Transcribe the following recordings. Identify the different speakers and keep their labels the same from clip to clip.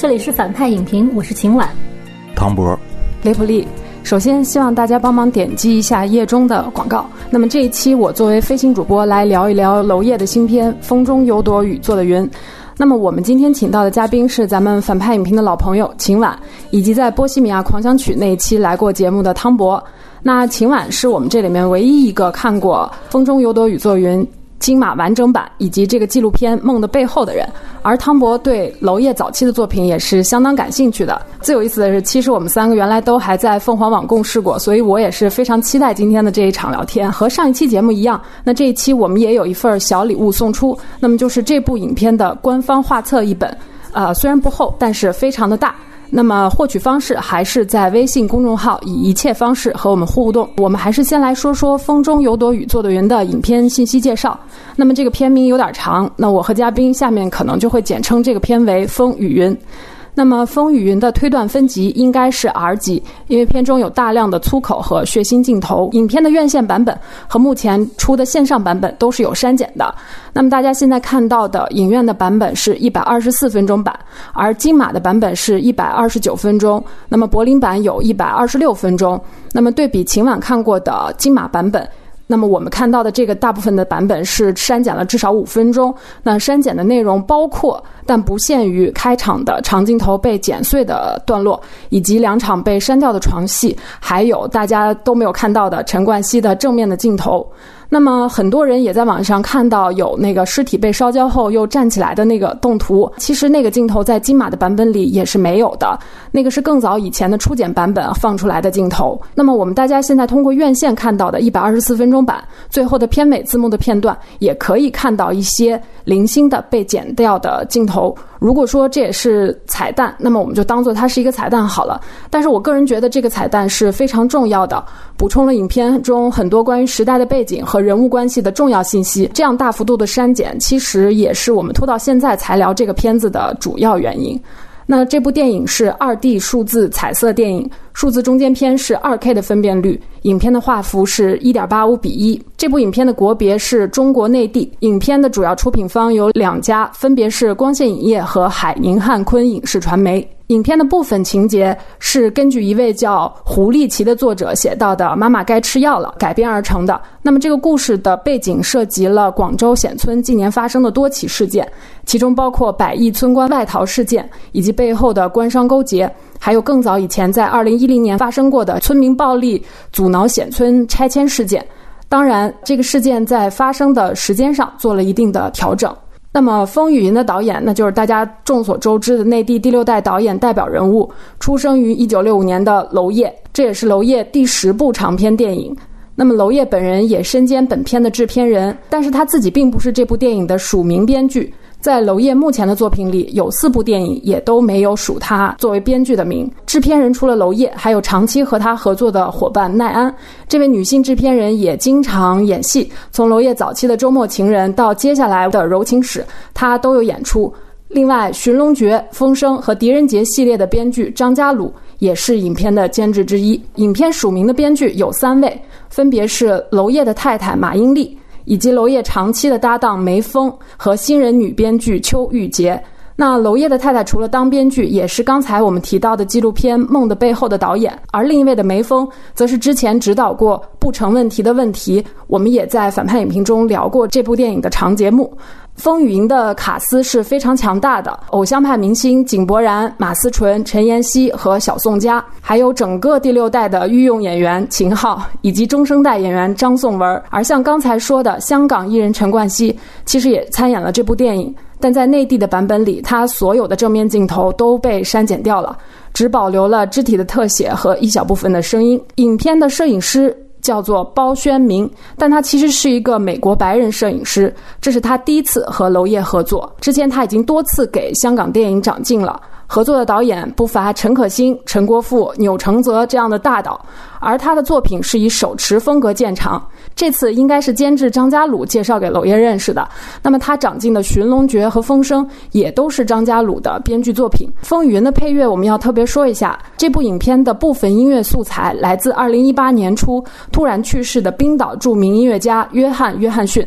Speaker 1: 这里是反派影评，我是秦晚，
Speaker 2: 唐博，
Speaker 3: 雷普利。首先，希望大家帮忙点击一下页中的广告。那么这一期我作为飞行主播来聊一聊娄烨的新片《风中有朵雨做的云》。那么我们今天请到的嘉宾是咱们反派影评的老朋友秦晚，以及在《波西米亚狂想曲》那一期来过节目的汤博。那秦晚是我们这里面唯一一个看过《风中有朵雨做云》。金马完整版以及这个纪录片《梦的背后的人》，而汤博对娄烨早期的作品也是相当感兴趣的。最有意思的是，其实我们三个原来都还在凤凰网共事过，所以我也是非常期待今天的这一场聊天。和上一期节目一样，那这一期我们也有一份小礼物送出，那么就是这部影片的官方画册一本，呃，虽然不厚，但是非常的大。那么获取方式还是在微信公众号以一切方式和我们互动。我们还是先来说说《风中有朵雨做的云》的影片信息介绍。那么这个片名有点长，那我和嘉宾下面可能就会简称这个片为《风雨云》。那么《风雨云》的推断分级应该是 R 级，因为片中有大量的粗口和血腥镜头。影片的院线版本和目前出的线上版本都是有删减的。那么大家现在看到的影院的版本是一百二十四分钟版，而金马的版本是一百二十九分钟。那么柏林版有一百二十六分钟。那么对比秦晚看过的金马版本。那么我们看到的这个大部分的版本是删减了至少五分钟。那删减的内容包括，但不限于开场的长镜头被剪碎的段落，以及两场被删掉的床戏，还有大家都没有看到的陈冠希的正面的镜头。那么很多人也在网上看到有那个尸体被烧焦后又站起来的那个动图，其实那个镜头在金马的版本里也是没有的，那个是更早以前的初剪版本放出来的镜头。那么我们大家现在通过院线看到的一百二十四分钟版最后的片尾字幕的片段，也可以看到一些零星的被剪掉的镜头。如果说这也是彩蛋，那么我们就当做它是一个彩蛋好了。但是我个人觉得这个彩蛋是非常重要的，补充了影片中很多关于时代的背景和人物关系的重要信息。这样大幅度的删减，其实也是我们拖到现在才聊这个片子的主要原因。那这部电影是二 D 数字彩色电影，数字中间片是二 K 的分辨率，影片的画幅是一点八五比一。这部影片的国别是中国内地，影片的主要出品方有两家，分别是光线影业和海宁汉坤影视传媒。影片的部分情节是根据一位叫胡立奇的作者写到的《妈妈该吃药了》改编而成的。那么这个故事的背景涉及了广州显村近年发生的多起事件，其中包括百亿村官外逃事件以及背后的官商勾结，还有更早以前在二零一零年发生过的村民暴力阻挠显村拆迁事件。当然，这个事件在发生的时间上做了一定的调整。那么，《风雨云》的导演，那就是大家众所周知的内地第六代导演代表人物，出生于一九六五年的娄烨，这也是娄烨第十部长片电影。那么，娄烨本人也身兼本片的制片人，但是他自己并不是这部电影的署名编剧。在娄烨目前的作品里，有四部电影也都没有署他作为编剧的名。制片人除了娄烨，还有长期和他合作的伙伴奈安。这位女性制片人也经常演戏，从娄烨早期的《周末情人》到接下来的《柔情史》，她都有演出。另外，《寻龙诀》《风声》和《狄仁杰》系列的编剧张家鲁也是影片的监制之一。影片署名的编剧有三位，分别是娄烨的太太马英丽。以及娄烨长期的搭档梅峰和新人女编剧邱玉洁。那娄烨的太太除了当编剧，也是刚才我们提到的纪录片《梦的背后》的导演。而另一位的梅峰，则是之前指导过《不成问题的问题》，我们也在反派影评中聊过这部电影的长节目。风雨云的卡斯是非常强大的，偶像派明星井柏然、马思纯、陈妍希和小宋佳，还有整个第六代的御用演员秦昊，以及中生代演员张颂文。而像刚才说的香港艺人陈冠希，其实也参演了这部电影，但在内地的版本里，他所有的正面镜头都被删减掉了，只保留了肢体的特写和一小部分的声音。影片的摄影师。叫做包宣明，但他其实是一个美国白人摄影师，这是他第一次和娄烨合作。之前他已经多次给香港电影长进了。合作的导演不乏陈可辛、陈国富、钮承泽这样的大导，而他的作品是以手持风格见长。这次应该是监制张家鲁介绍给娄烨认识的。那么他长进的《寻龙诀》和《风声》也都是张家鲁的编剧作品。《风雨云》的配乐我们要特别说一下，这部影片的部分音乐素材来自2018年初突然去世的冰岛著名音乐家约翰·约翰逊，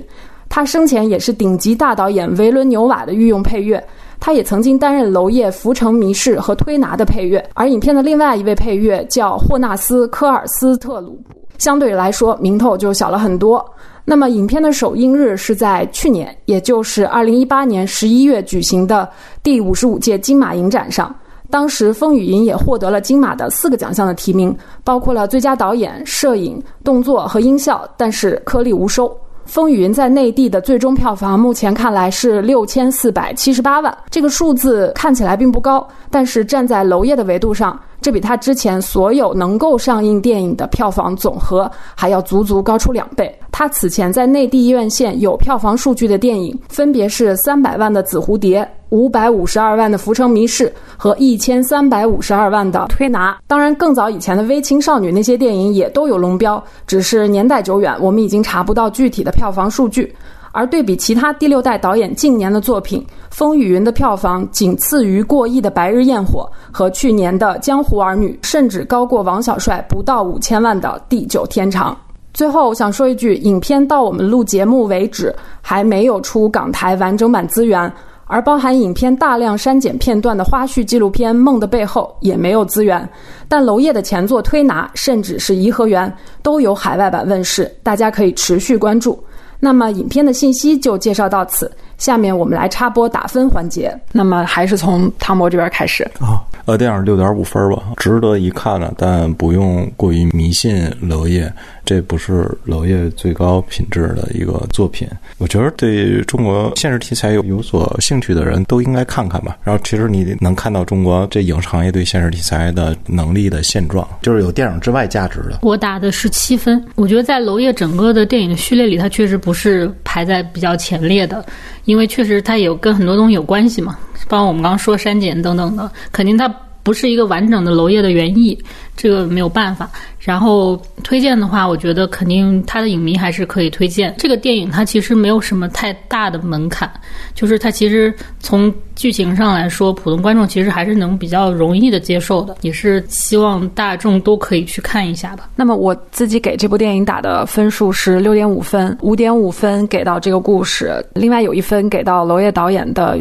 Speaker 3: 他生前也是顶级大导演维伦纽瓦的御用配乐。他也曾经担任娄烨《浮城谜事》和《推拿》的配乐。而影片的另外一位配乐叫霍纳斯·科尔斯特鲁普，相对来说名头就小了很多。那么，影片的首映日是在去年，也就是二零一八年十一月举行的第五十五届金马影展上。当时，风雨云也获得了金马的四个奖项的提名，包括了最佳导演、摄影、动作和音效，但是颗粒无收。风云在内地的最终票房目前看来是六千四百七十八万，这个数字看起来并不高，但是站在娄烨的维度上。这比他之前所有能够上映电影的票房总和还要足足高出两倍。他此前在内地院线有票房数据的电影，分别是三百万的《紫蝴蝶》、五百五十二万的《浮城谜事》和一千三百五十二万的《推拿》。当然，更早以前的微青少女那些电影也都有龙标，只是年代久远，我们已经查不到具体的票房数据。而对比其他第六代导演近年的作品，《风雨云》的票房仅次于过亿的《白日焰火》和去年的《江湖儿女》，甚至高过王小帅不到五千万的《地久天长》。最后，我想说一句，影片到我们录节目为止还没有出港台完整版资源，而包含影片大量删减片段的花絮纪录片《梦的背后》也没有资源。但娄烨的前作《推拿》甚至是《颐和园》都有海外版问世，大家可以持续关注。那么影片的信息就介绍到此，下面我们来插播打分环节。那么还是从汤博这边开始
Speaker 2: 啊。呃，电影六点五分吧，值得一看了，但不用过于迷信娄烨，这不是娄烨最高品质的一个作品。我觉得对中国现实题材有有所兴趣的人都应该看看吧。然后，其实你能看到中国这影视行业对现实题材的能力的现状，就是有电影之外价值的。
Speaker 1: 我打的是七分，我觉得在娄烨整个的电影的序列里，他确实不是排在比较前列的，因为确实他有跟很多东西有关系嘛。包括我们刚刚说删减等等的，肯定它不是一个完整的娄烨的原意，这个没有办法。然后推荐的话，我觉得肯定他的影迷还是可以推荐这个电影。它其实没有什么太大的门槛，就是它其实从剧情上来说，普通观众其实还是能比较容易的接受的。也是希望大众都可以去看一下吧。
Speaker 3: 那么我自己给这部电影打的分数是六点五分，五点五分给到这个故事，另外有一分给到娄烨导演的。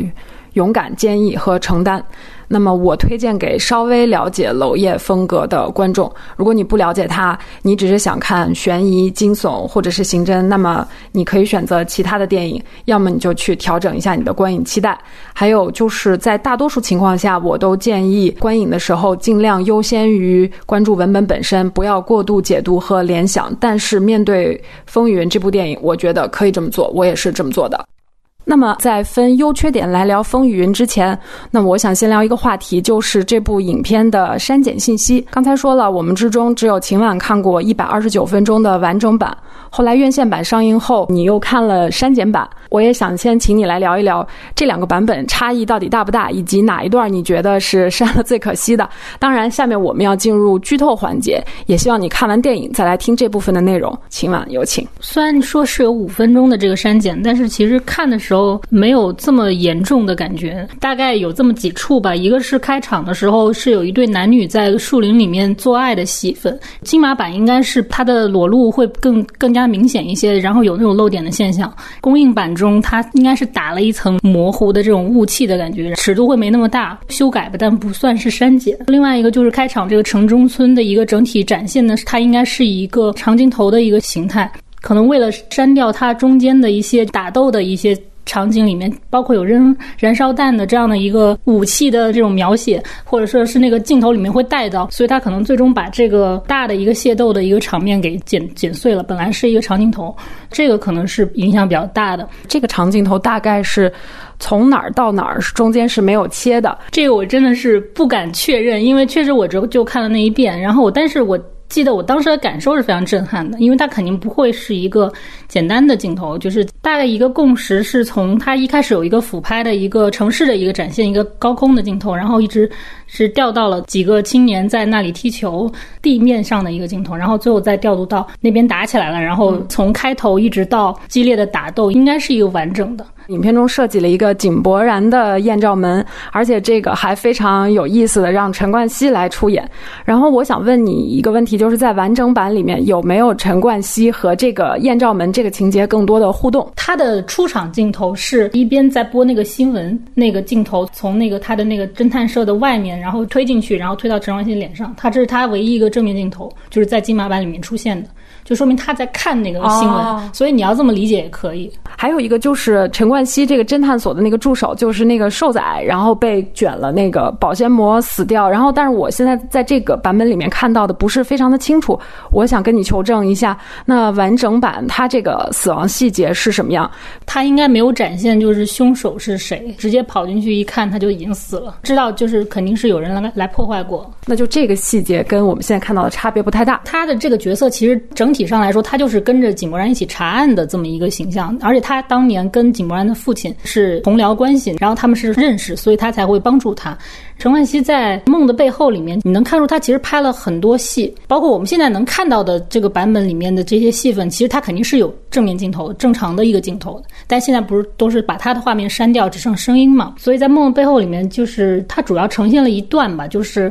Speaker 3: 勇敢、坚毅和承担。那么，我推荐给稍微了解娄烨风格的观众。如果你不了解他，你只是想看悬疑、惊悚或者是刑侦，那么你可以选择其他的电影。要么你就去调整一下你的观影期待。还有就是在大多数情况下，我都建议观影的时候尽量优先于关注文本本身，不要过度解读和联想。但是面对《风云》这部电影，我觉得可以这么做，我也是这么做的。那么，在分优缺点来聊《风雨云》之前，那么我想先聊一个话题，就是这部影片的删减信息。刚才说了，我们之中只有秦晚看过一百二十九分钟的完整版，后来院线版上映后，你又看了删减版。我也想先请你来聊一聊这两个版本差异到底大不大，以及哪一段你觉得是删了最可惜的。当然，下面我们要进入剧透环节，也希望你看完电影再来听这部分的内容。秦晚有请。
Speaker 1: 虽然说是有五分钟的这个删减，但是其实看的时候。时候没有这么严重的感觉，大概有这么几处吧。一个是开场的时候是有一对男女在树林里面做爱的戏份，金马版应该是它的裸露会更更加明显一些，然后有那种露点的现象。公映版中它应该是打了一层模糊的这种雾气的感觉，尺度会没那么大，修改吧，但不算是删减。另外一个就是开场这个城中村的一个整体展现的，它应该是一个长镜头的一个形态，可能为了删掉它中间的一些打斗的一些。场景里面包括有扔燃烧弹的这样的一个武器的这种描写，或者说是那个镜头里面会带到，所以他可能最终把这个大的一个械斗的一个场面给剪剪碎了。本来是一个长镜头，这个可能是影响比较大的。
Speaker 3: 这个长镜头大概是从哪儿到哪儿，中间是没有切的。
Speaker 1: 这个我真的是不敢确认，因为确实我就就看了那一遍，然后我但是我。记得我当时的感受是非常震撼的，因为它肯定不会是一个简单的镜头，就是大概一个共识是从它一开始有一个俯拍的一个城市的一个展现，一个高空的镜头，然后一直是调到了几个青年在那里踢球地面上的一个镜头，然后最后再调度到那边打起来了，然后从开头一直到激烈的打斗，应该是一个完整的。
Speaker 3: 影片中设计了一个井柏然的艳照门，而且这个还非常有意思的让陈冠希来出演。然后我想问你一个问题，就是在完整版里面有没有陈冠希和这个艳照门这个情节更多的互动？
Speaker 1: 他的出场镜头是一边在播那个新闻，那个镜头从那个他的那个侦探社的外面，然后推进去，然后推到陈冠希脸上。他这是他唯一一个正面镜头，就是在金马版里面出现的。就说明他在看那个新闻，所以你要这么理解也可以。
Speaker 3: 还有一个就是陈冠希这个侦探所的那个助手，就是那个瘦仔，然后被卷了那个保鲜膜死掉。然后，但是我现在在这个版本里面看到的不是非常的清楚，我想跟你求证一下，那完整版他这个死亡细节是什么样？
Speaker 1: 他应该没有展现就是凶手是谁，直接跑进去一看他就已经死了，知道就是肯定是有人来来破坏过。
Speaker 3: 那就这个细节跟我们现在看到的差别不太大。
Speaker 1: 他的这个角色其实整。整体上来说，他就是跟着井柏然一起查案的这么一个形象，而且他当年跟井柏然的父亲是同僚关系，然后他们是认识，所以他才会帮助他。陈冠希在《梦的背后》里面，你能看出他其实拍了很多戏，包括我们现在能看到的这个版本里面的这些戏份，其实他肯定是有正面镜头、正常的一个镜头的。但现在不是都是把他的画面删掉，只剩声音嘛？所以在《梦的背后》里面，就是他主要呈现了一段吧，就是。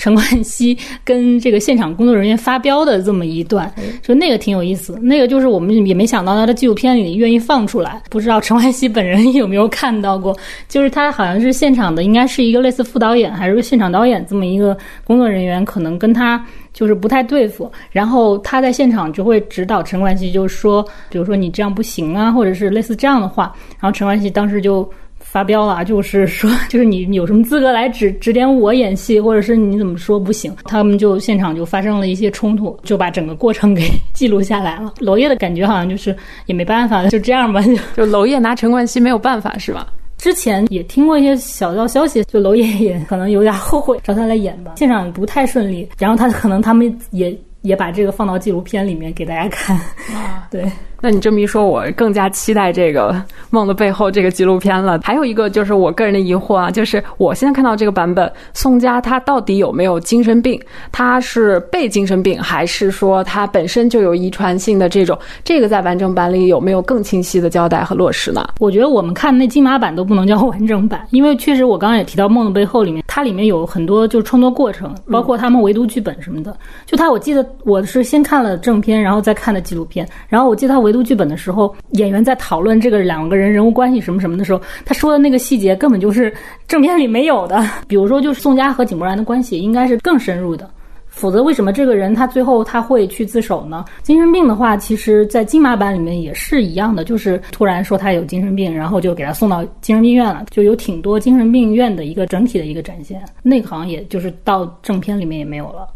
Speaker 1: 陈冠希跟这个现场工作人员发飙的这么一段，说那个挺有意思。那个就是我们也没想到他的纪录片里愿意放出来，不知道陈冠希本人有没有看到过。就是他好像是现场的，应该是一个类似副导演还是个现场导演这么一个工作人员，可能跟他就是不太对付。然后他在现场就会指导陈冠希，就是说，比如说你这样不行啊，或者是类似这样的话。然后陈冠希当时就。发飙了，就是说，就是你有什么资格来指指点我演戏，或者是你怎么说不行？他们就现场就发生了一些冲突，就把整个过程给记录下来了。娄烨的感觉好像就是也没办法，就这样吧，就
Speaker 3: 就娄烨拿陈冠希没有办法是吧？
Speaker 1: 之前也听过一些小道消息，就娄烨也可能有点后悔找他来演吧，现场不太顺利，然后他可能他们也也把这个放到纪录片里面给大家看，对。
Speaker 3: 那你这么一说，我更加期待这个《梦的背后》这个纪录片了。还有一个就是我个人的疑惑啊，就是我现在看到这个版本，宋佳他到底有没有精神病？他是被精神病，还是说他本身就有遗传性的这种？这个在完整版里有没有更清晰的交代和落实呢？
Speaker 1: 我觉得我们看那金马版都不能叫完整版，因为确实我刚刚也提到《梦的背后》里面，它里面有很多就是创作过程，包括他们围读剧本什么的。就他，我记得我是先看了正片，然后再看的纪录片，然后我记得他围。读剧本的时候，演员在讨论这个两个人人物关系什么什么的时候，他说的那个细节根本就是正片里没有的。比如说，就是宋佳和井柏然的关系应该是更深入的，否则为什么这个人他最后他会去自首呢？精神病的话，其实在金马版里面也是一样的，就是突然说他有精神病，然后就给他送到精神病院了，就有挺多精神病院的一个整体的一个展现。那个好像也就是到正片里面也没有了。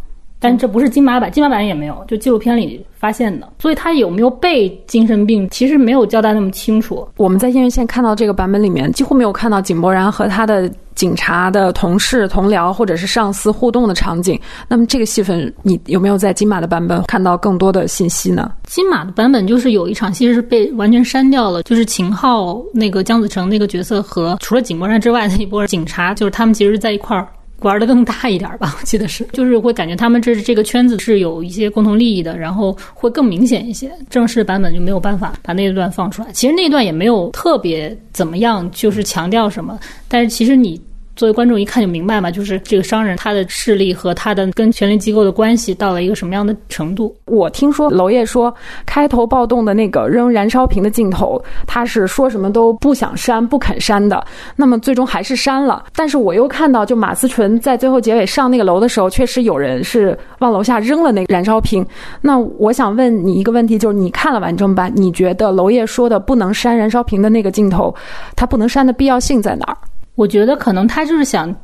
Speaker 1: 但这不是金马版，金马版也没有，就纪录片里发现的。所以他有没有被精神病，其实没有交代那么清楚。
Speaker 3: 我们在院线看到这个版本里面，几乎没有看到井柏然和他的警察的同事、同僚或者是上司互动的场景。那么这个戏份，你有没有在金马的版本看到更多的信息呢？
Speaker 1: 金马的版本就是有一场戏是被完全删掉了，就是秦昊那个姜子成那个角色和除了井柏然之外的一波警察，就是他们其实在一块儿。玩的更大一点吧，我记得是，就是会感觉他们这这个圈子是有一些共同利益的，然后会更明显一些。正式版本就没有办法把那一段放出来，其实那段也没有特别怎么样，就是强调什么，但是其实你。作为观众一看就明白嘛，就是这个商人他的势力和他的跟权力机构的关系到了一个什么样的程度。
Speaker 3: 我听说娄烨说，开头暴动的那个扔燃烧瓶的镜头，他是说什么都不想删、不肯删的。那么最终还是删了。但是我又看到，就马思纯在最后结尾上那个楼的时候，确实有人是往楼下扔了那个燃烧瓶。那我想问你一个问题，就是你看了完整版，你觉得娄烨说的不能删燃烧瓶的那个镜头，他不能删的必要性在哪儿？
Speaker 1: 我觉得可能他就是想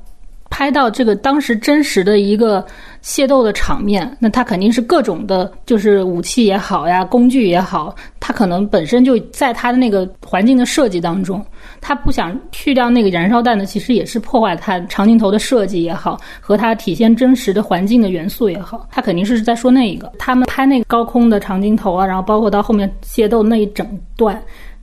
Speaker 1: 拍到这个当时真实的一个械斗的场面，那他肯定是各种的，就是武器也好呀，工具也好，他可能本身就在他的那个环境的设计当中，他不想去掉那个燃烧弹呢，其实也是破坏他长镜头的设计也好，和他体现真实的环境的元素也好，他肯定是在说那一个。他们拍那个高空的长镜头啊，然后包括到后面械斗那一整段，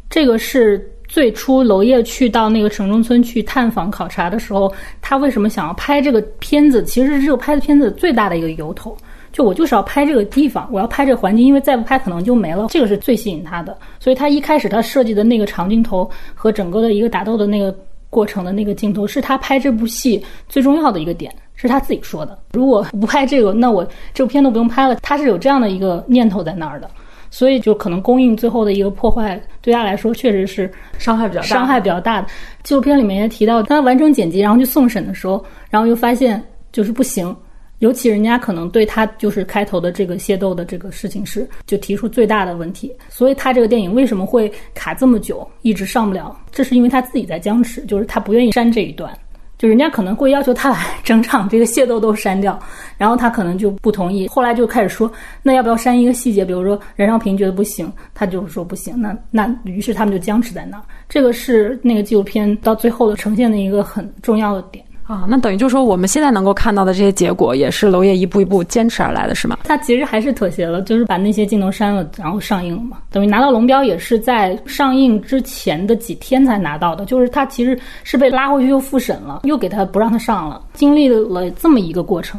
Speaker 1: 这个是。最初娄烨去到那个城中村去探访考察的时候，他为什么想要拍这个片子？其实是这个拍的片子最大的一个由头。就我就是要拍这个地方，我要拍这个环境，因为再不拍可能就没了。这个是最吸引他的，所以他一开始他设计的那个长镜头和整个的一个打斗的那个过程的那个镜头，是他拍这部戏最重要的一个点，是他自己说的。如果不拍这个，那我这部片都不用拍了。他是有这样的一个念头在那儿的，所以就可能公映最后的一个破坏，对他来说确实是
Speaker 3: 伤害比较大。
Speaker 1: 伤害比较大的纪录片里面也提到，他完成剪辑然后去送审的时候，然后又发现就是不行。尤其人家可能对他就是开头的这个械斗的这个事情是就提出最大的问题，所以他这个电影为什么会卡这么久，一直上不了？这是因为他自己在僵持，就是他不愿意删这一段，就人家可能会要求他把整场这个械斗都删掉，然后他可能就不同意。后来就开始说，那要不要删一个细节？比如说任少平觉得不行，他就是说不行。那那于是他们就僵持在那儿。这个是那个纪录片到最后的呈现的一个很重要的点。
Speaker 3: 啊，那等于就是说，我们现在能够看到的这些结果，也是娄烨一步一步坚持而来的，是吗？
Speaker 1: 他其实还是妥协了，就是把那些镜头删了，然后上映了嘛。等于拿到龙标也是在上映之前的几天才拿到的，就是他其实是被拉回去又复审了，又给他不让他上了，经历了这么一个过程。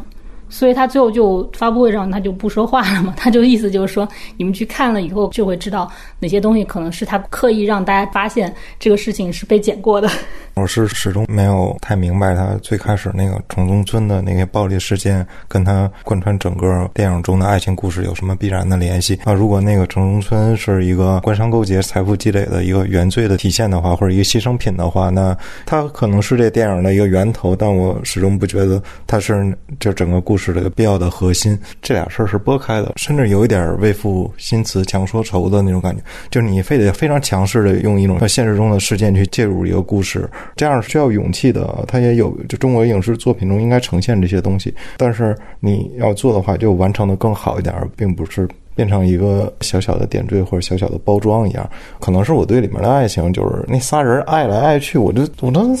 Speaker 1: 所以他最后就发布会上他就不说话了嘛，他就意思就是说，你们去看了以后就会知道哪些东西可能是他刻意让大家发现这个事情是被剪过的。
Speaker 2: 我是始终没有太明白他最开始那个城中村的那个暴力事件跟他贯穿整个电影中的爱情故事有什么必然的联系啊？如果那个城中村是一个官商勾结、财富积累的一个原罪的体现的话，或者一个牺牲品的话，那他可能是这电影的一个源头，但我始终不觉得他是这整个故事是这个必要的核心。这俩事儿是拨开的，甚至有一点为赋新词强说愁的那种感觉，就是你非得非常强势的用一种现实中的事件去介入一个故事。这样需要勇气的，它也有就中国影视作品中应该呈现这些东西，但是你要做的话，就完成的更好一点，并不是。变成一个小小的点缀或者小小的包装一样，可能是我对里面的爱情，就是那仨人爱来爱去，我就我能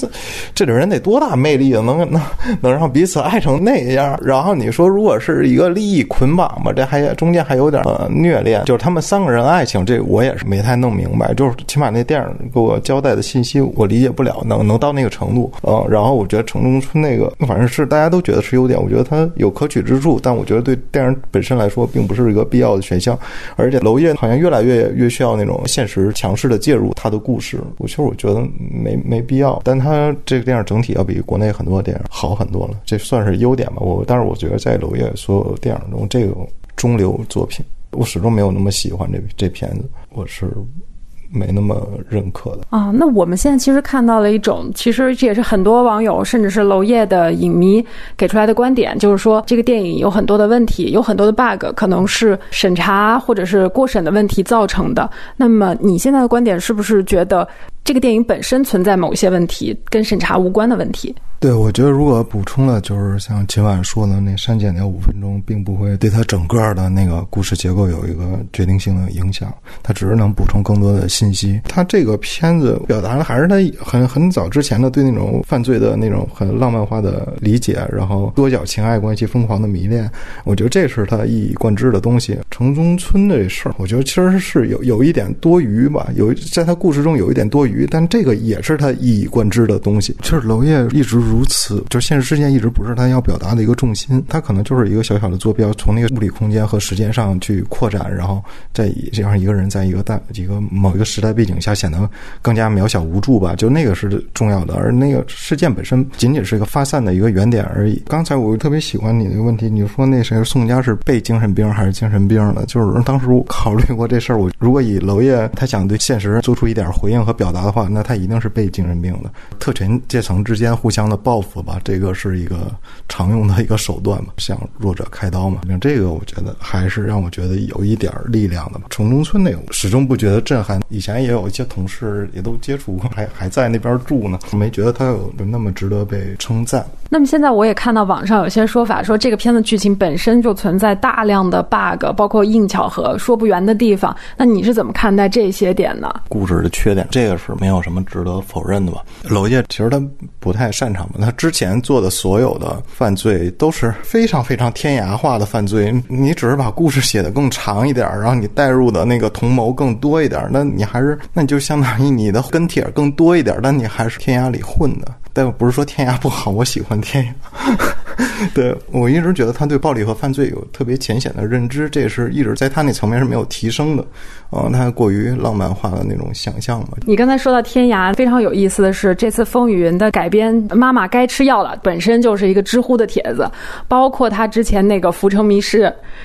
Speaker 2: 这里人得多大魅力啊，能 能能让彼此爱成那样。然后你说，如果是一个利益捆绑吧，这还中间还有点虐恋，就是他们三个人爱情，这我也是没太弄明白。就是起码那电影给我交代的信息，我理解不了，能 能到那个程度。嗯，然后我觉得城中村那个，反正是大家都觉得是优点，我觉得它有可取之处，但我觉得对电影本身来说，并不是一个必要的。选项，而且娄烨好像越来越越需要那种现实强势的介入他的故事。我其实我觉得没没必要，但他这个电影整体要比国内很多电影好很多了，这算是优点吧。我但是我觉得在娄烨所有电影中，这个中流作品，我始终没有那么喜欢这这片子。我是。没那么认可的
Speaker 3: 啊。那我们现在其实看到了一种，其实这也是很多网友甚至是娄烨的影迷给出来的观点，就是说这个电影有很多的问题，有很多的 bug，可能是审查或者是过审的问题造成的。那么你现在的观点是不是觉得这个电影本身存在某些问题，跟审查无关的问题？
Speaker 2: 对，我觉得如果补充了，就是像秦晚说的，那删减掉五分钟，并不会对它整个的那个故事结构有一个决定性的影响，它只是能补充更多的信息。它这个片子表达的还是他很很早之前的对那种犯罪的那种很浪漫化的理解，然后多角情爱关系疯狂的迷恋。我觉得这是他一以贯之的东西。城中村这事儿，我觉得其实是有有一点多余吧，有在他故事中有一点多余，但这个也是他一以贯之的东西。就是娄烨一直。如此，就现实事件一直不是他要表达的一个重心，他可能就是一个小小的坐标，从那个物理空间和时间上去扩展，然后再以这样一个人在一个大一个某一个时代背景下显得更加渺小无助吧，就那个是重要的，而那个事件本身仅仅是一个发散的一个原点而已。刚才我特别喜欢你那个问题，你说那谁宋佳是被精神病还是精神病的？就是当时我考虑过这事儿，我如果以娄烨他想对现实做出一点回应和表达的话，那他一定是被精神病的。特权阶层之间互相的。报复吧，这个是一个常用的一个手段嘛，向弱者开刀嘛。像这个，我觉得还是让我觉得有一点力量的。城中村那个始终不觉得震撼，以前也有一些同事也都接触过，还 还在那边住呢，没觉得他有那么值得被称赞。
Speaker 3: 那么现在我也看到网上有些说法，说这个片子剧情本身就存在大量的 bug，包括硬巧合、说不圆的地方。那你是怎么看待这些点呢？
Speaker 2: 故事的缺点，这个是没有什么值得否认的吧？娄烨其实他不太擅长吧？他之前做的所有的犯罪都是非常非常天涯化的犯罪，你只是把故事写得更长一点，然后你带入的那个同谋更多一点，那你还是那就相当于你的跟帖更多一点，但你还是天涯里混的。但不是说天涯不好，我喜欢天涯。对我一直觉得他对暴力和犯罪有特别浅显的认知，这也是一直在他那层面是没有提升的。嗯，他过于浪漫化的那种想象嘛。
Speaker 3: 你刚才说到天涯，非常有意思的是，这次《风雨云》的改编《妈妈该吃药了》本身就是一个知乎的帖子，包括他之前那个《浮城谜事》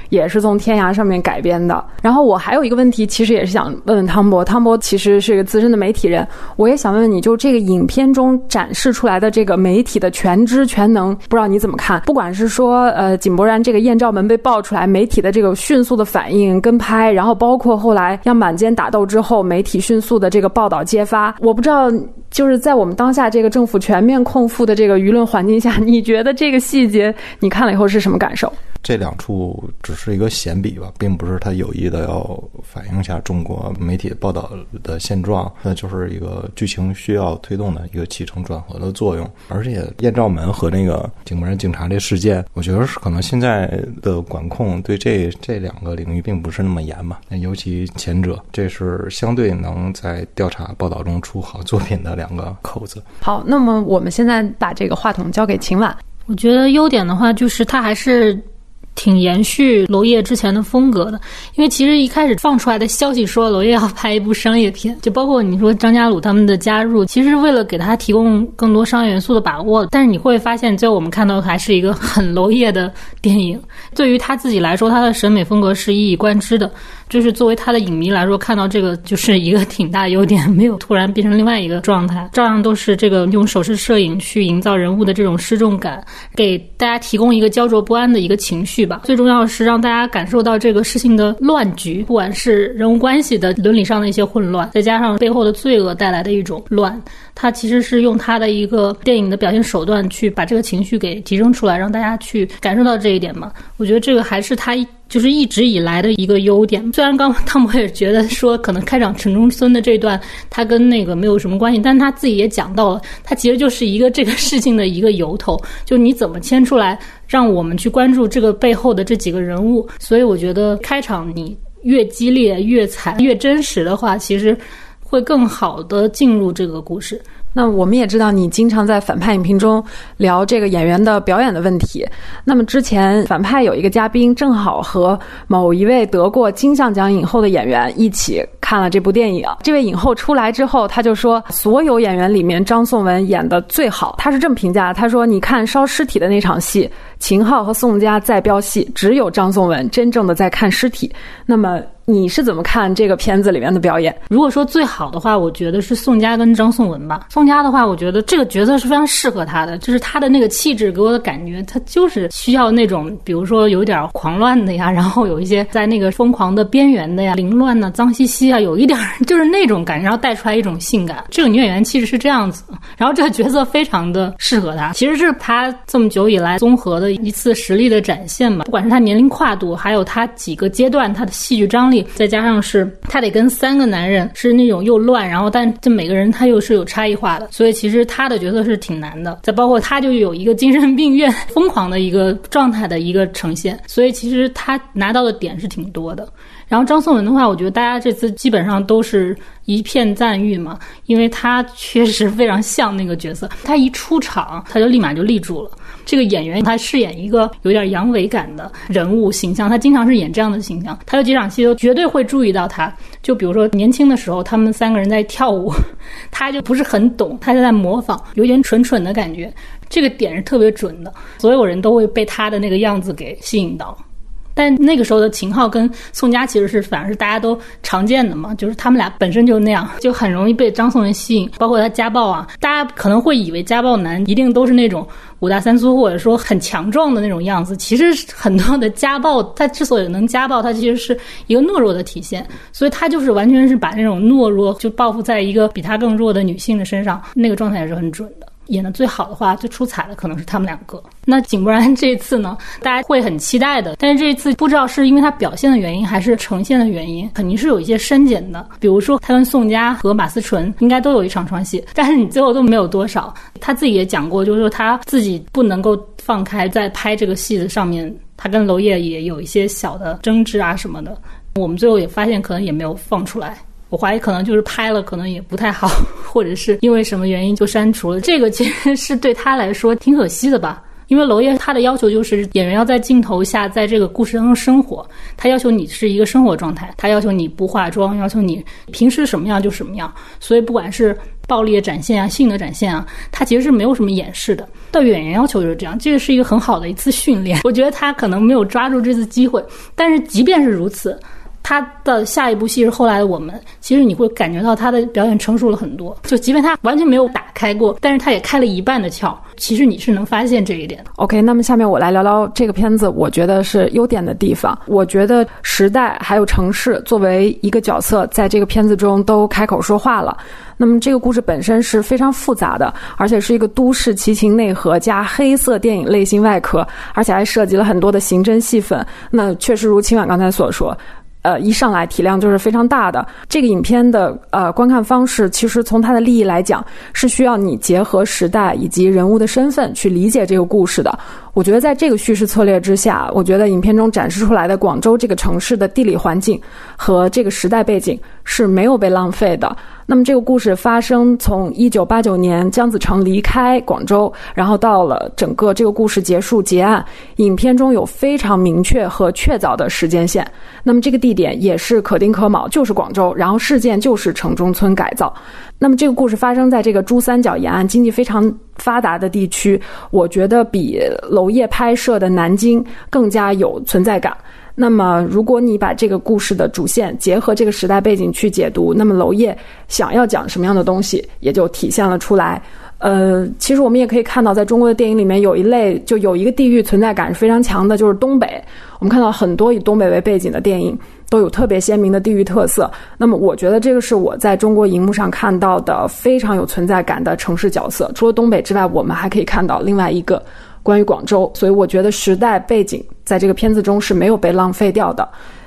Speaker 3: 也是从天涯上面改编的。然后我还有一个问题，其实也是想问问汤博，汤博其实是一个资深的媒体人，我也想问问你，就这个影片中展示出来的这个媒体的全知全能，不知道你怎么看？不管是说呃井柏然这个艳照门被爆出来，媒体的这个迅速的反应跟拍，然后包括后来要满街打斗之后，媒体迅速的这个报道揭发，我不知道就是在我们当下这个政府全面控负的这个舆论环境下，你觉得这个细节你看了以后是什么感受？
Speaker 2: 这两处只是一个闲笔吧，并不是他有意的要反映一下中国媒体报道的现状，那就是一个剧情需要推动的一个起承转合的作用。而且艳照门和那个井柏然警察这事件，我觉得是可能现在的管控对这这两个领域并不是那么严吧。那尤其前者，这是相对能在调查报道中出好作品的两个口子。
Speaker 3: 好，那么我们现在把这个话筒交给秦婉。
Speaker 1: 我觉得优点的话，就是它还是。挺延续娄烨之前的风格的，因为其实一开始放出来的消息说娄烨要拍一部商业片，就包括你说张家鲁他们的加入，其实是为了给他提供更多商业元素的把握。但是你会发现，最后我们看到还是一个很娄烨的电影。对于他自己来说，他的审美风格是一以贯之的。就是作为他的影迷来说，看到这个就是一个挺大优点，没有突然变成另外一个状态，照样都是这个用手势摄影去营造人物的这种失重感，给大家提供一个焦灼不安的一个情绪吧。最重要的是让大家感受到这个事情的乱局，不管是人物关系的伦理上的一些混乱，再加上背后的罪恶带来的一种乱，他其实是用他的一个电影的表现手段去把这个情绪给提升出来，让大家去感受到这一点嘛。我觉得这个还是他。就是一直以来的一个优点。虽然刚 汤姆也觉得说，可能开场城中村的这段他跟那个没有什么关系，但他自己也讲到了，他其实就是一个这个事情的一个由头。就你怎么牵出来，让我们去关注这个背后的这几个人物。所以我觉得开场你越激烈、越惨、越真实的话，其实会更好的进入这个故事。
Speaker 3: 那我们也知道你经常在反派影评中聊这个演员的表演的问题。那么之前反派有一个嘉宾正好和某一位得过金像奖影后的演员一起看了这部电影。这位影后出来之后，他就说所有演员里面张颂文演的最好。他是这么评价：他说，你看烧尸体的那场戏，秦昊和宋佳在飙戏，只有张颂文真正的在看尸体。那么。你是怎么看这个片子里面的表演？
Speaker 1: 如果说最好的话，我觉得是宋佳跟张颂文吧。宋佳的话，我觉得这个角色是非常适合他的，就是他的那个气质给我的感觉，他就是需要那种，比如说有点狂乱的呀，然后有一些在那个疯狂的边缘的呀，凌乱呢，脏兮兮啊，有一点就是那种感觉，然后带出来一种性感。这个女演员气质是这样子，然后这个角色非常的适合她，其实是她这么久以来综合的一次实力的展现吧。不管是她年龄跨度，还有她几个阶段她的戏剧张力。再加上是他得跟三个男人是那种又乱，然后但这每个人他又是有差异化的，所以其实他的角色是挺难的。再包括他就有一个精神病院疯狂的一个状态的一个呈现，所以其实他拿到的点是挺多的。然后张颂文的话，我觉得大家这次基本上都是一片赞誉嘛，因为他确实非常像那个角色，他一出场他就立马就立住了。这个演员他饰演一个有点阳痿感的人物形象，他经常是演这样的形象。他有几场戏都绝对会注意到他，就比如说年轻的时候，他们三个人在跳舞，他就不是很懂，他就在模仿，有点蠢蠢的感觉。这个点是特别准的，所有人都会被他的那个样子给吸引到。但那个时候的秦昊跟宋佳其实是反而是大家都常见的嘛，就是他们俩本身就那样，就很容易被张颂文吸引。包括他家暴啊，大家可能会以为家暴男一定都是那种五大三粗或者说很强壮的那种样子。其实很多的家暴，他之所以能家暴，他其实是一个懦弱的体现。所以他就是完全是把那种懦弱就报复在一个比他更弱的女性的身上，那个状态也是很准的。演的最好的话，最出彩的可能是他们两个。那井柏然这一次呢，大家会很期待的。但是这一次不知道是因为他表现的原因，还是呈现的原因，肯定是有一些删减的。比如说他跟宋佳和马思纯应该都有一场床戏，但是你最后都没有多少。他自己也讲过，就是说他自己不能够放开在拍这个戏的上面，他跟娄烨也有一些小的争执啊什么的。我们最后也发现，可能也没有放出来。我怀疑可能就是拍了，可能也不太好，或者是因为什么原因就删除了。这个其实是对他来说挺可惜的吧，因为娄烨他的要求就是演员要在镜头下，在这个故事当中生活，他要求你是一个生活状态，他要求你不化妆，要求你平时什么样就什么样。所以不管是暴力的展现啊，性的展现啊，他其实是没有什么掩饰的。对演员要求就是这样，这个是一个很好的一次训练。我觉得他可能没有抓住这次机会，但是即便是如此。他的下一部戏是后来的我们，其实你会感觉到他的表演成熟了很多。就即便他完全没有打开过，但是他也开了一半的窍。其实你是能发现这一点的。
Speaker 3: OK，那么下面我来聊聊这个片子，我觉得是优点的地方。我觉得时代还有城市作为一个角色，在这个片子中都开口说话了。那么这个故事本身是非常复杂的，而且是一个都市奇情内核加黑色电影类型外壳，而且还涉及了很多的刑侦戏份。那确实如秦晚刚才所说。呃，一上来体量就是非常大的。这个影片的呃观看方式，其实从它的利益来讲，是需要你结合时代以及人物的身份去理解这个故事的。我觉得在这个叙事策略之下，我觉得影片中展示出来的广州这个城市的地理环境和这个时代背景是没有被浪费的。那么这个故事发生从一九八九年姜子成离开广州，然后到了整个这个故事结束结案，影片中有非常明确和确凿的时间线。那么这个地点也是可丁可卯，就是广州，然后事件就是城中村改造。那么这个故事发生在这个珠三角沿岸经济非常发达的地区，我觉得比娄烨拍摄的南京更加有存在感。那么，如果你把这个故事的主线结合这个时代背景去解读，那么娄烨想要讲什么样的东西，也就体现了出来。呃，其实我们也可以看到，在中国的电影里面，有一类就有一个地域存在感是非常强的，就是东北。我们看到很多以东北为背景的电影都有特别鲜明的地域特色。那么，我觉得这个是我在中国荧幕上看到的非常有存在感的城市角色。除了东北之外，我们还可以看到另外一个。关于广州，所以我觉得时代背景在这个片子中是没有被浪费掉的。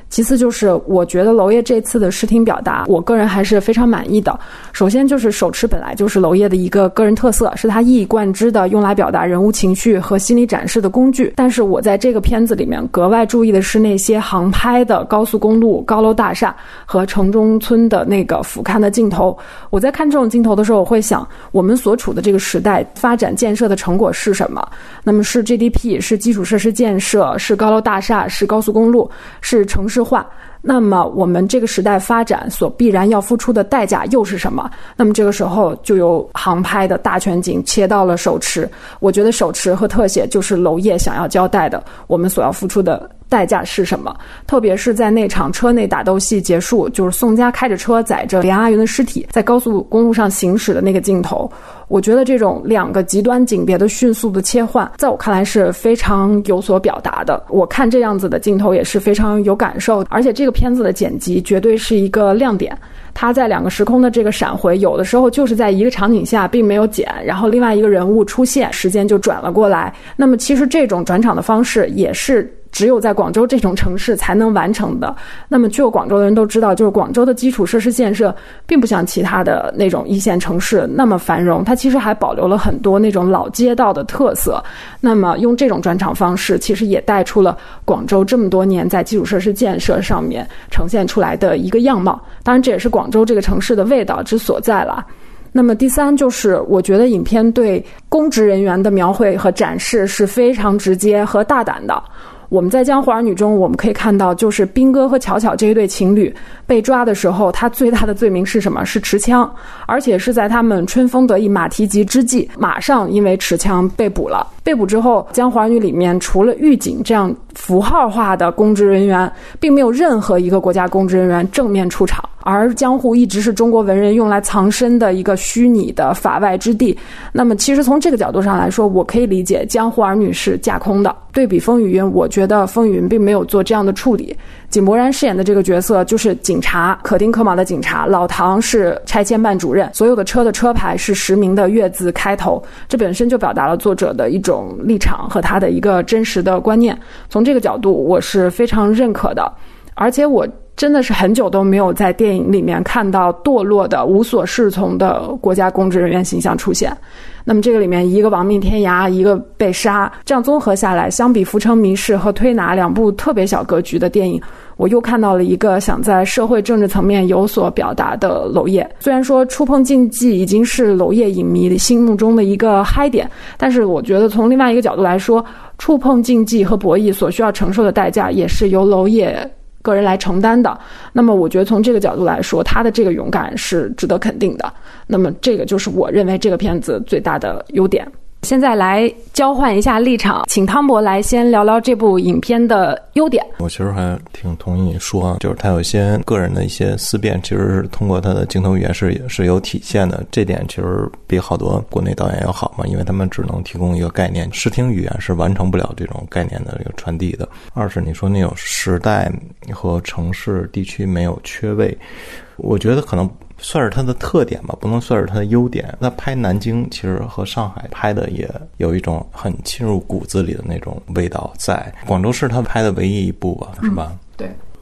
Speaker 3: 其次就是，我觉得娄烨这次的视听表达，我个人还是非常满意的。首先就是手持本来就是娄烨的一个个人特色，是他一以贯之的用来表达人物情绪和心理展示的工具。但是我在这个片子里面格外注意的是那些航拍的高速公路、高楼大厦和城中村的那个俯瞰的镜头。我在看这种镜头的时候，我会想，我们所处的这个时代发展建设的成果是什么？那么是 GDP，是基础设施建设，是高楼大厦，是高速公路，是城市。化，那么我们这个时代发展所必然要付出的代价又是什么？那么这个时候就由航拍的大全景切到了手持，我觉得手持和特写就是娄烨想要交代的，我们所要付出的。代价是什么？特别是在那场车内打斗戏结束，就是宋佳开着车载着连阿云的尸体在高速公路上行驶的那个镜头，我觉得这种两个极端景别的迅速的切换，在我看来是非常有所表达的。我看这样子的镜头也是非常有感受，而且这个片子的剪辑绝对是一个亮点。它在两个时空的这个闪回，有的时候就是在一个场景下并没有剪，然后另外一个人物出现，时间就转了过来。那么其实这种转场的方式也是。只有在广州这种城市才能完成的。那么，去过广州的人都知道，就是广州的基础设施建设并不像其他的那种一线城市那么繁荣，它其实还保留了很多那种老街道的特色。那么，用这种转场方式，其实也带出了广州这么多年在基础设施建设上面呈现出来的一个样貌。当然，这也是广广州这个城市的味道之所在了。那么，第三就是，我觉得影片对公职人员的描绘和展示是非常直接和大胆的。我们在《江湖儿女》中，我们可以看到，就是兵哥和巧巧这一对情侣被抓的时候，他最大的罪名是什么？是持枪，而且是在他们春风得意马蹄疾之际，马上因为持枪被捕了。被捕之后，《江湖儿女》里面除了狱警这样符号化的公职人员，并没有任何一个国家公职人员正面出场。而江户一直是中国文人用来藏身的一个虚拟的法外之地。那么，其实从这个角度上来说，我可以理解江户儿女是架空的。对比风雨云，我觉得风雨云并没有做这样的处理。井柏然饰演的这个角色就是警察，可丁可卯的警察。老唐是拆迁办主任，所有的车的车牌是实名的月字开头，这本身就表达了作者的一种立场和他的一个真实的观念。从这个角度，我是非常认可的，而且我。真的是很久都没有在电影里面看到堕落的、无所适从的国家公职人员形象出现。那么这个里面，一个亡命天涯，一个被杀，这样综合下来，相比《浮城谜事》和《推拿》两部特别小格局的电影，我又看到了一个想在社会政治层面有所表达的娄烨。虽然说触碰禁忌已经是娄烨影迷心目中的一个嗨点，但是我觉得从另外一个角度来说，触碰禁忌和博弈所需要承受的代价，也是由娄烨。个人来承担的，那么我觉得从这个角度来说，他的这个勇敢是值得肯定的。那么这个就是我认为这个片子最大的优点。现在来交换一下立场，请汤博来先聊聊这部影片的优点。
Speaker 2: 我其实还挺同意你说，就是他有些个人的一些思辨，其实是通过他的镜头语言是也是有体现的。这点其实比好多国内导演要好嘛，因为他们只能提供一个概念，视听语言是完成不了这种概念的这个传递的。二是你说那种时代和城市地区没有缺位，我觉得可能。算是它的特点吧，不能算是它的优点。那拍南京其实和上海拍的也有一种很侵入骨子里的那种味道在。广州是他拍的唯一一部吧，是吧？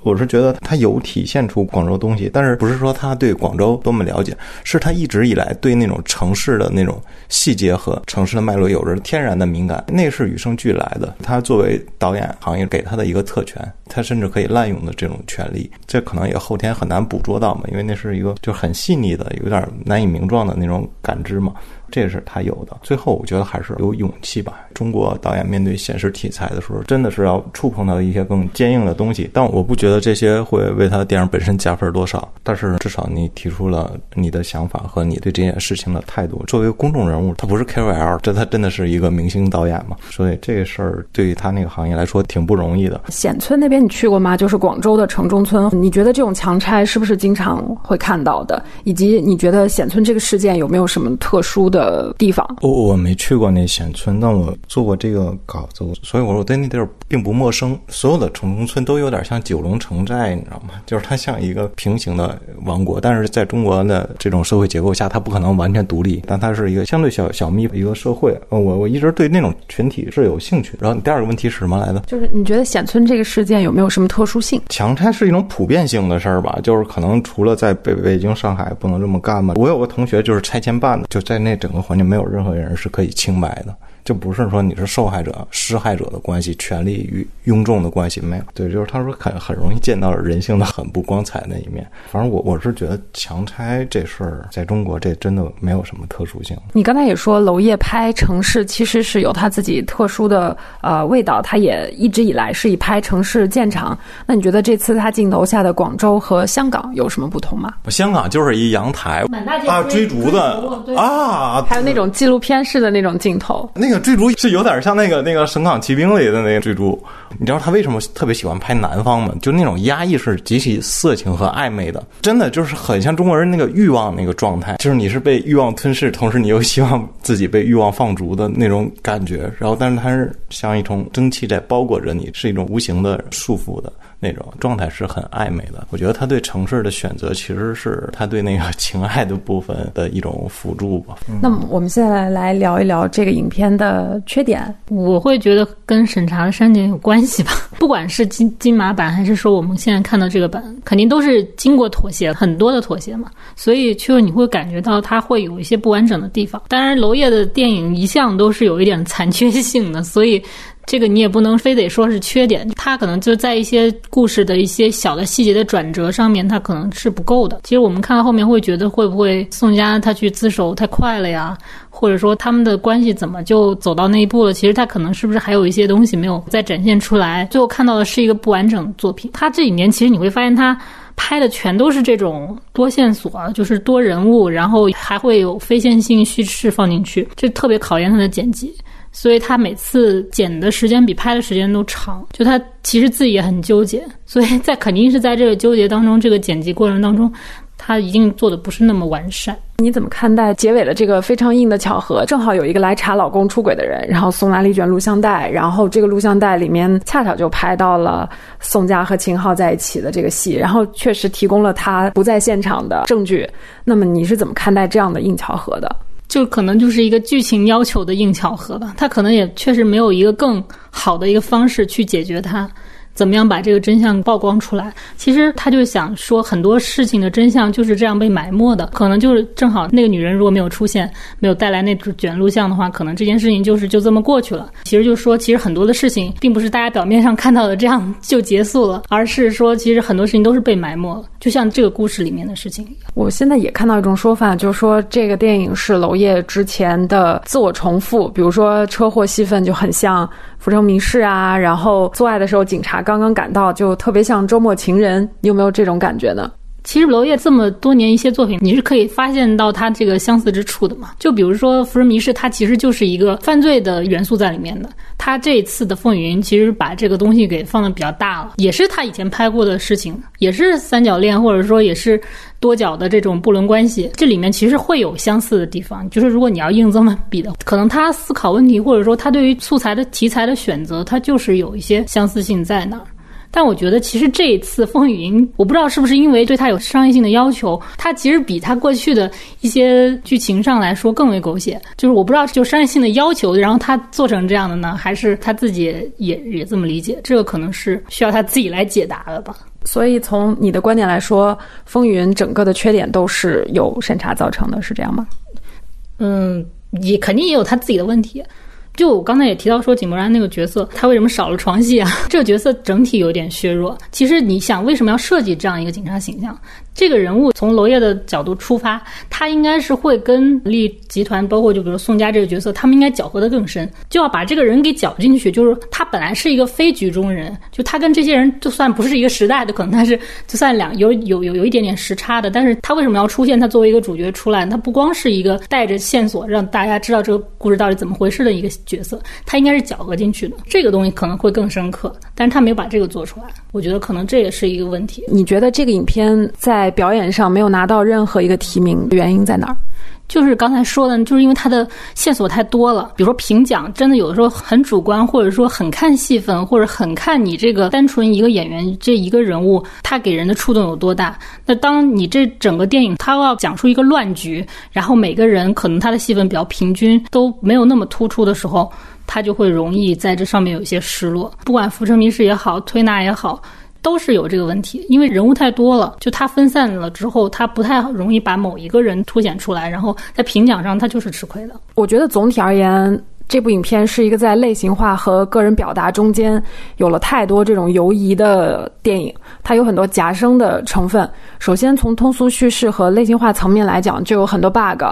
Speaker 2: 我是觉得他有体现出广州东西，但是不是说他对广州多么了解，是他一直以来对那种城市的那种细节和城市的脉络有着天然的敏感，那是与生俱来的。他作为导演行业给他的一个特权，他甚至可以滥用的这种权利，这可能也后天很难捕捉到嘛，因为那是一个就很细腻的、有点难以名状的那种感知嘛。这是他有的。最后，我觉得还是有勇气吧。中国导演面对现实题材的时候，真的是要触碰到一些更坚硬的东西。但我不觉得这些会为他的电影本身加分多少。但是至少你提出了你的想法和你对这件事情的态度。作为公众人物，他不是 KOL，这他真的是一个明星导演嘛？所以这个事儿对于他那个行业来说挺不容易的。
Speaker 3: 显村那边你去过吗？就是广州的城中村，你觉得这种强拆是不是经常会看到的？以及你觉得显村这个事件有没有什么特殊的？的地方，
Speaker 2: 我我没去过那显村，但我做过这个稿子，所以我说我对那地儿并不陌生。所有的城中村都有点像九龙城寨，你知道吗？就是它像一个平行的王国，但是在中国的这种社会结构下，它不可能完全独立，但它是一个相对小小密一个社会。我我一直对那种群体是有兴趣。然后第二个问题是什么来的？
Speaker 3: 就是你觉得显村这个事件有没有什么特殊性？
Speaker 2: 强拆是一种普遍性的事儿吧？就是可能除了在北北京、上海不能这么干嘛？我有个同学就是拆迁办的，就在那整个环境没有任何人是可以清白的。就不是说你是受害者、施害者的关系，权利与庸众的关系没有。对，就是他说很很容易见到人性的很不光彩那一面。反正我我是觉得强拆这事儿在中国这真的没有什么特殊性。
Speaker 3: 你刚才也说娄烨拍城市其实是有他自己特殊的呃味道，他也一直以来是以拍城市见长。那你觉得这次他镜头下的广州和香港有什么不同吗？
Speaker 2: 香港就是一阳台啊，追逐的啊，
Speaker 3: 还有那种纪录片式的那种镜头，
Speaker 2: 那个。追逐是有点像那个那个《神港奇兵》里的那个追逐，你知道他为什么特别喜欢拍南方吗？就那种压抑是极其色情和暧昧的，真的就是很像中国人那个欲望那个状态，就是你是被欲望吞噬，同时你又希望自己被欲望放逐的那种感觉。然后，但是它是像一种蒸汽在包裹着你，是一种无形的束缚的。那种状态是很暧昧的。我觉得他对城市的选择，其实是他对那个 情爱的部分的一种辅助吧。
Speaker 3: 那么，我们现在来聊一聊这个影片的缺点。
Speaker 1: 我会觉得跟审查的删减有关系吧。不管是金金马版，还是说我们现在看到这个版，肯定都是经过妥协，很多的妥协嘛。所以，就你会感觉到它会有一些不完整的地方。当然，娄烨的电影一向都是有一点残缺性的，所以。这个你也不能非得说是缺点，它可能就在一些故事的一些小的细节的转折上面，它可能是不够的。其实我们看到后面会觉得，会不会宋佳他去自首太快了呀？或者说他们的关系怎么就走到那一步了？其实他可能是不是还有一些东西没有再展现出来？最后看到的是一个不完整作品。他这几年其实你会发现，他拍的全都是这种多线索，就是多人物，然后还会有非线性叙事放进去，这特别考验他的剪辑。所以他每次剪的时间比拍的时间都长。就他其实自己也很纠结，所以在肯定是在这个纠结当中，这个剪辑过程当中。他一定做的不是那么完善。
Speaker 3: 你怎么看待结尾的这个非常硬的巧合？正好有一个来查老公出轨的人，然后送来了一卷录像带，然后这个录像带里面恰巧就拍到了宋佳和秦昊在一起的这个戏，然后确实提供了他不在现场的证据。那么你是怎么看待这样的硬巧合的？
Speaker 1: 就可能就是一个剧情要求的硬巧合吧。他可能也确实没有一个更好的一个方式去解决它。怎么样把这个真相曝光出来？其实他就想说，很多事情的真相就是这样被埋没的。可能就是正好那个女人如果没有出现，没有带来那卷录像的话，可能这件事情就是就这么过去了。其实就说，其实很多的事情并不是大家表面上看到的这样就结束了，而是说，其实很多事情都是被埋没了。就像这个故事里面的事情。
Speaker 3: 我现在也看到一种说法，就是说这个电影是娄烨之前的自我重复，比如说车祸戏份就很像。《浮城谜事》啊，然后做爱的时候，警察刚刚赶到，就特别像《周末情人》，你有没有这种感觉呢？
Speaker 1: 其实娄烨这么多年一些作品，你是可以发现到他这个相似之处的嘛？就比如说《浮生谜事》，它其实就是一个犯罪的元素在里面的。他这一次的《风云》其实把这个东西给放的比较大了，也是他以前拍过的事情，也是三角恋，或者说也是多角的这种不伦关系。这里面其实会有相似的地方，就是如果你要硬这么比的，可能他思考问题，或者说他对于素材的题材的选择，他就是有一些相似性在那儿。但我觉得，其实这一次《风云》，我不知道是不是因为对他有商业性的要求，他其实比他过去的一些剧情上来说更为狗血。就是我不知道，就商业性的要求，然后他做成这样的呢，还是他自己也也这么理解？这个可能是需要他自己来解答的吧。
Speaker 3: 所以，从你的观点来说，《风云》整个的缺点都是由审查造成的，是这样吗？
Speaker 1: 嗯，也肯定也有他自己的问题。就我刚才也提到说，井柏然那个角色，他为什么少了床戏啊？这个角色整体有点削弱。其实你想，为什么要设计这样一个警察形象？这个人物从娄烨的角度出发，他应该是会跟利集团，包括就比如宋佳这个角色，他们应该搅和的更深，就要把这个人给搅进去。就是他本来是一个非局中人，就他跟这些人就算不是一个时代的，可能他是就算两有有有有一点点时差的，但是他为什么要出现？他作为一个主角出来，他不光是一个带着线索让大家知道这个故事到底怎么回事的一个角色，他应该是搅和进去的。这个东西可能会更深刻，但是他没有把这个做出来，我觉得可能这也是一个问题。
Speaker 3: 你觉得这个影片在？在表演上没有拿到任何一个提名，原因在哪儿？
Speaker 1: 就是刚才说的，就是因为他的线索太多了。比如说评奖，真的有的时候很主观，或者说很看戏份，或者很看你这个单纯一个演员这一个人物，他给人的触动有多大。那当你这整个电影他要讲出一个乱局，然后每个人可能他的戏份比较平均，都没有那么突出的时候，他就会容易在这上面有一些失落。不管《浮生谜事》也好，推拿也好。都是有这个问题，因为人物太多了，就他分散了之后，他不太容易把某一个人凸显出来，然后在评奖上他就是吃亏的。
Speaker 3: 我觉得总体而言。这部影片是一个在类型化和个人表达中间有了太多这种游移的电影，它有很多夹生的成分。首先从通俗叙事和类型化层面来讲，就有很多 bug。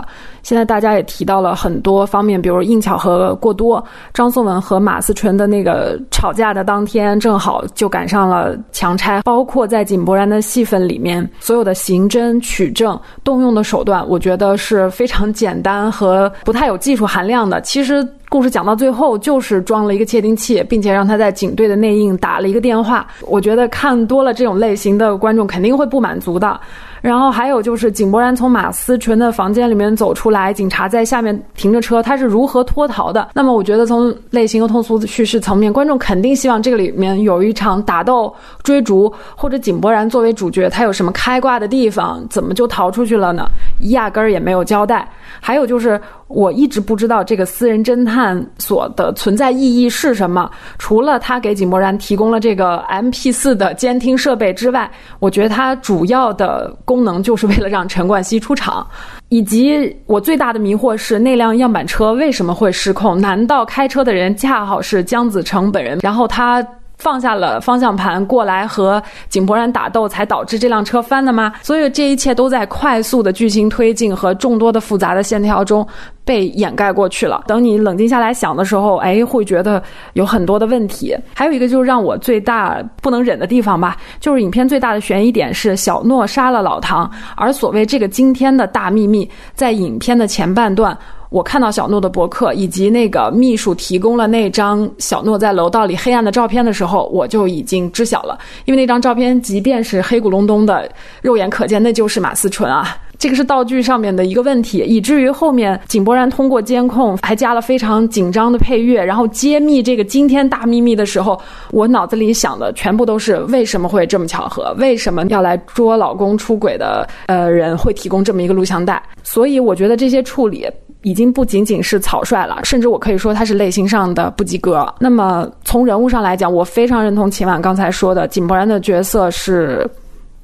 Speaker 3: 现在大家也提到了很多方面，比如硬巧合过多。张颂文和马思纯的那个吵架的当天，正好就赶上了强拆。包括在井柏然的戏份里面，所有的刑侦取证动用的手段，我觉得是非常简单和不太有技术含量的。其实。故事讲到最后，就是装了一个窃听器，并且让他在警队的内应打了一个电话。我觉得看多了这种类型的观众肯定会不满足的。然后还有就是井柏然从马思纯的房间里面走出来，警察在下面停着车，他是如何脱逃的？那么我觉得从类型和通俗叙事层面，观众肯定希望这个里面有一场打斗、追逐，或者井柏然作为主角，他有什么开挂的地方，怎么就逃出去了呢？压根儿也没有交代。还有就是我一直不知道这个私人侦探所的存在意义是什么，除了他给井柏然提供了这个 M P 四的监听设备之外，我觉得他主要的。功能就是为了让陈冠希出场，以及我最大的迷惑是那辆样板车为什么会失控？难道开车的人恰好是姜子成本人？然后他。放下了方向盘过来和井柏然打斗，才导致这辆车翻的吗？所以这一切都在快速的剧情推进和众多的复杂的线条中被掩盖过去了。等你冷静下来想的时候，哎，会觉得有很多的问题。还有一个就是让我最大不能忍的地方吧，就是影片最大的悬疑点是小诺杀了老唐，而所谓这个惊天的大秘密，在影片的前半段。我看到小诺的博客以及那个秘书提供了那张小诺在楼道里黑暗的照片的时候，我就已经知晓了，因为那张照片即便是黑咕隆咚的，肉眼可见那就是马思纯啊。这个是道具上面的一个问题，以至于后面井柏然通过监控还加了非常紧张的配乐，然后揭秘这个惊天大秘密的时候，我脑子里想的全部都是为什么会这么巧合？为什么要来捉老公出轨的呃人会提供这么一个录像带？所以我觉得这些处理已经不仅仅是草率了，甚至我可以说他是类型上的不及格。那么从人物上来讲，我非常认同秦晚刚才说的，井柏然的角色是。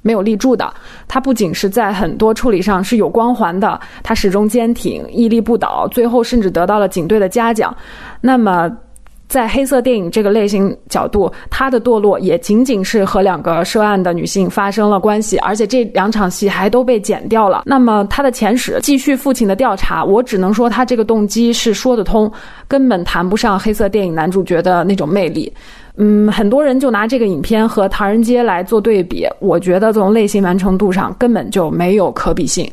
Speaker 3: 没有立柱的，他不仅是在很多处理上是有光环的，他始终坚挺、屹立不倒，最后甚至得到了警队的嘉奖。那么，在黑色电影这个类型角度，他的堕落也仅仅是和两个涉案的女性发生了关系，而且这两场戏还都被剪掉了。那么，他的前史继续父亲的调查，我只能说他这个动机是说得通，根本谈不上黑色电影男主角的那种魅力。嗯，很多人就拿这个影片和《唐人街》来做对比，我觉得从类型完成度上根本就没有可比性。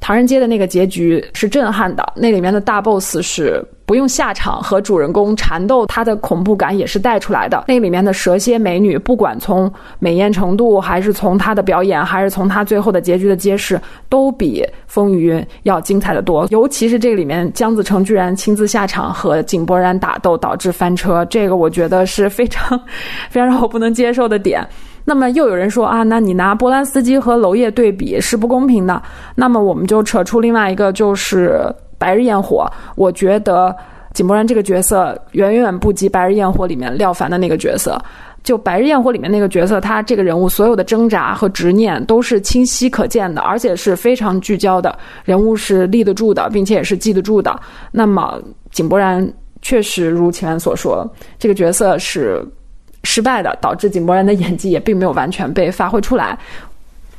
Speaker 3: 唐人街的那个结局是震撼的，那里面的大 boss 是不用下场和主人公缠斗，他的恐怖感也是带出来的。那里面的蛇蝎美女，不管从美艳程度，还是从她的表演，还是从她最后的结局的揭示，都比《风雨云》要精彩的多。尤其是这里面姜子成居然亲自下场和井柏然打斗，导致翻车，这个我觉得是非常 非常让我不能接受的点。那么又有人说啊，那你拿波兰斯基和娄烨对比是不公平的。那么我们就扯出另外一个，就是《白日焰火》。我觉得井柏然这个角色远远不及《白日焰火》里面廖凡的那个角色。就《白日焰火》里面那个角色，他这个人物所有的挣扎和执念都是清晰可见的，而且是非常聚焦的。人物是立得住的，并且也是记得住的。那么井柏然确实如前面所说，这个角色是。失败的，导致井柏然的演技也并没有完全被发挥出来，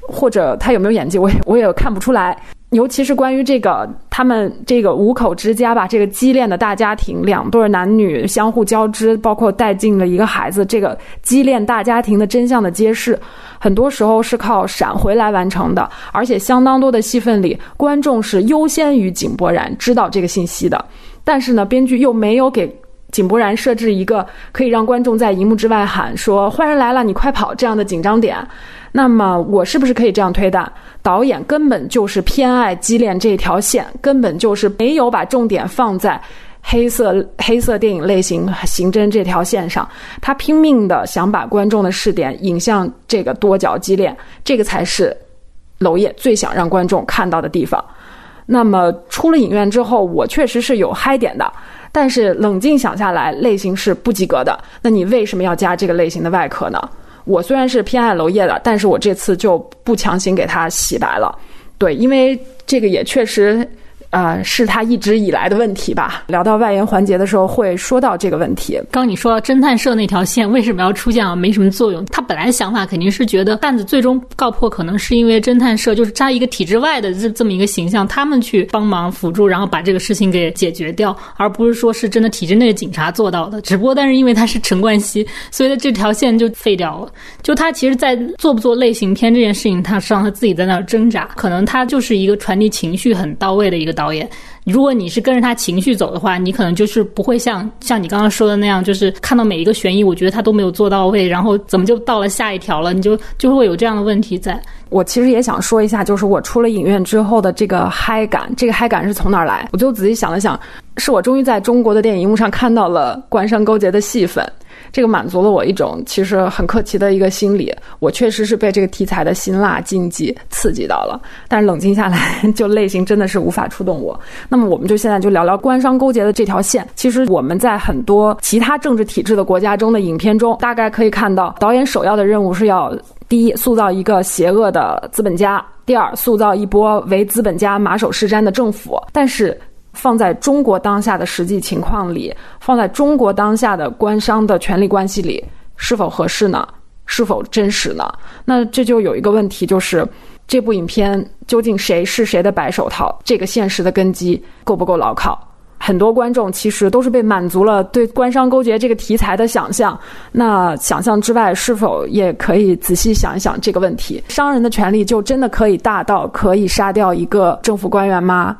Speaker 3: 或者他有没有演技，我也我也看不出来。尤其是关于这个他们这个五口之家吧，这个畸恋的大家庭，两对男女相互交织，包括带进了一个孩子，这个畸恋大家庭的真相的揭示，很多时候是靠闪回来完成的，而且相当多的戏份里，观众是优先于井柏然知道这个信息的，但是呢，编剧又没有给。井柏然设置一个可以让观众在荧幕之外喊说“坏人来了，你快跑”这样的紧张点，那么我是不是可以这样推断？导演根本就是偏爱畸恋这条线，根本就是没有把重点放在黑色黑色电影类型刑侦这条线上，他拼命的想把观众的视点引向这个多角畸恋，这个才是娄烨最想让观众看到的地方。那么出了影院之后，我确实是有嗨点的。但是冷静想下来，类型是不及格的。那你为什么要加这个类型的外壳呢？我虽然是偏爱娄烨的，但是我这次就不强行给他洗白了。对，因为这个也确实。呃，是他一直以来的问题吧。聊到外延环节的时候，会说到这个问题。
Speaker 1: 刚你说侦探社那条线为什么要出现啊？没什么作用。他本来想法肯定是觉得案子最终告破，可能是因为侦探社就是扎一个体制外的这这么一个形象，他们去帮忙辅助，然后把这个事情给解决掉，而不是说是真的体制内的警察做到的。只不过，但是因为他是陈冠希，所以这条线就废掉了。就他其实，在做不做类型片这件事情，他是让他自己在那儿挣扎。可能他就是一个传递情绪很到位的一个。导演，如果你是跟着他情绪走的话，你可能就是不会像像你刚刚说的那样，就是看到每一个悬疑，我觉得他都没有做到位，然后怎么就到了下一条了？你就就会有这样的问题在。
Speaker 3: 我其实也想说一下，就是我出了影院之后的这个嗨感，这个嗨感是从哪儿来？我就仔细想了想，是我终于在中国的电影荧幕上看到了官商勾结的戏份。这个满足了我一种其实很客气的一个心理，我确实是被这个题材的辛辣禁忌刺激到了。但是冷静下来，就类型真的是无法触动我。那么我们就现在就聊聊官商勾结的这条线。其实我们在很多其他政治体制的国家中的影片中，大概可以看到，导演首要的任务是要第一塑造一个邪恶的资本家，第二塑造一波为资本家马首是瞻的政府。但是。放在中国当下的实际情况里，放在中国当下的官商的权力关系里，是否合适呢？是否真实呢？那这就有一个问题，就是这部影片究竟谁是谁的白手套？这个现实的根基够不够牢靠？很多观众其实都是被满足了对官商勾结这个题材的想象。那想象之外，是否也可以仔细想一想这个问题？商人的权利就真的可以大到可以杀掉一个政府官员吗？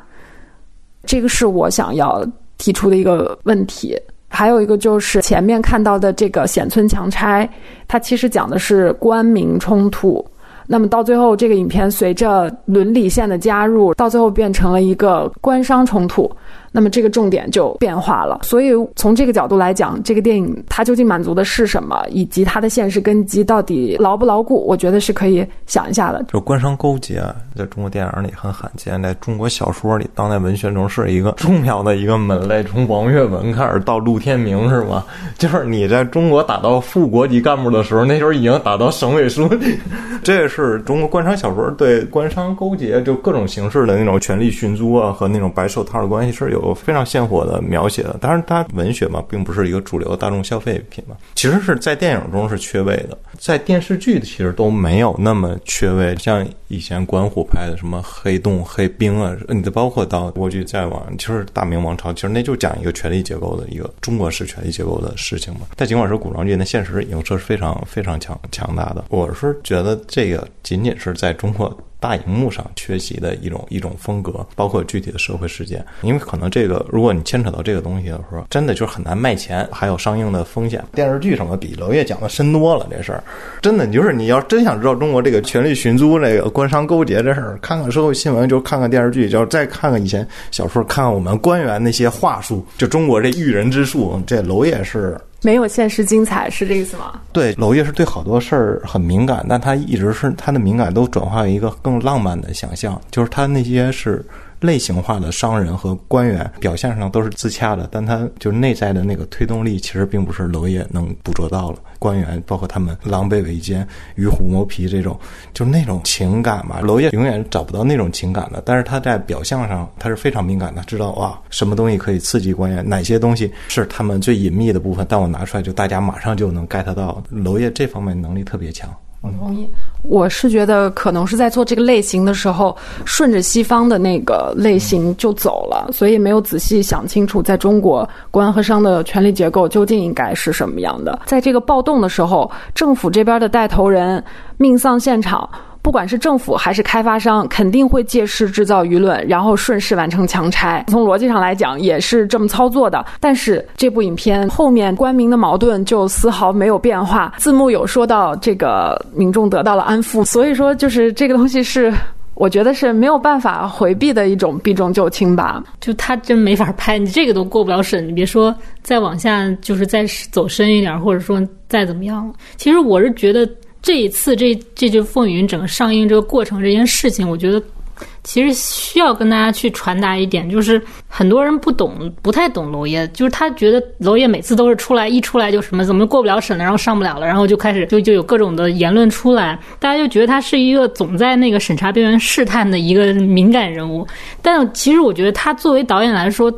Speaker 3: 这个是我想要提出的一个问题。还有一个就是前面看到的这个显村强拆，它其实讲的是官民冲突。那么到最后，这个影片随着伦理线的加入，到最后变成了一个官商冲突。那么这个重点就变化了，所以从这个角度来讲，这个电影它究竟满足的是什么，以及它的现实根基到底牢不牢固，我觉得是可以想一下的。
Speaker 2: 就官商勾结，在中国电影里很罕见，在中国小说里、当代文学中是一个重要的一个门类。从王跃文开始到陆天明，是吧？就是你在中国打到副国级干部的时候，那时候已经打到省委书记。这是中国官商小说对官商勾结就各种形式的那种权力寻租啊，和那种白手套的关系是有。有非常鲜活的描写的，当然，它文学嘛，并不是一个主流大众消费品嘛。其实是在电影中是缺位的，在电视剧其实都没有那么缺位。像以前关虎拍的什么《黑洞》《黑冰》啊，你的包括到过去再往，其实大明王朝，其实那就讲一个权力结构的一个中国式权力结构的事情嘛。但尽管是古装剧，那现实影射是非常非常强强大的。我是觉得这个仅仅是在中国。大荧幕上缺席的一种一种风格，包括具体的社会事件，因为可能这个，如果你牵扯到这个东西的时候，真的就是很难卖钱，还有上映的风险。电视剧什么比娄烨讲的深多了，这事儿真的，你就是你要真想知道中国这个权力寻租、这个官商勾结这事儿，看看社会新闻，就看看电视剧，就再看看以前小说，看看我们官员那些话术，就中国这驭人之术，这娄烨是。
Speaker 3: 没有现实精彩是这意思吗？
Speaker 2: 对，娄烨是对好多事儿很敏感，但他一直是他的敏感都转化为一个更浪漫的想象，就是他那些是。类型化的商人和官员表现上都是自洽的，但他就是内在的那个推动力，其实并不是娄烨能捕捉到了。官员包括他们狼狈为奸、与虎谋皮这种，就是那种情感嘛，娄烨永远找不到那种情感的。但是他在表象上，他是非常敏感的，知道哇，什么东西可以刺激官员，哪些东西是他们最隐秘的部分，但我拿出来就大家马上就能 get 到。娄烨这方面能力特别强。
Speaker 3: 我同意，我是觉得可能是在做这个类型的时候，顺着西方的那个类型就走了，所以没有仔细想清楚，在中国官和商的权力结构究竟应该是什么样的。在这个暴动的时候，政府这边的带头人命丧现场。不管是政府还是开发商，肯定会借势制造舆论，然后顺势完成强拆。从逻辑上来讲，也是这么操作的。但是这部影片后面官民的矛盾就丝毫没有变化。字幕有说到这个民众得到了安抚，所以说就是这个东西是，我觉得是没有办法回避的一种避重就轻吧。
Speaker 1: 就他真没法拍，你这个都过不了审，你别说再往下，就是再走深一点，或者说再怎么样。其实我是觉得。这一次，这这就《风云》整个上映这个过程这件事情，我觉得其实需要跟大家去传达一点，就是很多人不懂，不太懂娄烨，就是他觉得娄烨每次都是出来一出来就什么怎么过不了审了，然后上不了了，然后就开始就就有各种的言论出来，大家就觉得他是一个总在那个审查边缘试探的一个敏感人物。但其实我觉得他作为导演来说，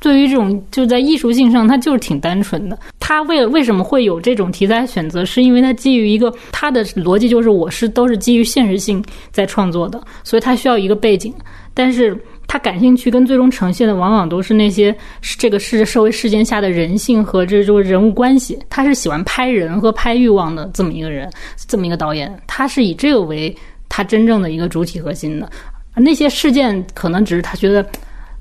Speaker 1: 对于这种就在艺术性上，他就是挺单纯的。他为为什么会有这种题材选择，是因为他基于一个他的逻辑，就是我是都是基于现实性在创作的，所以他需要一个背景。但是他感兴趣跟最终呈现的，往往都是那些这个是社会事件下的人性和这种人物关系。他是喜欢拍人和拍欲望的这么一个人，这么一个导演。他是以这个为他真正的一个主体核心的。那些事件可能只是他觉得。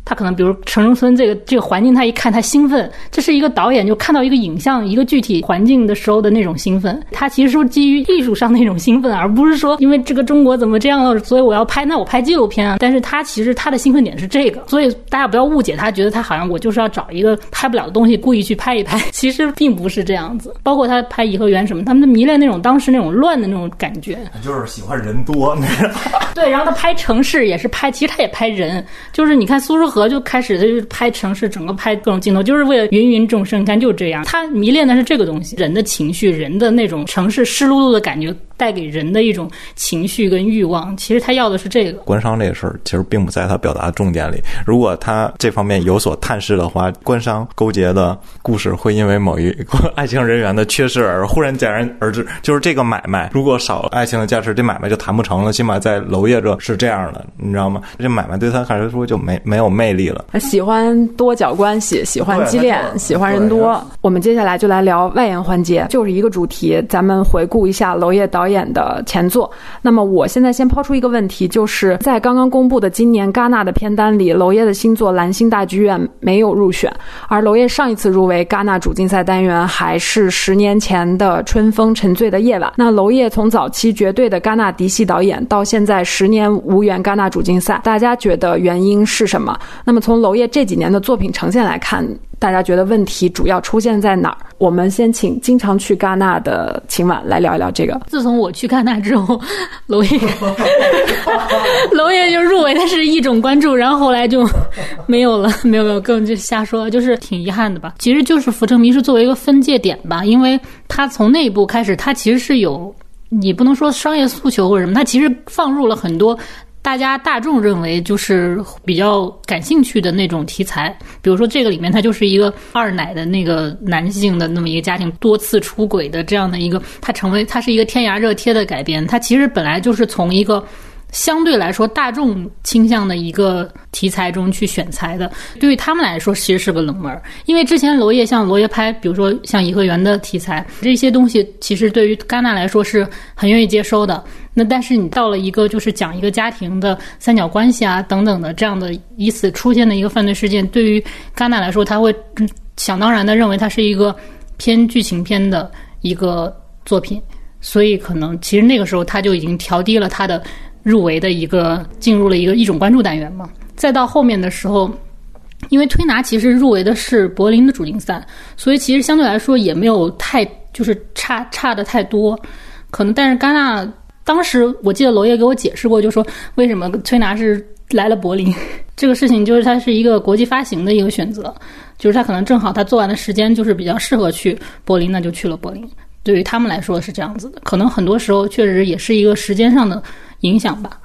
Speaker 1: 他可能比如城中村这个这个环境，他一看他兴奋，这是一个导演就看到一个影像一个具体环境的时候的那种兴奋。他其实是基于艺术上那种兴奋，而不是说因为这个中国怎么这样了，所以我要拍，那我拍纪录片啊。但是他其实他的兴奋点是这个，所以大家不要误解他，觉得他好像我就是要找一个拍不了的东西故意去拍一拍，其实并不是这样子。包括他拍颐和园什么，他们迷恋那种当时那种乱的那种感觉，
Speaker 2: 就是喜欢人多。
Speaker 1: 对，然后他拍城市也是拍，其实他也拍人，就是你看苏州河。就开始他就拍城市，整个拍各种镜头，就是为了芸芸众生。你看就这样，他迷恋的是这个东西，人的情绪，人的那种城市湿漉漉的感觉。带给人的一种情绪跟欲望，其实他要的是这个。
Speaker 2: 官商这个事儿，其实并不在他表达的重点里。如果他这方面有所探视的话，官商勾结的故事会因为某一个 爱情人员的缺失而忽然戛然而止。就是这个买卖，如果少了爱情的加持，这买卖就谈不成了。起码在娄烨这是这样的，你知道吗？这买卖对他来说就没没有魅力了。
Speaker 3: 喜欢多角关系，喜欢激烈，喜欢人多。我们接下来就来聊外延环节，就是一个主题，咱们回顾一下娄烨导演。的前作。那么我现在先抛出一个问题，就是在刚刚公布的今年戛纳的片单里，娄烨的新作《蓝星大剧院》没有入选，而娄烨上一次入围戛纳主竞赛单元还是十年前的《春风沉醉的夜晚》。那娄烨从早期绝对的戛纳嫡系导演，到现在十年无缘戛纳主竞赛，大家觉得原因是什么？那么从娄烨这几年的作品呈现来看，大家觉得问题主要出现在哪儿？我们先请经常去戛纳的秦晚来聊一聊这个。
Speaker 1: 自从我去戛纳之后，娄烨，娄烨就入围的是一种关注，然后后来就没有了，没 有没有，根本就瞎说，就是挺遗憾的吧。其实就是《浮城谜事》作为一个分界点吧，因为它从那一步开始，它其实是有，你不能说商业诉求或者什么，它其实放入了很多。大家大众认为就是比较感兴趣的那种题材，比如说这个里面它就是一个二奶的那个男性的那么一个家庭多次出轨的这样的一个，它成为它是一个天涯热贴的改编，它其实本来就是从一个。相对来说，大众倾向的一个题材中去选材的，对于他们来说其实是个冷门。因为之前娄烨像娄烨拍，比如说像颐和园的题材，这些东西其实对于戛纳来说是很愿意接收的。那但是你到了一个就是讲一个家庭的三角关系啊等等的这样的以此出现的一个犯罪事件，对于戛纳来说，他会想当然的认为它是一个偏剧情片的一个作品，所以可能其实那个时候他就已经调低了他的。入围的一个进入了一个一种关注单元嘛，再到后面的时候，因为推拿其实入围的是柏林的主竞赛，所以其实相对来说也没有太就是差差的太多，可能但是戛纳当时我记得娄烨给我解释过，就说为什么推拿是来了柏林 这个事情，就是它是一个国际发行的一个选择，就是他可能正好他做完的时间就是比较适合去柏林，那就去了柏林。对于他们来说是这样子的，可能很多时候确实也是一个时间上的。影响吧，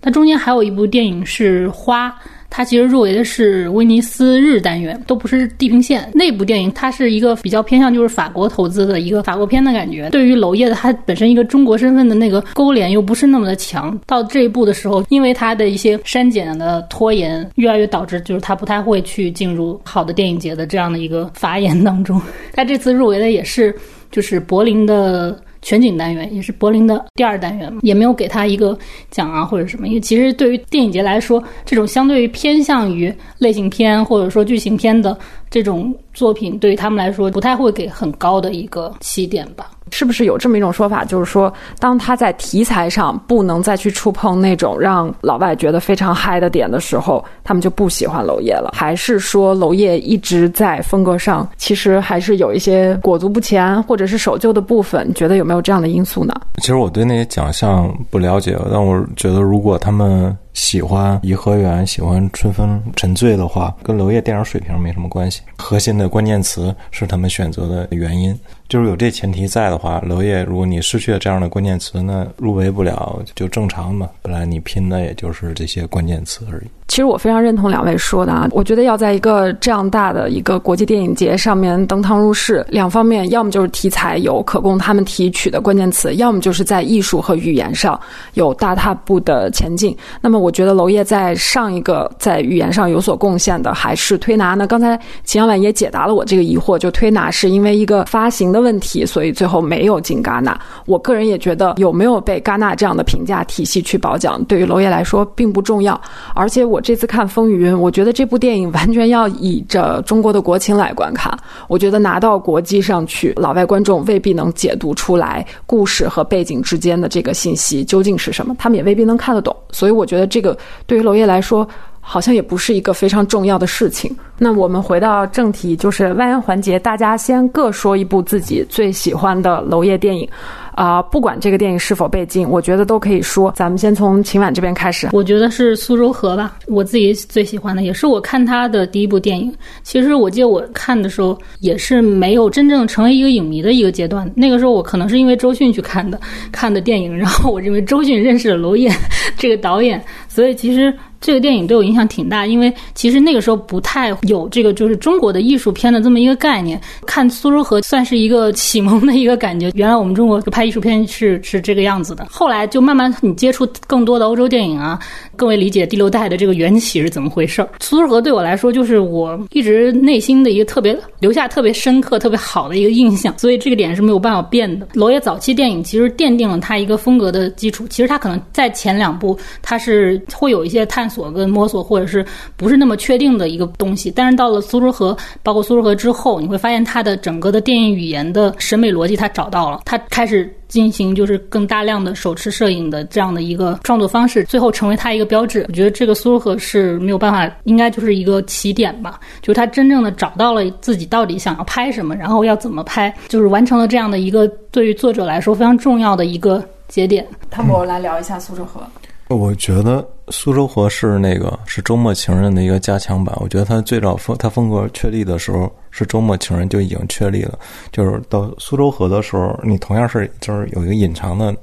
Speaker 1: 它中间还有一部电影是《花》，它其实入围的是威尼斯日单元，都不是地平线。那部电影它是一个比较偏向就是法国投资的一个法国片的感觉。对于娄烨的他本身一个中国身份的那个勾连又不是那么的强。到这一步的时候，因为他的一些删减的拖延，越来越导致就是他不太会去进入好的电影节的这样的一个法眼当中。他这次入围的也是就是柏林的。全景单元也是柏林的第二单元，也没有给他一个奖啊或者什么。因为其实对于电影节来说，这种相对于偏向于类型片或者说剧情片的这种作品，对于他们来说不太会给很高的一个起点吧。
Speaker 3: 是不是有这么一种说法，就是说，当他在题材上不能再去触碰那种让老外觉得非常嗨的点的时候，他们就不喜欢娄烨了？还是说娄烨一直在风格上其实还是有一些裹足不前，或者是守旧的部分？你觉得有没有这样的因素呢？
Speaker 2: 其实我对那些奖项不了解，但我觉得如果他们。喜欢颐和园，喜欢春风沉醉的话，跟娄烨电影水平没什么关系。核心的关键词是他们选择的原因，就是有这前提在的话，娄烨，如果你失去了这样的关键词，那入围不了就正常嘛。本来你拼的也就是这些关键词而已。
Speaker 3: 其实我非常认同两位说的啊，我觉得要在一个这样大的一个国际电影节上面登堂入室，两方面，要么就是题材有可供他们提取的关键词，要么就是在艺术和语言上有大踏步的前进。那么我我觉得娄烨在上一个在语言上有所贡献的还是推拿呢。刚才秦阳婉也解答了我这个疑惑，就推拿是因为一个发行的问题，所以最后没有进戛纳。我个人也觉得有没有被戛纳这样的评价体系去褒奖，对于娄烨来说并不重要，而且我。这次看《风云》，我觉得这部电影完全要以着中国的国情来观看。我觉得拿到国际上去，老外观众未必能解读出来故事和背景之间的这个信息究竟是什么，他们也未必能看得懂。所以我觉得这这个对于娄烨来说，好像也不是一个非常重要的事情。那我们回到正题，就是万言环节，大家先各说一部自己最喜欢的娄烨电影。啊，不管这个电影是否被禁，我觉得都可以说。咱们先从秦晚这边开始。
Speaker 1: 我觉得是《苏州河》吧，我自己最喜欢的，也是我看他的第一部电影。其实我记得我看的时候，也是没有真正成为一个影迷的一个阶段。那个时候我可能是因为周迅去看的，看的电影，然后我认为周迅认识了娄烨这个导演，所以其实。这个电影对我影响挺大，因为其实那个时候不太有这个就是中国的艺术片的这么一个概念。看《苏州河》算是一个启蒙的一个感觉，原来我们中国拍艺术片是是这个样子的。后来就慢慢你接触更多的欧洲电影啊，更为理解第六代的这个缘起是怎么回事儿。苏州河对我来说，就是我一直内心的一个特别留下特别深刻、特别好的一个印象，所以这个点是没有办法变的。娄烨早期电影其实奠定了他一个风格的基础，其实他可能在前两部他是会有一些探索跟摸索，或者是不是那么确定的一个东西，但是到了苏州河，包括苏州河之后，你会发现他的整个的电影语言的审美逻辑他找到了，他开始。进行就是更大量的手持摄影的这样的一个创作方式，最后成为他一个标志。我觉得这个苏州河是没有办法，应该就是一个起点吧，就是他真正的找到了自己到底想要拍什么，然后要怎么拍，就是完成了这样的一个对于作者来说非常重要的一个节点。
Speaker 3: 汤姆来聊一下苏州河。
Speaker 2: 我觉得苏州河是那个是周末情人的一个加强版。我觉得他最早风他风格确立的时候，是周末情人就已经确立了。就是到苏州河的时候，你同样是就是有一个隐藏的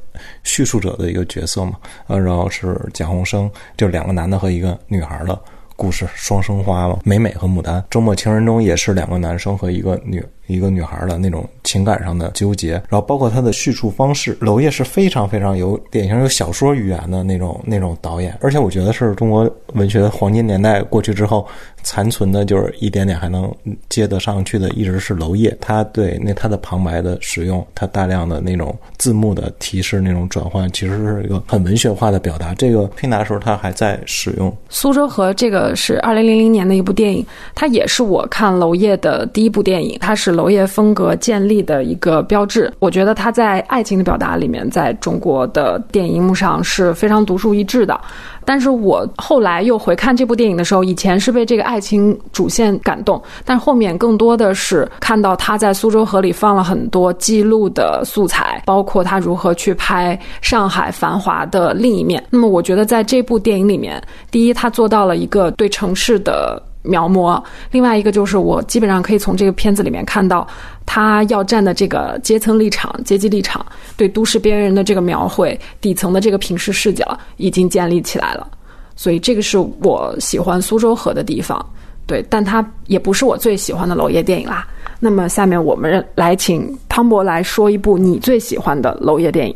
Speaker 2: 叙述者的一个角色嘛，呃，然后是蒋鸿生，就两个男的和一个女孩的故事，双生花嘛，美美和牡丹。周末情人中也是两个男生和一个女。一个女孩的那种情感上的纠结，然后包括他的叙述方式，娄烨是非常非常有典型有小说语言的那种那种导演，而且我觉得是中国文学黄金年代过去之后残存的，就是一点点还能接得上去的，一直是娄烨。他对那他的旁白的使用，他大量的那种字幕的提示那种转换，其实是一个很文学化的表达。这个推拿的时候他还在使用《
Speaker 3: 苏州河》，这个是二零零零年的一部电影，它也是我看娄烨的第一部电影，它是。娄烨风格建立的一个标志，我觉得他在爱情的表达里面，在中国的电影幕上是非常独树一帜的。但是我后来又回看这部电影的时候，以前是被这个爱情主线感动，但后面更多的是看到他在苏州河里放了很多记录的素材，包括他如何去拍上海繁华的另一面。那么，我觉得在这部电影里面，第一，他做到了一个对城市的。描摹，另外一个就是我基本上可以从这个片子里面看到，他要站的这个阶层立场、阶级立场，对都市边缘人的这个描绘、底层的这个平视视角已经建立起来了。所以这个是我喜欢苏州河的地方，对，但它也不是我最喜欢的娄烨电影啦。那么下面我们来请汤博来说一部你最喜欢的娄烨电影。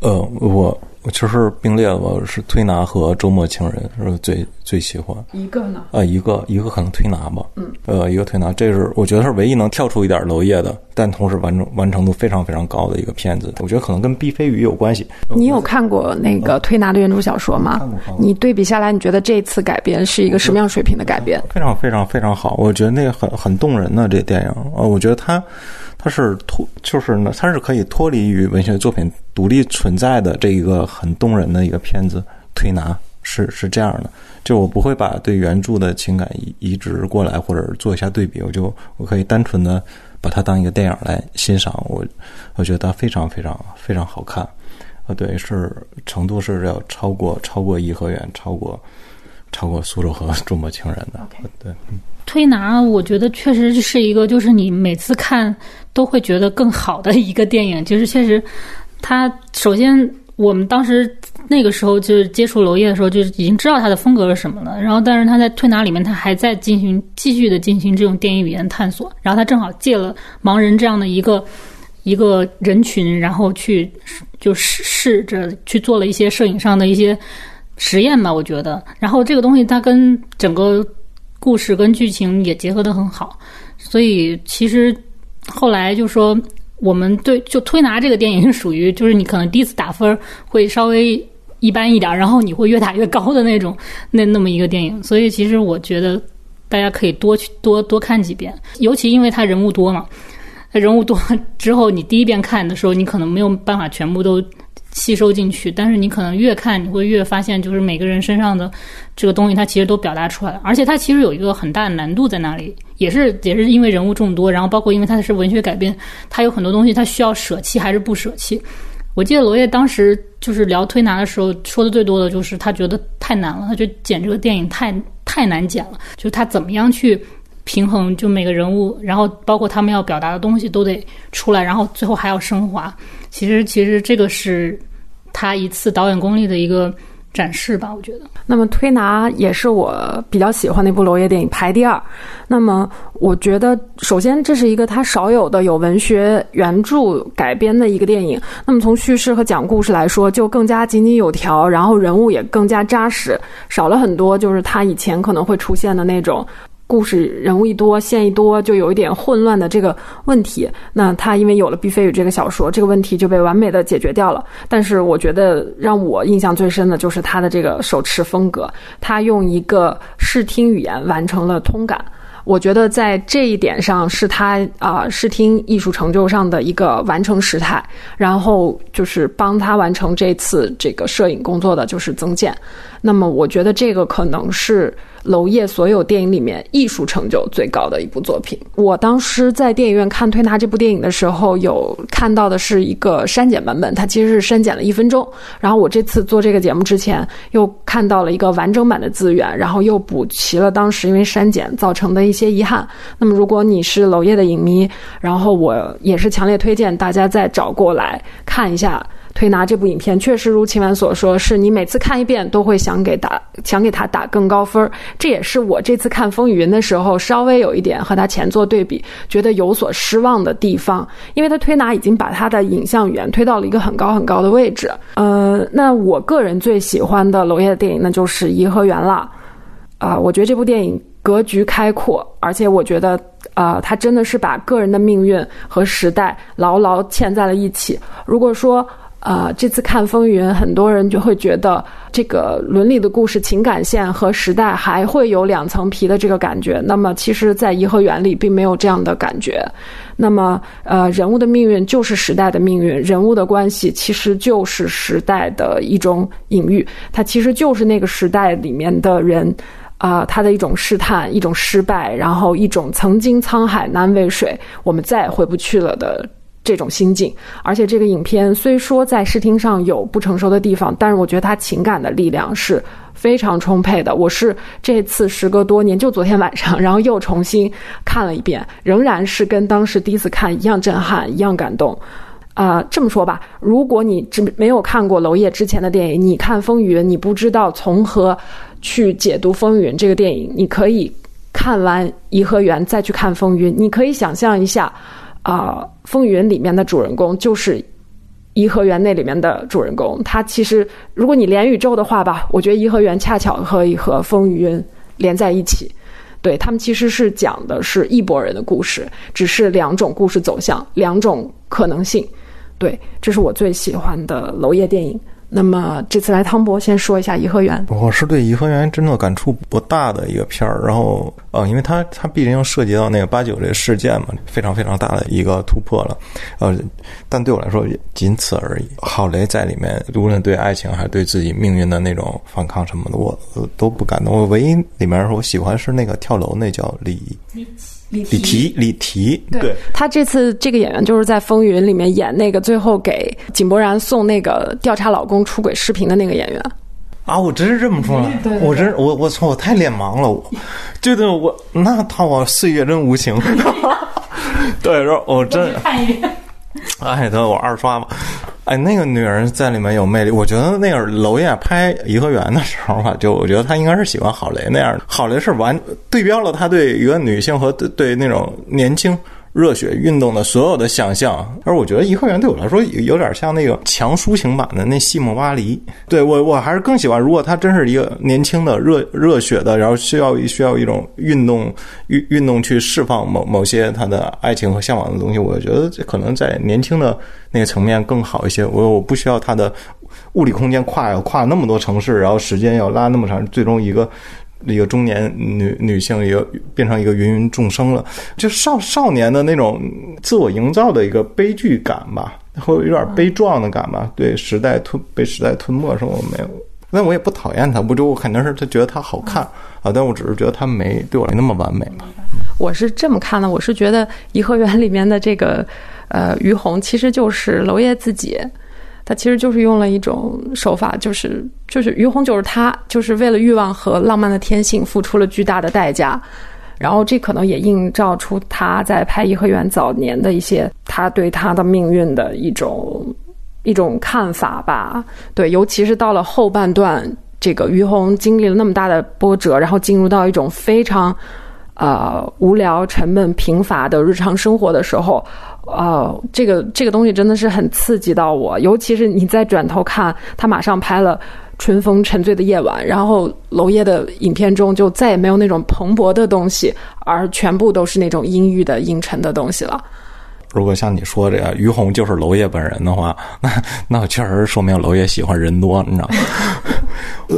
Speaker 2: 呃，我。我其实并列了，是推拿和周末情人是最最喜欢
Speaker 3: 一个呢？
Speaker 2: 呃，一个一个可能推拿吧。
Speaker 3: 嗯，
Speaker 2: 呃，一个推拿，这是我觉得是唯一能跳出一点娄烨的，但同时完成完成度非常非常高的一个片子。我觉得可能跟毕飞宇有关系。
Speaker 3: 你有看过那个推拿的原著小说吗？
Speaker 2: 看过。
Speaker 3: 你对比下来，你觉得这次改编是一个什么样水平的改编？
Speaker 2: 非常非常非常好，我觉得那个很很动人的这电影。呃，我觉得它。它是脱，就是呢，它是可以脱离于文学作品独立存在的这一个很动人的一个片子。推拿是是这样的，就我不会把对原著的情感移移植过来，或者做一下对比，我就我可以单纯的把它当一个电影来欣赏。我我觉得它非常非常非常好看，啊，对，是程度是要超过超过颐和园，超过超过苏州河周末情人的。对。
Speaker 1: 推拿，我觉得确实是一个，就是你每次看都会觉得更好的一个电影。就是确实，他首先我们当时那个时候就是接触娄烨的时候，就已经知道他的风格是什么了。然后，但是他在推拿里面，他还在进行继续的进行这种电影语言探索。然后他正好借了盲人这样的一个一个人群，然后去就试试着去做了一些摄影上的一些实验吧。我觉得，然后这个东西它跟整个。故事跟剧情也结合的很好，所以其实后来就说我们对就推拿这个电影是属于就是你可能第一次打分会稍微一般一点，然后你会越打越高的那种那那么一个电影。所以其实我觉得大家可以多去多多看几遍，尤其因为它人物多嘛，人物多之后你第一遍看的时候你可能没有办法全部都。吸收进去，但是你可能越看，你会越发现，就是每个人身上的这个东西，它其实都表达出来了。而且它其实有一个很大的难度在那里，也是也是因为人物众多，然后包括因为它是文学改编，它有很多东西它需要舍弃还是不舍弃。我记得罗烨当时就是聊推拿的时候说的最多的就是他觉得太难了，他觉得剪这个电影太太难剪了，就他怎么样去平衡就每个人物，然后包括他们要表达的东西都得出来，然后最后还要升华。其实，其实这个是他一次导演功力的一个展示吧，我觉得。
Speaker 3: 那么推拿也是我比较喜欢的一部娄烨电影，排第二。那么我觉得，首先这是一个他少有的有文学原著改编的一个电影。那么从叙事和讲故事来说，就更加井井有条，然后人物也更加扎实，少了很多就是他以前可能会出现的那种。故事人物一多，线一多，就有一点混乱的这个问题。那他因为有了《毕飞宇》这个小说，这个问题就被完美的解决掉了。但是我觉得让我印象最深的就是他的这个手持风格，他用一个视听语言完成了通感。我觉得在这一点上是他啊视听艺术成就上的一个完成时态。然后就是帮他完成这次这个摄影工作的就是曾健。那么我觉得这个可能是。娄烨所有电影里面艺术成就最高的一部作品。我当时在电影院看《推拿》这部电影的时候，有看到的是一个删减版本，它其实是删减了一分钟。然后我这次做这个节目之前，又看到了一个完整版的资源，然后又补齐了当时因为删减造成的一些遗憾。那么如果你是娄烨的影迷，然后我也是强烈推荐大家再找过来看一下。推拿这部影片确实如秦晚所说，是你每次看一遍都会想给打想给他打更高分儿。这也是我这次看《风雨云》的时候稍微有一点和他前作对比，觉得有所失望的地方。因为他推拿已经把他的影像语言推到了一个很高很高的位置。呃，那我个人最喜欢的娄烨的电影那就是《颐和园》了。啊，我觉得这部电影格局开阔，而且我觉得啊，他真的是把个人的命运和时代牢牢嵌在了一起。如果说啊，这次看《风云》，很多人就会觉得这个伦理的故事、情感线和时代还会有两层皮的这个感觉。那么，其实，在颐和园里并没有这样的感觉。那么，呃，人物的命运就是时代的命运，人物的关系其实就是时代的一种隐喻。它其实就是那个时代里面的人，啊，他的一种试探、一种失败，然后一种曾经沧海难为水，我们再也回不去了的。这种心境，而且这个影片虽说在视听上有不成熟的地方，但是我觉得它情感的力量是非常充沛的。我是这次时隔多年，就昨天晚上，然后又重新看了一遍，仍然是跟当时第一次看一样震撼，一样感动。啊，这么说吧，如果你只没有看过娄烨之前的电影，你看《风云》，你不知道从何去解读《风云》这个电影，你可以看完《颐和园》再去看《风云》，你可以想象一下。啊，《风云》里面的主人公就是《颐和园》那里面的主人公。他其实，如果你连宇宙的话吧，我觉得《颐和园》恰巧可以和《风云》连在一起。对他们其实是讲的是一拨人的故事，只是两种故事走向，两种可能性。对，这是我最喜欢的娄烨电影。那么这次来汤博先说一下《颐和园》。
Speaker 2: 我是对《颐和园》真的感触不大的一个片儿，然后呃，因为它它毕竟涉及到那个八九这个事件嘛，非常非常大的一个突破了，呃，但对我来说仅此而已。郝雷在里面，无论对爱情还是对自己命运的那种反抗什么的，我都不感动。我唯一里面我喜欢是那个跳楼，那叫李。李提，李提，对
Speaker 3: 他这次这个演员就是在《风云》里面演那个最后给井柏然送那个调查老公出轨视频的那个演员
Speaker 2: 啊！我真是认不出来，我真我我操，我太脸盲了，我觉得我那他我岁月真无情，对，然后我真
Speaker 1: 看一遍，
Speaker 2: 哎，他我二刷吧。哎，那个女人在里面有魅力。我觉得那个娄烨拍《颐和园》的时候吧，就我觉得他应该是喜欢郝蕾那样的。郝蕾是完对标了他对一个女性和对对那种年轻。热血运动的所有的想象，而我觉得颐和园对我来说有点像那个强抒情版的那西蒙巴黎。对我，我还是更喜欢，如果他真是一个年轻的热热血的，然后需要需要一种运动运运动去释放某某些他的爱情和向往的东西，我觉得这可能在年轻的那个层面更好一些。我我不需要他的物理空间跨要跨那么多城市，然后时间要拉那么长，最终一个。一个中年女女性，一个变成一个芸芸众生了，就少少年的那种自我营造的一个悲剧感吧，会有点悲壮的感吧。对时代吞被时代吞没，什么没有？那我也不讨厌他，不就我肯定是他觉得他好看啊，但我只是觉得他没对我来那么完美嘛。
Speaker 3: 我是这么看的，我是觉得《颐和园》里面的这个呃于红，其实就是娄烨自己。他其实就是用了一种手法，就是就是于红就是他，就是为了欲望和浪漫的天性付出了巨大的代价，然后这可能也映照出他在拍颐和园早年的一些他对他的命运的一种一种看法吧。对，尤其是到了后半段，这个于红经历了那么大的波折，然后进入到一种非常呃无聊、沉闷、贫乏的日常生活的时候，呃，这个这个东西真的是很刺激到我。尤其是你再转头看，他马上拍了。春风沉醉的夜晚，然后娄烨的影片中就再也没有那种蓬勃的东西，而全部都是那种阴郁的、阴沉的东西了。
Speaker 2: 如果像你说这个于红就是娄烨本人的话，那那确实说明娄烨喜欢人多，你知道吗？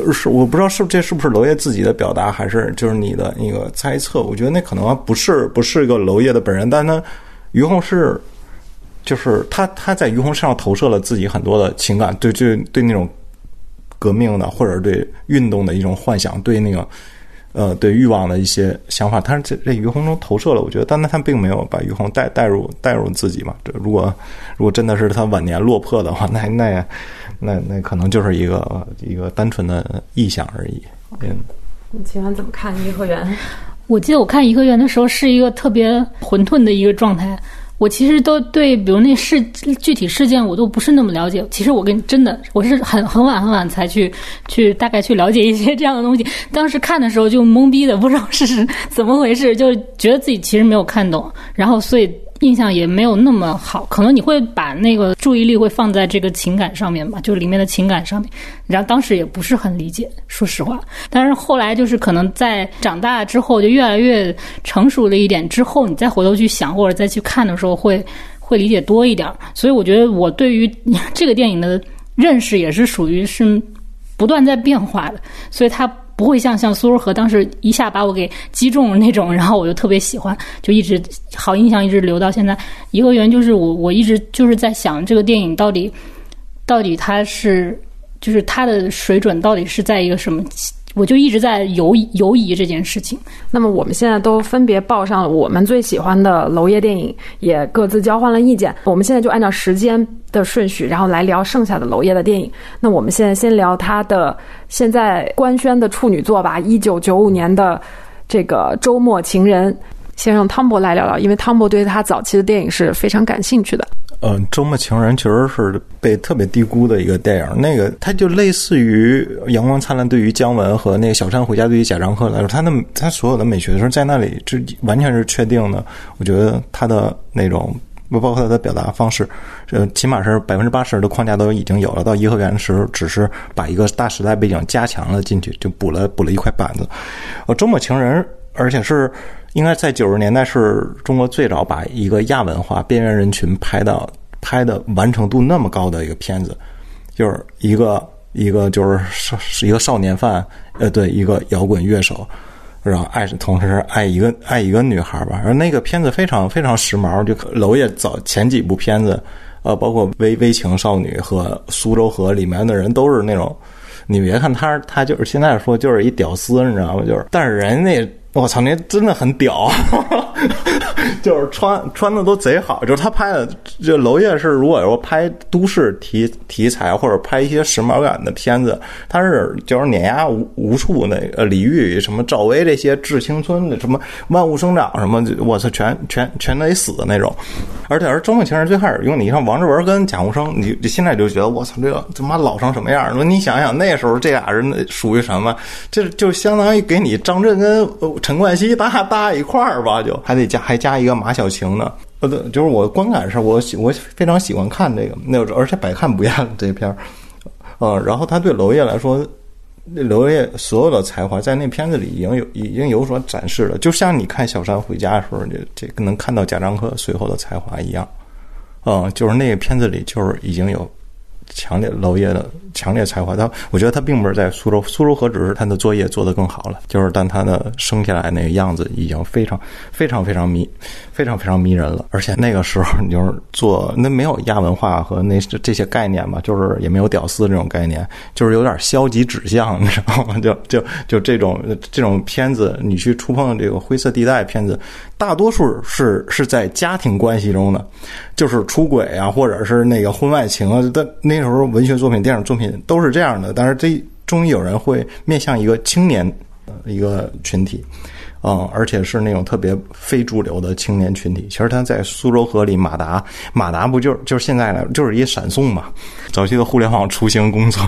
Speaker 2: 是我不知道是这是不是娄烨自己的表达，还是就是你的那个猜测？我觉得那可能不是不是一个娄烨的本人，但他于洪是就是他他在于洪身上投射了自己很多的情感，对对对那种。革命的，或者对运动的一种幻想，对那个，呃，对欲望的一些想法，他是这这于洪中投射了。我觉得，但那他并没有把于洪带带入带入自己嘛。这如果如果真的是他晚年落魄的话，那那那那可能就是一个一个单纯的臆想而已。
Speaker 3: 嗯，你喜欢怎么看颐和园？
Speaker 1: 我记得我看颐和园的时候是一个特别混沌的一个状态。我其实都对，比如那事具体事件，我都不是那么了解。其实我跟真的，我是很很晚很晚才去去大概去了解一些这样的东西。当时看的时候就懵逼的，不知道是怎么回事，就觉得自己其实没有看懂，然后所以。印象也没有那么好，可能你会把那个注意力会放在这个情感上面吧，就里面的情感上面。然后当时也不是很理解，说实话。但是后来就是可能在长大之后，就越来越成熟了一点之后，你再回头去想或者再去看的时候，会会理解多一点。所以我觉得我对于 这个电影的认识也是属于是不断在变化的，所以它。不会像像苏州河当时一下把我给击中那种，然后我就特别喜欢，就一直好印象一直留到现在。颐和园就是我我一直就是在想这个电影到底到底它是就是它的水准到底是在一个什么。我就一直在犹犹疑这件事情。
Speaker 3: 那么我们现在都分别报上了我们最喜欢的娄烨电影，也各自交换了意见。我们现在就按照时间的顺序，然后来聊剩下的娄烨的电影。那我们现在先聊他的现在官宣的处女作吧，一九九五年的这个《周末情人》。先让汤博来聊聊，因为汤博对他早期的电影是非常感兴趣的。
Speaker 2: 嗯，《周末情人》确实是被特别低估的一个电影。那个，它就类似于《阳光灿烂》对于姜文和那个《小山回家》对于贾樟柯来说，他的他所有的美学是在那里，这完全是确定的。我觉得他的那种，不包括他的表达方式，呃，起码是百分之八十的框架都已经有了。到颐和园的时候，只是把一个大时代背景加强了进去，就补了补了一块板子。呃，《周末情人》，而且是。应该在九十年代是中国最早把一个亚文化边缘人群拍到拍的完成度那么高的一个片子，就是一个一个就是是一个少年犯，呃，对，一个摇滚乐手，然后爱同时爱一个爱一个女孩吧。而那个片子非常非常时髦，就娄烨早前几部片子，呃，包括《微微情少女》和《苏州河》里面的人都是那种，你别看他他就是现在说就是一屌丝，你知道吗？就是，但是人那。我操，你真的很屌，就是穿穿的都贼好。就是他拍的，这娄烨是如果说拍都市题题材或者拍一些时髦感的片子，他是就是碾压无无数那个李玉、什么赵薇这些致青春的什么万物生长什么，我操，全全全得死的那种。而且而周梦情人最开始用你像王志文跟贾宏声，你你现在就觉得我操，这个他妈老成什么样？说你想想那时候这俩人属于什么？这就相当于给你张震跟。陈冠希搭搭一块儿吧，就还得加还加一个马小晴呢。呃，对，就是我观感上，我喜我非常喜欢看这个，那而且百看不厌这片儿。呃，然后他对娄烨来说，娄烨所有的才华在那片子里已经有已经有所展示了，就像你看《小山回家》的时候，这这能看到贾樟柯随后的才华一样。嗯，就是那个片子里就是已经有。强烈娄烨的强烈才华，他我觉得他并不是在苏州，苏州何止是他的作业做得更好了，就是但他的生下来那个样子已经非常非常非常迷，非常非常迷人了。而且那个时候你就是做那没有亚文化和那这些概念嘛，就是也没有屌丝这种概念，就是有点消极指向，你知道吗？就就就这种这种片子，你去触碰这个灰色地带片子。大多数是是在家庭关系中的，就是出轨啊，或者是那个婚外情啊。但那时候文学作品、电影作品都是这样的。但是这终于有人会面向一个青年一个群体，嗯，而且是那种特别非主流的青年群体。其实他在苏州河里，马达，马达不就就是现在呢，就是一闪送嘛，早期的互联网出行工作。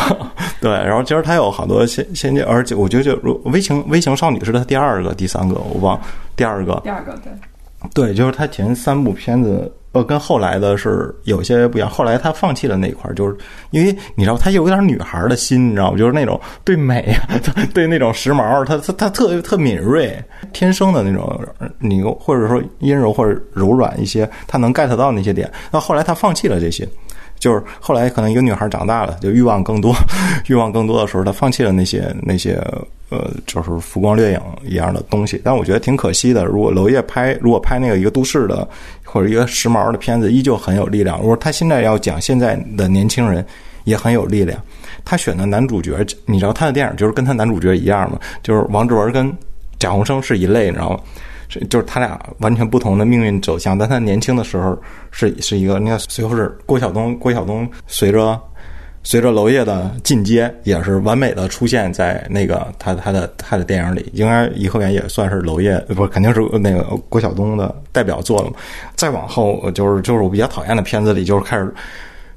Speaker 2: 对，然后其实他有好多先先进，而且我觉得就微型微型少女是他第二个、第三个，我忘第二个。
Speaker 3: 第二个对。
Speaker 2: 对，就是他前三部片子，呃，跟后来的是有些不一样。后来他放弃了那一块，就是因为你知道，他有点女孩的心，你知道吗？就是那种对美，对那种时髦，他他他特特敏锐，天生的那种，你或者说阴柔或者柔软一些，他能 get 到那些点。那后来他放弃了这些。就是后来可能一个女孩长大了，就欲望更多，欲望更多的时候，她放弃了那些那些呃，就是浮光掠影一样的东西。但我觉得挺可惜的。如果娄烨拍，如果拍那个一个都市的或者一个时髦的片子，依旧很有力量。如果他现在要讲现在的年轻人，也很有力量。他选的男主角，你知道他的电影就是跟他男主角一样吗？就是王志文跟贾宏声是一类，你知道吗？是，就是他俩完全不同的命运走向。但他年轻的时候是是一个，你看随后是郭晓东，郭晓东随着随着娄烨的进阶，也是完美的出现在那个他他的他的电影里。应该颐和园也算是娄烨，不肯定是那个郭晓东的代表作了。再往后就是就是我比较讨厌的片子里，就是开始。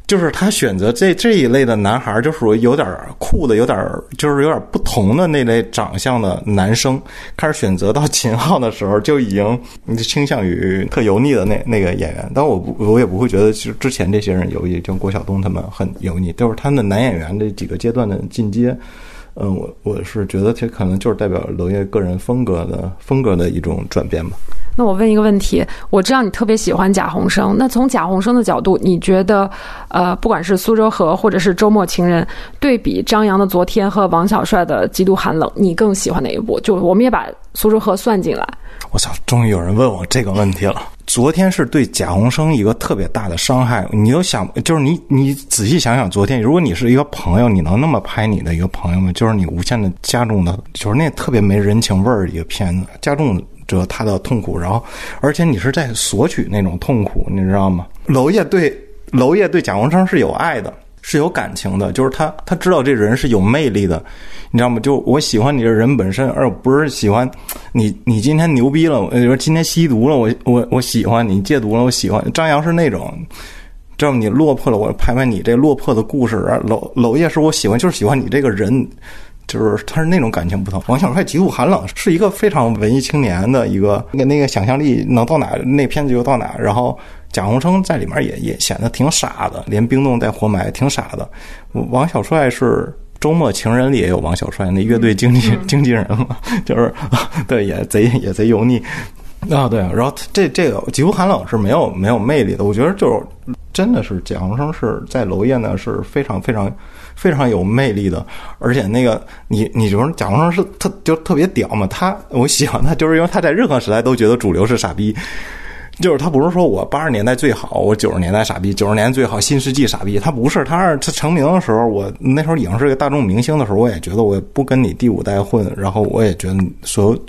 Speaker 2: 就是他选择这这一类的男孩，就属于有点酷的，有点就是有点不同的那类长相的男生。开始选择到秦昊的时候，就已经倾向于特油腻的那 那个演员。但我不，我也不会觉得就之前这些人油腻，就郭晓东他们很油腻，都是他们的男演员这几个阶段的进阶。嗯，我我是觉得这可能就是代表娄烨个人风格的风格的一种转变吧。
Speaker 3: 那我问一个问题，我知道你特别喜欢贾宏声，那从贾宏声的角度，你觉得，呃，不管是苏州河或者是周末情人，对比张扬的昨天和王小帅的极度寒冷，你更喜欢哪一部？就我们也把苏州河算进来。
Speaker 2: 我操，终于有人问我这个问题了。昨天是对贾宏声一个特别大的伤害。你都想，就是你你仔细想想，昨天如果你是一个朋友，你能那么拍你的一个朋友吗？就是你无限的加重的，就是那特别没人情味儿一个片子，加重。着他的痛苦，然后，而且你是在索取那种痛苦，你知道吗？娄烨对娄烨对贾宏声是有爱的，是有感情的，就是他他知道这人是有魅力的，你知道吗？就我喜欢你这人本身，而不是喜欢你。你今天牛逼了，比如说今天吸毒了，我我我喜欢你；戒毒了，我喜欢。张扬是那种，知道吗？你落魄了，我拍拍你这落魄的故事。娄娄烨是我喜欢，就是喜欢你这个人。就是他是那种感情不同。王小帅极度寒冷是一个非常文艺青年的一个，那那个想象力能到哪，那片子就到哪。然后贾宏声在里面也也显得挺傻的，连冰冻带活埋挺傻的。王小帅是周末情人里也有王小帅，那乐队经纪经纪人嘛，就是 对也贼也贼油腻啊。对，然后这这个极度寒冷是没有没有魅力的。我觉得就是真的是贾宏声是在娄烨呢是非常非常。非常有魅力的，而且那个你，你就是贾宏声是特就特别屌嘛。他我喜欢他，就是因为他在任何时代都觉得主流是傻逼，就是他不是说我八十年代最好，我九十年代傻逼，九十年最好，新世纪傻逼。他不是，他是他成名的时候，我那时候已经是个大众明星的时候，我也觉得我也不跟你第五代混，然后我也觉得所有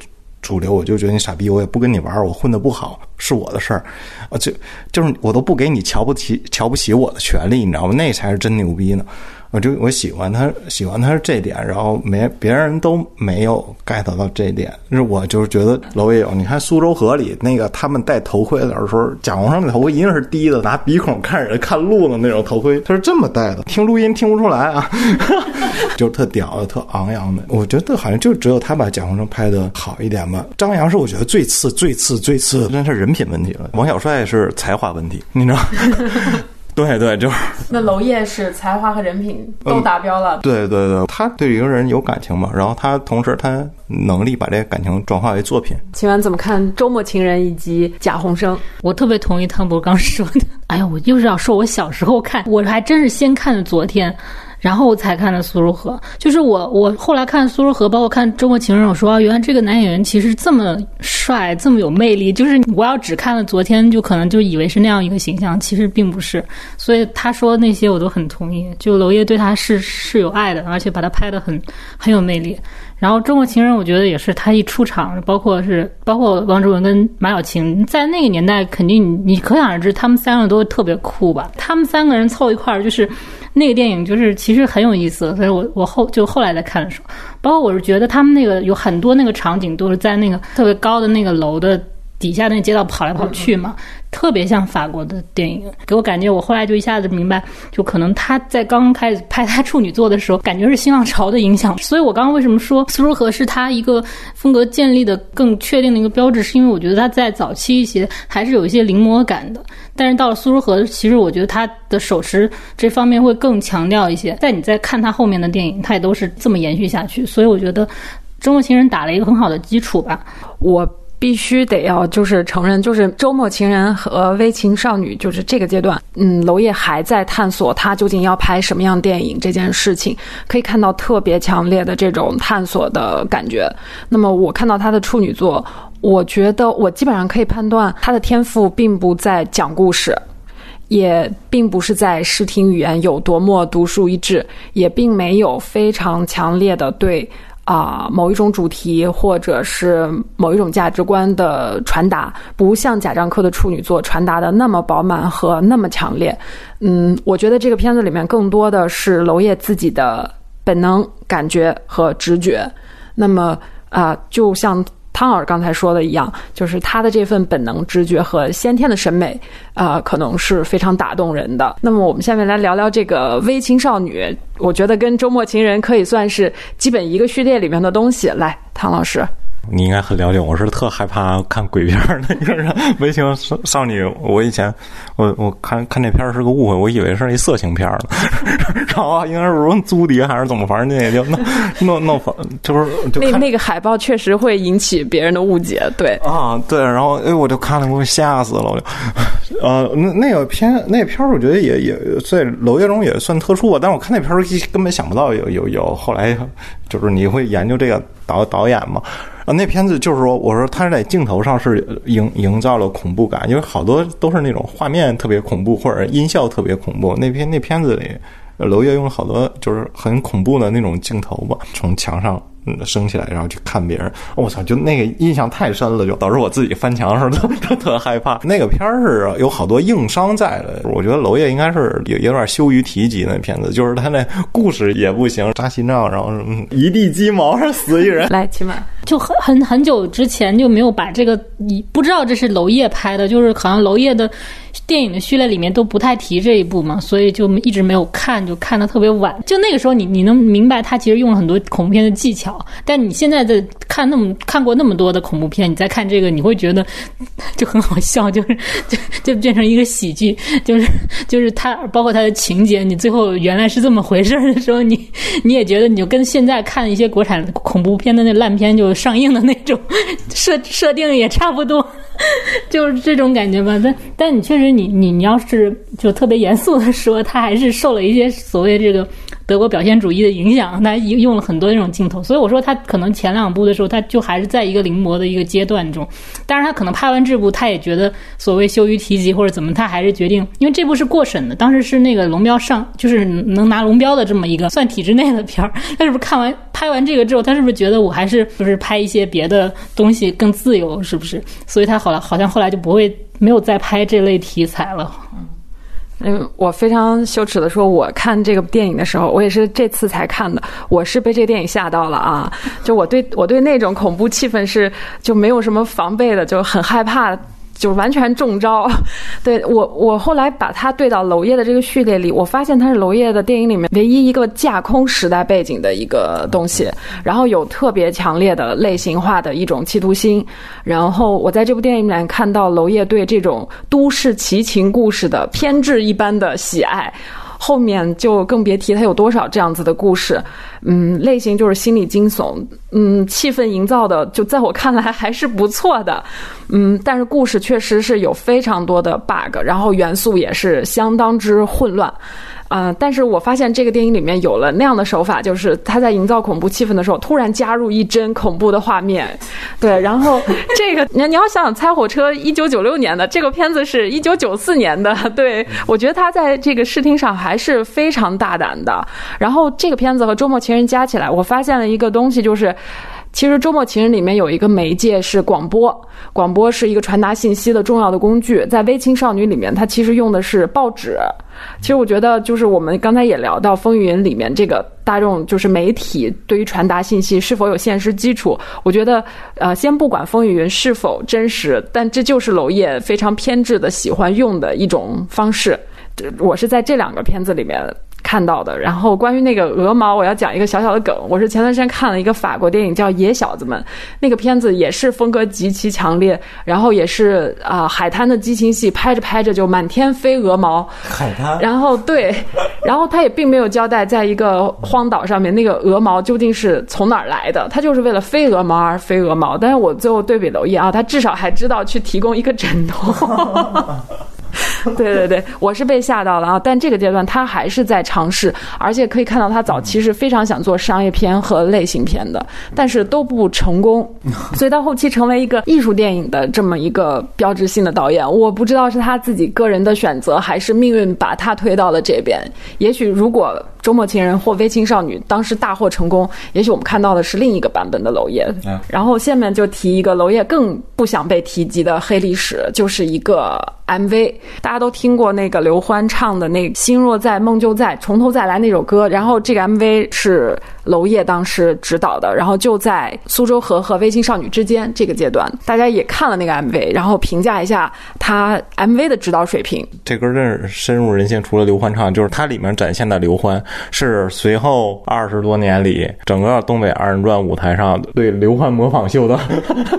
Speaker 2: 主流，我就觉得你傻逼，我也不跟你玩，我混的不好是我的事儿，啊，就就是我都不给你瞧不起瞧不起我的权利，你知道吗？那才是真牛逼呢。我就我喜欢他，喜欢他是这点，然后没别人都没有 get 到这一点。是我就是觉得娄烨有，你看苏州河里那个他们戴头盔的时候，贾宏声的头盔一定是低的，拿鼻孔看人看路的那种头盔，他是这么戴的。听录音听不出来啊，就是特屌的、特昂扬的。我觉得好像就只有他把贾宏声拍的好一点吧。张扬是我觉得最次、最次、最次，那是人品问题了。王小帅是才华问题，你知道。对对，就是
Speaker 3: 那娄烨是才华和人品都达标了。
Speaker 2: 对对对，他对一个人有感情嘛，然后他同时他能力把这个感情转化为作品。
Speaker 3: 秦晚怎么看《周末情人》以及贾宏声？
Speaker 1: 我特别同意汤博刚说的。哎呀，我就是要说我小时候看，我还真是先看的昨天。然后我才看的《苏如河》，就是我我后来看《苏如河》，包括看《中国情人》，我说啊，原来这个男演员其实这么帅，这么有魅力。就是我要只看了昨天，就可能就以为是那样一个形象，其实并不是。所以他说那些我都很同意。就娄烨对他是是有爱的，而且把他拍的很很有魅力。然后《中国情人》我觉得也是，他一出场，包括是包括王志文跟马小晴，在那个年代，肯定你可想而知，他们三个都特别酷吧？他们三个人凑一块儿，就是那个电影，就是其实很有意思。所以我我后就后来在看的时候，包括我是觉得他们那个有很多那个场景都是在那个特别高的那个楼的。底下那街道跑来跑去嘛，特别像法国的电影，给我感觉，我后来就一下子明白，就可能他在刚开始拍他处女作的时候，感觉是新浪潮的影响。所以我刚刚为什么说 苏如和是他一个风格建立的更确定的一个标志，是因为我觉得他在早期一些还是有一些临摹感的，但是到了苏如和，其实我觉得他的手持这方面会更强调一些。在你在看他后面的电影，他也都是这么延续下去，所以我觉得《中国情人》打了一个很好的基础吧。
Speaker 3: 我。必须得要就是承认，就是周末情人和微情少女，就是这个阶段，嗯，娄烨还在探索他究竟要拍什么样电影这件事情，可以看到特别强烈的这种探索的感觉。那么我看到他的处女作，我觉得我基本上可以判断他的天赋并不在讲故事，也并不是在视听语言有多么独树一帜，也并没有非常强烈的对。啊，某一种主题或者是某一种价值观的传达，不像贾樟柯的处女作传达的那么饱满和那么强烈。嗯，我觉得这个片子里面更多的是娄烨自己的本能感觉和直觉。那么啊，就像。汤老师刚才说的一样，就是他的这份本能、直觉和先天的审美，啊，可能是非常打动人的。那么，我们下面来聊聊这个微情少女，我觉得跟周末情人可以算是基本一个序列里面的东西。来，汤老师。
Speaker 2: 你应该很了解，我是特害怕看鬼片的一个人。微情少少女，我以前我我看看那片儿是个误会，我以为是一色情片呢。然后应该是问租碟还是怎么，反正那也就弄弄弄反就是
Speaker 3: 那那个海报确实会引起别人的误解，对
Speaker 2: 啊对，然后哎我就看了，我吓死了，我就 呃那那个片那片儿我觉得也也在娄烨中也算特殊吧，但我看那片儿根本想不到有有有后来就是你会研究这个导导演嘛。那片子就是说，我说他在镜头上是营营造了恐怖感，因为好多都是那种画面特别恐怖或者音效特别恐怖。那片那片子里，娄烨用了好多就是很恐怖的那种镜头吧，从墙上。嗯，升起来，然后去看别人，我操，就那个印象太深了，就导致我自己翻墙的时候都 都特害怕。那个片儿是有好多硬伤在的，我觉得娄烨应该是有有点羞于提及那片子，就是他那故事也不行，扎心脏，然后一地鸡毛死一人。
Speaker 3: 来，起码
Speaker 1: 就很很很久之前就没有把这个，你不知道这是娄烨拍的，就是好像娄烨的。电影的序列里面都不太提这一部嘛，所以就一直没有看，就看的特别晚。就那个时候，你你能明白他其实用了很多恐怖片的技巧，但你现在在看那么看过那么多的恐怖片，你再看这个，你会觉得就很好笑，就是 就就变成一个喜剧，就是就是他包括他的情节，你最后原来是这么回事的时候，你你也觉得你就跟现在看一些国产恐怖片的那烂片就上映的那种设设定也差不多。就是这种感觉吧，但但你确实，你你你要是就特别严肃的说，他还是受了一些所谓这个。德国表现主义的影响，他用了很多这种镜头，所以我说他可能前两部的时候，他就还是在一个临摹的一个阶段中。但是他可能拍完这部，他也觉得所谓羞于提及或者怎么，他还是决定，因为这部是过审的，当时是那个龙标上，就是能拿龙标的这么一个算体制内的片儿。他是不是看完拍完这个之后，他是不是觉得我还是就是拍一些别的东西更自由，是不是？所以他好了，好像后来就不会没有再拍这类题材了。
Speaker 3: 嗯，嗯我非常羞耻的说，我看这个电影的时候，我也是这次才看的，我是被这个电影吓到了啊！就我对我对那种恐怖气氛是就没有什么防备的，就很害怕。就是完全中招，对我，我后来把它对到娄烨的这个序列里，我发现它是娄烨的电影里面唯一一个架空时代背景的一个东西，然后有特别强烈的类型化的一种企图心，然后我在这部电影里面看到娄烨对这种都市奇情故事的偏执一般的喜爱。后面就更别提他有多少这样子的故事，嗯，类型就是心理惊悚，嗯，气氛营造的就在我看来还是不错的，嗯，但是故事确实是有非常多的 bug，然后元素也是相当之混乱。嗯，但是我发现这个电影里面有了那样的手法，就是他在营造恐怖气氛的时候，突然加入一帧恐怖的画面，对，然后这个你 你要想想，《猜火车》一九九六年的这个片子是一九九四年的，对我觉得他在这个视听上还是非常大胆的。然后这个片子和《周末情》情人加起来，我发现了一个东西，就是其实周末情人里面有一个媒介是广播，广播是一个传达信息的重要的工具。在微青少女里面，它其实用的是报纸。其实我觉得，就是我们刚才也聊到《风云》里面这个大众就是媒体对于传达信息是否有现实基础。我觉得，呃，先不管《风云》是否真实，但这就是娄烨非常偏执的喜欢用的一种方式。我是在这两个片子里面。看到的，然后关于那个鹅毛，我要讲一个小小的梗。我是前段时间看了一个法国电影叫《野小子们》，那个片子也是风格极其强烈，然后也是啊海滩的激情戏，拍着拍着就满天飞鹅毛。
Speaker 2: 海滩。
Speaker 3: 然后对，然后他也并没有交代，在一个荒岛上面那个鹅毛究竟是从哪儿来的，他就是为了飞鹅毛而飞鹅毛。但是我最后对比娄烨啊，他至少还知道去提供一个枕头。对对对，我是被吓到了啊！但这个阶段他还是在尝试，而且可以看到他早期是非常想做商业片和类型片的，但是都不成功，所以到后期成为一个艺术电影的这么一个标志性的导演。我不知道是他自己个人的选择，还是命运把他推到了这边。也许如果。周末情人或微青少女当时大获成功，也许我们看到的是另一个版本的娄烨。然后下面就提一个娄烨更不想被提及的黑历史，就是一个 MV。大家都听过那个刘欢唱的那《心若在，梦就在》，从头再来那首歌。然后这个 MV 是娄烨当时指导的，然后就在苏州河和微青少女之间这个阶段，大家也看了那个 MV，然后评价一下他 MV 的指导水平。
Speaker 2: 这歌真是深入人心，除了刘欢唱，就是它里面展现的刘欢。是随后二十多年里，整个东北二人转舞台上对刘欢模仿秀的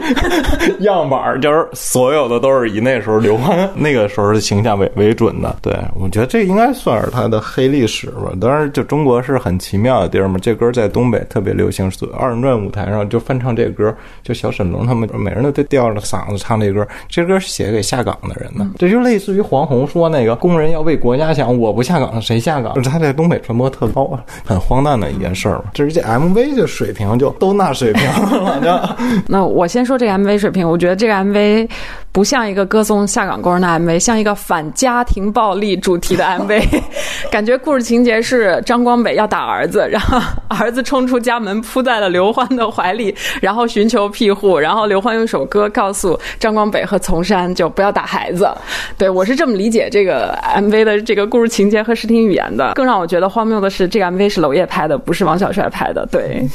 Speaker 2: 样板，就是所有的都是以那时候刘欢那个时候的形象为为准的。对我觉得这应该算是他的黑历史吧。当然，就中国是很奇妙的地儿嘛。这歌在东北特别流行，二人转舞台上就翻唱这歌，就小沈龙他们每人都得吊着嗓子唱这歌。这歌写给下岗的人的，这就类似于黄宏说那个工人要为国家想，我不下岗谁下岗？他在东北传播。特高啊，很荒诞的一件事儿嘛。至于这 MV 的水平，就都那水平了。
Speaker 3: 那我先说这个 MV 水平，我觉得这个 MV 不像一个歌颂下岗工人的 MV，像一个反家庭暴力主题的 MV。感觉故事情节是张光北要打儿子，然后儿子冲出家门，扑在了刘欢的怀里，然后寻求庇护。然后刘欢用一首歌告诉张光北和丛山，就不要打孩子。对我是这么理解这个 MV 的这个故事情节和视听语言的。更让我觉得荒谬的是，这个 MV 是娄烨拍的，不是王小帅拍的。对。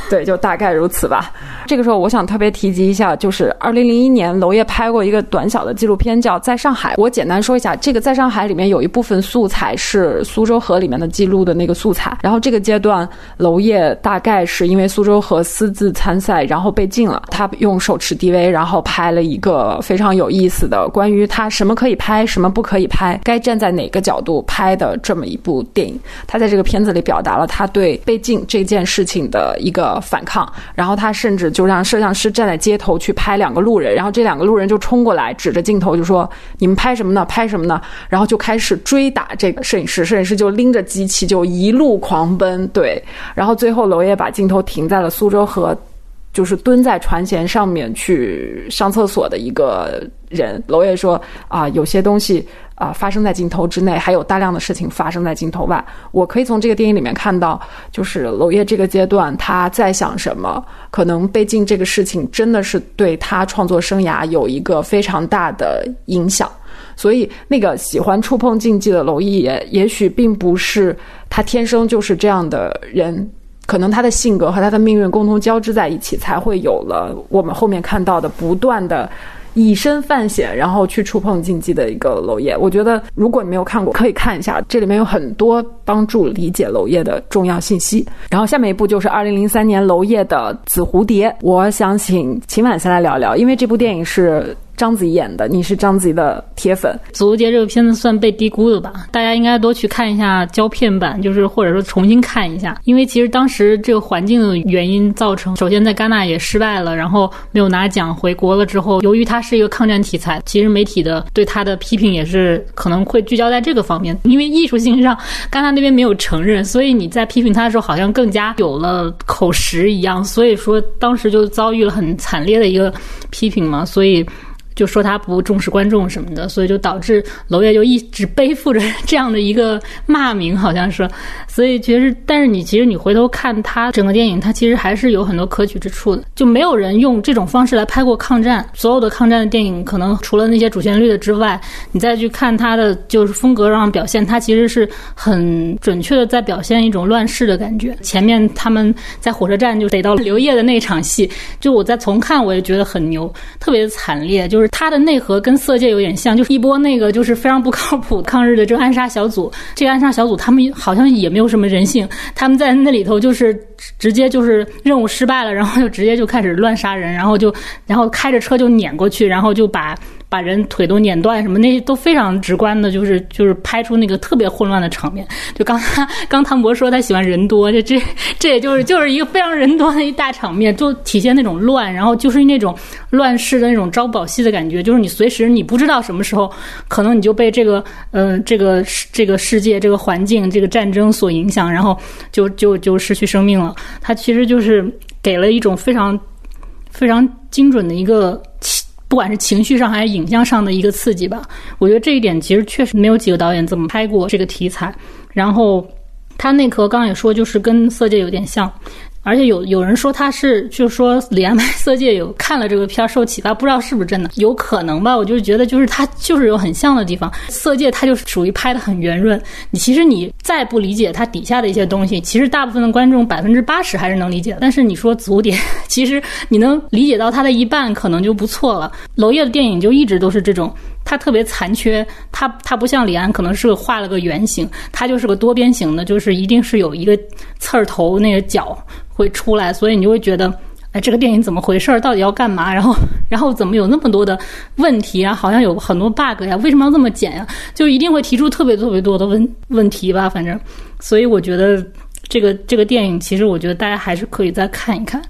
Speaker 3: 对，就大概如此吧。这个时候，我想特别提及一下，就是二零零一年，娄烨拍过一个短小的纪录片，叫《在上海》。我简单说一下，这个《在上海》里面有一部分素材是苏州河里面的记录的那个素材。然后这个阶段，娄烨大概是因为苏州河私自参赛，然后被禁了。他用手持 DV，然后拍了一个非常有意思的关于他什么可以拍，什么不可以拍，该站在哪个角度拍的这么一部电影。他在这个片子里表达了他对被禁这件事情的一个。呃反抗，然后他甚至就让摄像师站在街头去拍两个路人，然后这两个路人就冲过来，指着镜头就说：“你们拍什么呢？拍什么呢？”然后就开始追打这个摄影师，摄影师就拎着机器就一路狂奔。对，然后最后娄烨把镜头停在了苏州河，就是蹲在船舷上面去上厕所的一个人。娄烨说：“啊，有些东西。”啊，发生在镜头之内，还有大量的事情发生在镜头外。我可以从这个电影里面看到，就是娄烨这个阶段他在想什么。可能被禁这个事情真的是对他创作生涯有一个非常大的影响。所以，那个喜欢触碰禁忌的娄烨，也许并不是他天生就是这样的人，可能他的性格和他的命运共同交织在一起，才会有了我们后面看到的不断的。以身犯险，然后去触碰禁忌的一个娄烨，我觉得如果你没有看过，可以看一下，这里面有很多帮助理解娄烨的重要信息。然后下面一部就是二零零三年娄烨的《紫蝴蝶》，我想请秦晚先来聊聊，因为这部电影是。章子怡演的，你是章子怡的铁粉。
Speaker 1: 《紫蝴蝶》这个片子算被低估的吧？大家应该多去看一下胶片版，就是或者说重新看一下。因为其实当时这个环境的原因造成，首先在戛纳也失败了，然后没有拿奖。回国了之后，由于它是一个抗战题材，其实媒体的对它的批评也是可能会聚焦在这个方面。因为艺术性上，戛纳那边没有承认，所以你在批评它的时候，好像更加有了口实一样。所以说当时就遭遇了很惨烈的一个批评嘛。所以。就说他不重视观众什么的，所以就导致娄烨就一直背负着这样的一个骂名，好像是。所以其实，但是你其实你回头看他整个电影，他其实还是有很多可取之处的。就没有人用这种方式来拍过抗战，所有的抗战的电影，可能除了那些主旋律的之外，你再去看他的就是风格上表现，他其实是很准确的在表现一种乱世的感觉。前面他们在火车站就逮到刘烨的那场戏，就我在重看我也觉得很牛，特别惨烈，就是。它的内核跟《色戒》有点像，就是一波那个就是非常不靠谱抗日的这个暗杀小组。这个暗杀小组他们好像也没有什么人性，他们在那里头就是直接就是任务失败了，然后就直接就开始乱杀人，然后就然后开着车就撵过去，然后就把。把人腿都碾断什么，那些都非常直观的，就是就是拍出那个特别混乱的场面。就刚他刚唐博说他喜欢人多，这这这也就是就是一个非常人多的一大场面，就体现那种乱，然后就是那种乱世的那种朝保夕的感觉，就是你随时你不知道什么时候可能你就被这个嗯这个这个世界这个环境这个战争所影响，然后就就就失去生命了。他其实就是给了一种非常非常精准的一个。不管是情绪上还是影像上的一个刺激吧，我觉得这一点其实确实没有几个导演怎么拍过这个题材。然后，他那颗刚刚也说，就是跟《色戒》有点像。而且有有人说他是，就是说李安拍《色戒》有看了这个片儿受启发，不知道是不是真的，有可能吧。我就是觉得就是他就是有很像的地方，《色戒》它就是属于拍的很圆润。你其实你再不理解它底下的一些东西，其实大部分的观众百分之八十还是能理解。但是你说《紫蝴蝶》，其实你能理解到它的一半，可能就不错了。娄烨的电影就一直都是这种。它特别残缺，它它不像李安，可能是画了个圆形，它就是个多边形的，就是一定是有一个刺儿头那个角会出来，所以你就会觉得，哎，这个电影怎么回事儿？到底要干嘛？然后 然后怎么有那么多的问题啊？好像有很多 bug 呀？为什么要这么剪呀？就一定会提出特别特别多的问问题吧？反正，所以我觉得这个这个电影，其实我觉得大家还是可以再看一看，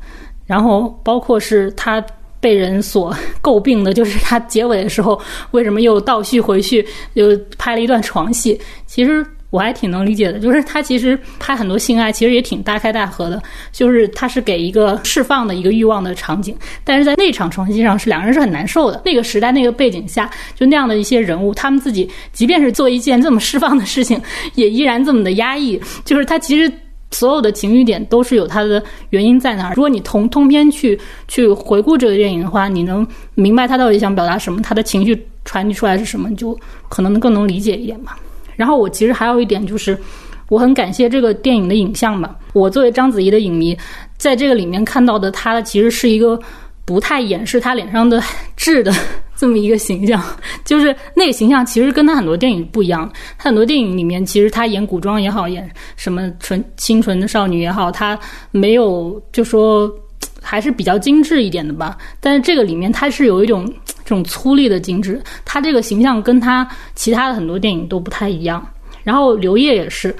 Speaker 1: 然后包括是它。被人所诟病的就是他结尾的时候为什么又倒叙回去，又拍了一段床戏。其实我还挺能理解的，就是他其实拍很多性爱，其实也挺大开大合的。就是他是给一个释放的一个欲望的场景，但是在那场床戏上是两个人是很难受的。那个时代那个背景下，就那样的一些人物，他们自己即便是做一件这么释放的事情，也依然这么的压抑。就是他其实。所有的情绪点都是有它的原因在哪儿。如果你通通篇去去回顾这个电影的话，你能明白他到底想表达什么，他的情绪传递出来是什么，你就可能更能理解一点吧。然后我其实还有一点就是，我很感谢这个电影的影像吧。我作为章子怡的影迷，在这个里面看到的她其实是一个不太掩饰她脸上的痣的。这么一个形象，就是那个形象，其实跟他很多电影不一样。他很多电影里面，其实他演古装也好，演什么纯清纯的少女也好，他没有就说 还是比较精致一点的吧。但是这个里面，他是有一种这 种粗粝的精致。他这个形象跟他其他的很多电影都不太一样。然后刘烨也是。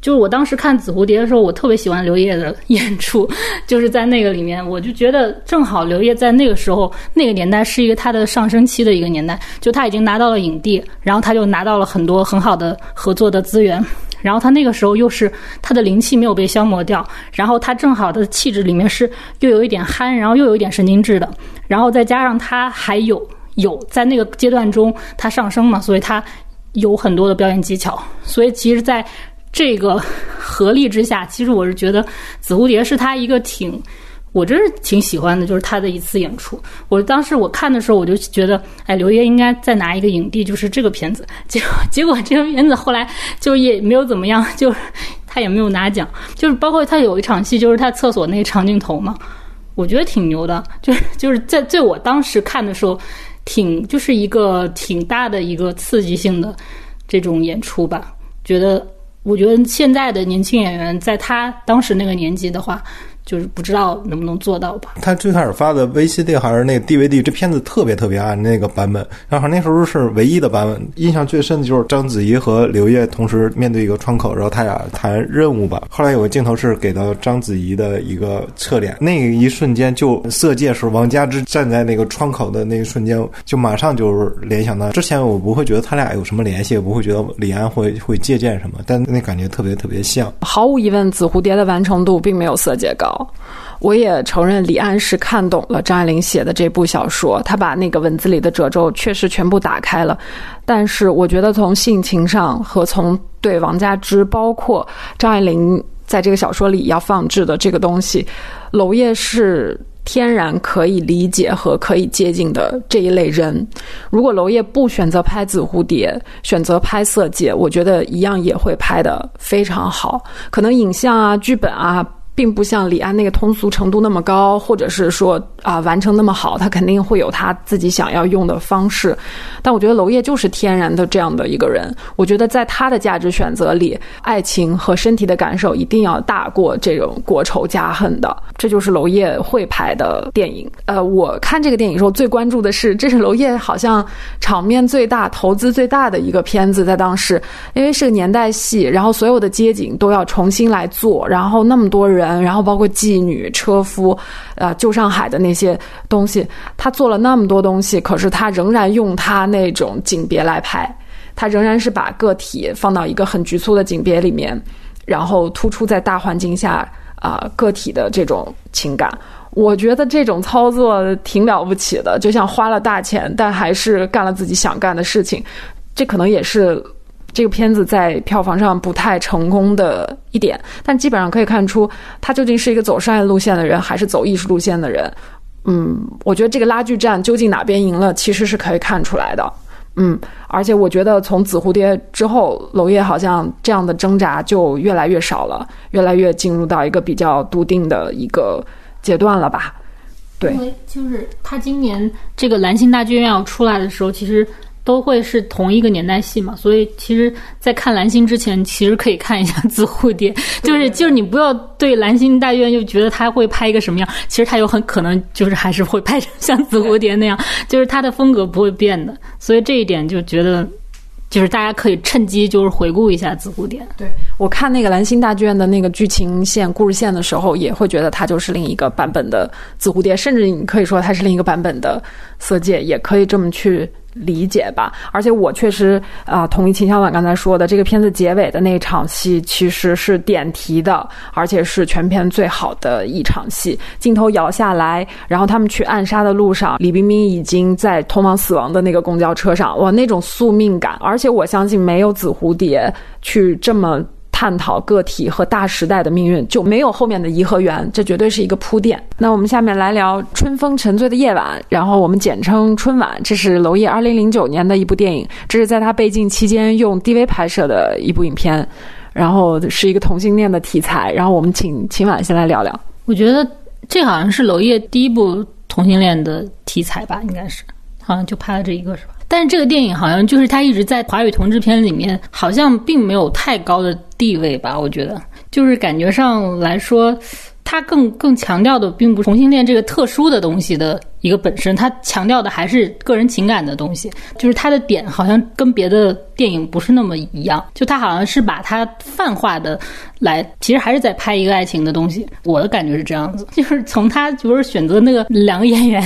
Speaker 1: 就是我当时看《紫蝴蝶》的时候，我特别喜欢刘烨的演出，就是在那个里面，我就觉得正好刘烨在那个时候、那个年代是一个他的上升期的一个年代，就他已经拿到了影帝，然后他就拿到了很多很好的合作的资源，然后他那个时候又是他的灵气没有被消磨掉，然后他正好的气质里面是又有一点憨，然后又有一点神经质的，然后再加上他还有有在那个阶段中他上升嘛，所以他有很多的表演技巧，所以其实，在这个合力之下，其实我是觉得《紫蝴蝶》是他一个挺，我真是挺喜欢的，就是他的一次演出。我当时我看的时候，我就觉得，哎，刘烨应该再拿一个影帝，就是这个片子。结 果结果这个片子后来就也没有怎么样，就他也没有拿奖。就是包括他有一场戏，就是他厕所那个长镜头嘛，我觉得挺牛的。就是就是在在我当时看的时候，挺就是一个挺大的一个刺激性的这种演出吧，觉得。我觉得现在的年轻演员，在他当时那个年纪的话。就是不知道能不能做到吧。
Speaker 4: 他最开始发的 VCD 还是那个 DVD，这片子特别特别暗那个版本，然后那时候是唯一的版本。印象最深的就是章子怡和刘烨同时面对一个窗口，然后他俩谈任务吧。后来有个镜头是给到章子怡的一个侧脸，那一瞬间就色戒时王佳芝站在那个窗口的那一瞬间，就马上就是联想到之前我不会觉得他俩有什么联系，也不会觉得李安会会借鉴什么，但那感觉特别特别像。
Speaker 3: 毫无疑问，紫蝴蝶的完成度并没有色戒高。我也承认李安是看懂了张爱玲写的这部小说，他把那个文字里的褶皱确实全部打开了。但是我觉得从性情上和从对王佳芝，包括张爱玲在这个小说里要放置的这个东西，娄烨是天然可以理解和可以接近的这一类人。如果娄烨不选择拍《紫蝴蝶》，选择拍《色戒》，我觉得一样也会拍得非常好。可能影像啊、剧本啊。并不像李安那个通俗程度那么高，或者是说啊完成那么好，他肯定会有他自己想要用的方式。但我觉得娄烨就是天然的这样的一个人。我觉得在他的价值选择里，爱情和身体的感受一定要大过这种国仇家恨的。这就是娄烨会拍的电影。呃，我看这个电影时候最关注的是，这是娄烨好像场面最大、投资最大的一个片子，在当时，因为是个年代戏，然后所有的街景都要重新来做，然后那么多人。然后包括妓女、车夫，呃，旧上海的那些东西，他做了那么多东西，可是他仍然用他那种景别来拍，他仍然是把个体放到一个很局促的景别里面，然后突出在大环境下啊个体的这种情感。我觉得这种操作挺了不起的，就像花了大钱，但还是干了自己想干的事情。这可能也是。这个片子在票房上不太成功的一点，但基本上可以看出，他究竟是一个走商业路线的人，还是走艺术路线的人。嗯，我觉得这个拉锯战究竟哪边赢了，其实是可以看出来的。嗯，而且我觉得从《紫蝴蝶》之后，娄烨好像这样的挣扎就越来越少了，越来越进入到一个比较笃定的一个阶段了吧？对，
Speaker 1: 因为就是他今年这个《蓝星大剧院》要出来的时候，其实。都会是同一个年代戏嘛，所以其实，在看蓝星之前，其实可以看一下紫蝴蝶，就是就是你不要对蓝星大院就觉得他会拍一个什么样，其实他有很可能就是还是会拍成像紫蝴蝶那样，就是他的风格不会变的，所以这一点就觉得，就是大家可以趁机就是回顾一下紫蝴蝶。
Speaker 3: 对我看那个蓝星大剧院的那个剧情线、故事线的时候，也会觉得它就是另一个版本的紫蝴蝶，甚至你可以说它是另一个版本的色戒，也可以这么去。理解吧，而且我确实啊同意秦小婉刚才说的，这个片子结尾的那场戏其实是点题的，而且是全片最好的一场戏。镜头摇下来，然后他们去暗杀的路上，李冰冰已经在通往死亡的那个公交车上，哇，那种宿命感！而且我相信没有紫蝴蝶去这么。探讨个体和大时代的命运，就没有后面的颐和园，这绝对是一个铺垫。那我们下面来聊《春风沉醉的夜晚》，然后我们简称春晚。这是娄烨二零零九年的一部电影，这是在他被禁期间用 DV 拍摄的一部影片，然后是一个同性恋的题材。然后我们请秦晚先来聊聊。
Speaker 1: 我觉得这好像是娄烨第一部同性恋的题材吧，应该是，好像就拍了这一个，是吧？但是这个电影好像就是他一直在华语同志片里面，好像并没有太高的地位吧？我觉得，就是感觉上来说，他更更强调的并不是同性恋这个特殊的东西的。一个本身，他强调的还是个人情感的东西，就是他的点好像跟别的电影不是那么一样，就他好像是把它泛化的来，其实还是在拍一个爱情的东西。我的感觉是这样子，就是从他就是选择那个两个演员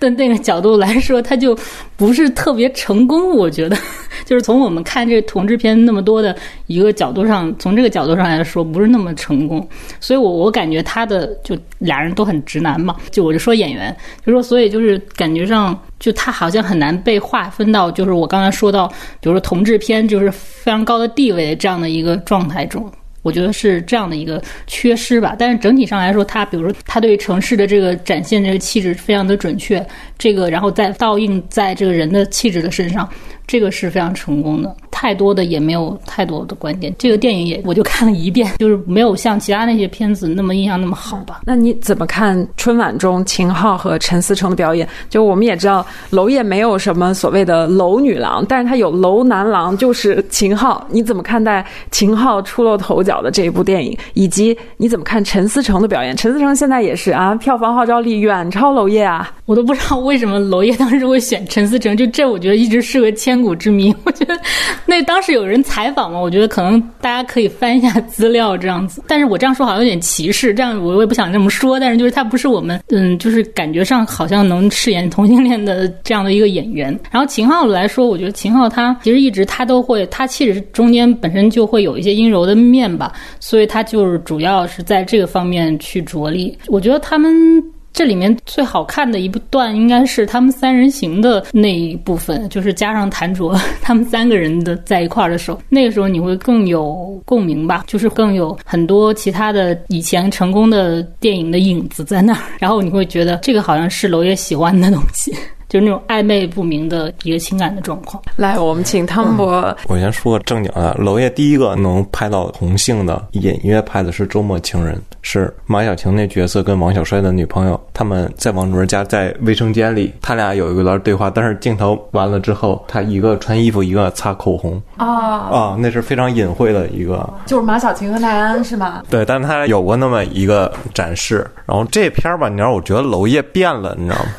Speaker 1: 的那个角度来说，他就不是特别成功。我觉得，就是从我们看这同志片那么多的一个角度上，从这个角度上来说，不是那么成功。所以我我感觉他的就俩人都很直男嘛，就我就说演员，就说。所以就是感觉上，就他好像很难被划分到，就是我刚才说到，比如说同志片，就是非常高的地位这样的一个状态中，我觉得是这样的一个缺失吧。但是整体上来说，他比如说他对城市的这个展现这个气质非常的准确，这个然后再倒映在这个人的气质的身上。这个是非常成功的，太多的也没有太多的观点。这个电影也我就看了一遍，就是没有像其他那些片子那么印象那么好吧。
Speaker 3: 那你怎么看春晚中秦昊和陈思诚的表演？就我们也知道，娄烨没有什么所谓的娄女郎，但是他有娄男郎，就是秦昊。你怎么看待秦昊出露头角的这一部电影？以及你怎么看陈思诚的表演？陈思诚现在也是啊，票房号召力远超娄烨啊。
Speaker 1: 我都不知道为什么娄烨当时会选陈思诚，就这我觉得一直是个千。千古之谜，我觉得 那当时有人采访嘛，我觉得可能大家可以翻一下资料这样子。但是我这样说好像有点歧视，这样我我也不想这么说。但是就是他不是我们，嗯，就是感觉上好像能饰演同性恋的这样的一个演员。然后秦昊来说，我觉得秦昊他其实一直他都会，他其实中间本身就会有一些阴柔的面吧，所以他就是主要是在这个方面去着力。我觉得他们。这里面最好看的一部段应该是他们三人行的那一部分，就是加上谭卓 他们三个人的在一块儿的时候，那个时候你会更有共鸣吧，就是更有很多其他的以前成功的电影的影子在那儿，然后你会觉得这个好像是娄烨喜欢的东西。就是那种暧昧不明的一个情感的状况。
Speaker 3: 来，我们请汤博。
Speaker 2: 我先说个正经的，娄烨第一个能拍到同性的隐约拍的是《周末情人》，是马小晴那角色跟王小帅的女朋友，他们在王主任家在卫生间里，他俩有一段对话，但是镜头完了之后，他一个穿衣服，一个擦口红。
Speaker 3: 啊
Speaker 2: 啊，那是非常隐晦的一个，
Speaker 3: 就是马小晴和奈安是吗？
Speaker 2: 对，但是他有过那么一个展示。然后这片儿吧，你知道，我觉得娄烨变了，你知道吗？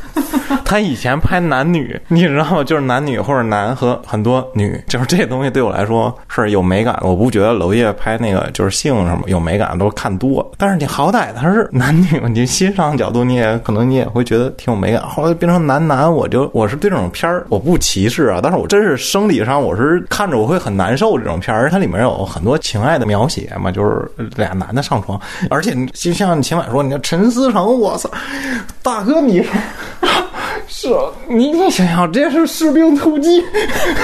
Speaker 2: 他以前拍男女，你知道吗？就是男女或者男和很多女，就是这些东西对我来说是有美感。我不觉得娄烨拍那个就是性什么有美感，都看多。但是你好歹他是男女，你欣赏角度你也可能你也会觉得挺有美感。后来变成男男，我就我是对这种片儿我不歧视啊，但是我真是生理上我是看着我会很难受这种片儿。它里面有很多情爱的描写嘛，就是俩男的上床，而且就像秦晚说，你看陈思诚，我操，大哥你。是你，你想想，这是士兵突击，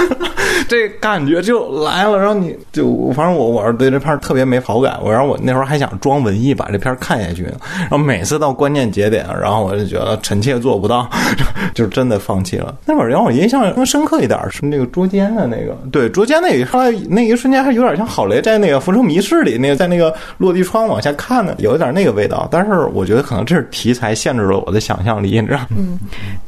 Speaker 2: 这感觉就来了。然后你就，反正我我是对这片特别没好感。我然后我那时候还想装文艺把这片看下去。然后每次到关键节点，然后我就觉得臣妾做不到，就真的放弃了。那会儿让我印象更深刻一点是那个捉奸的那个，对捉奸那一后来那一瞬间还有点像郝雷在那个《浮生迷室》里那个在那个落地窗往下看的，有一点那个味道。但是我觉得可能这是题材限制了我的想象力，你知道？
Speaker 3: 嗯。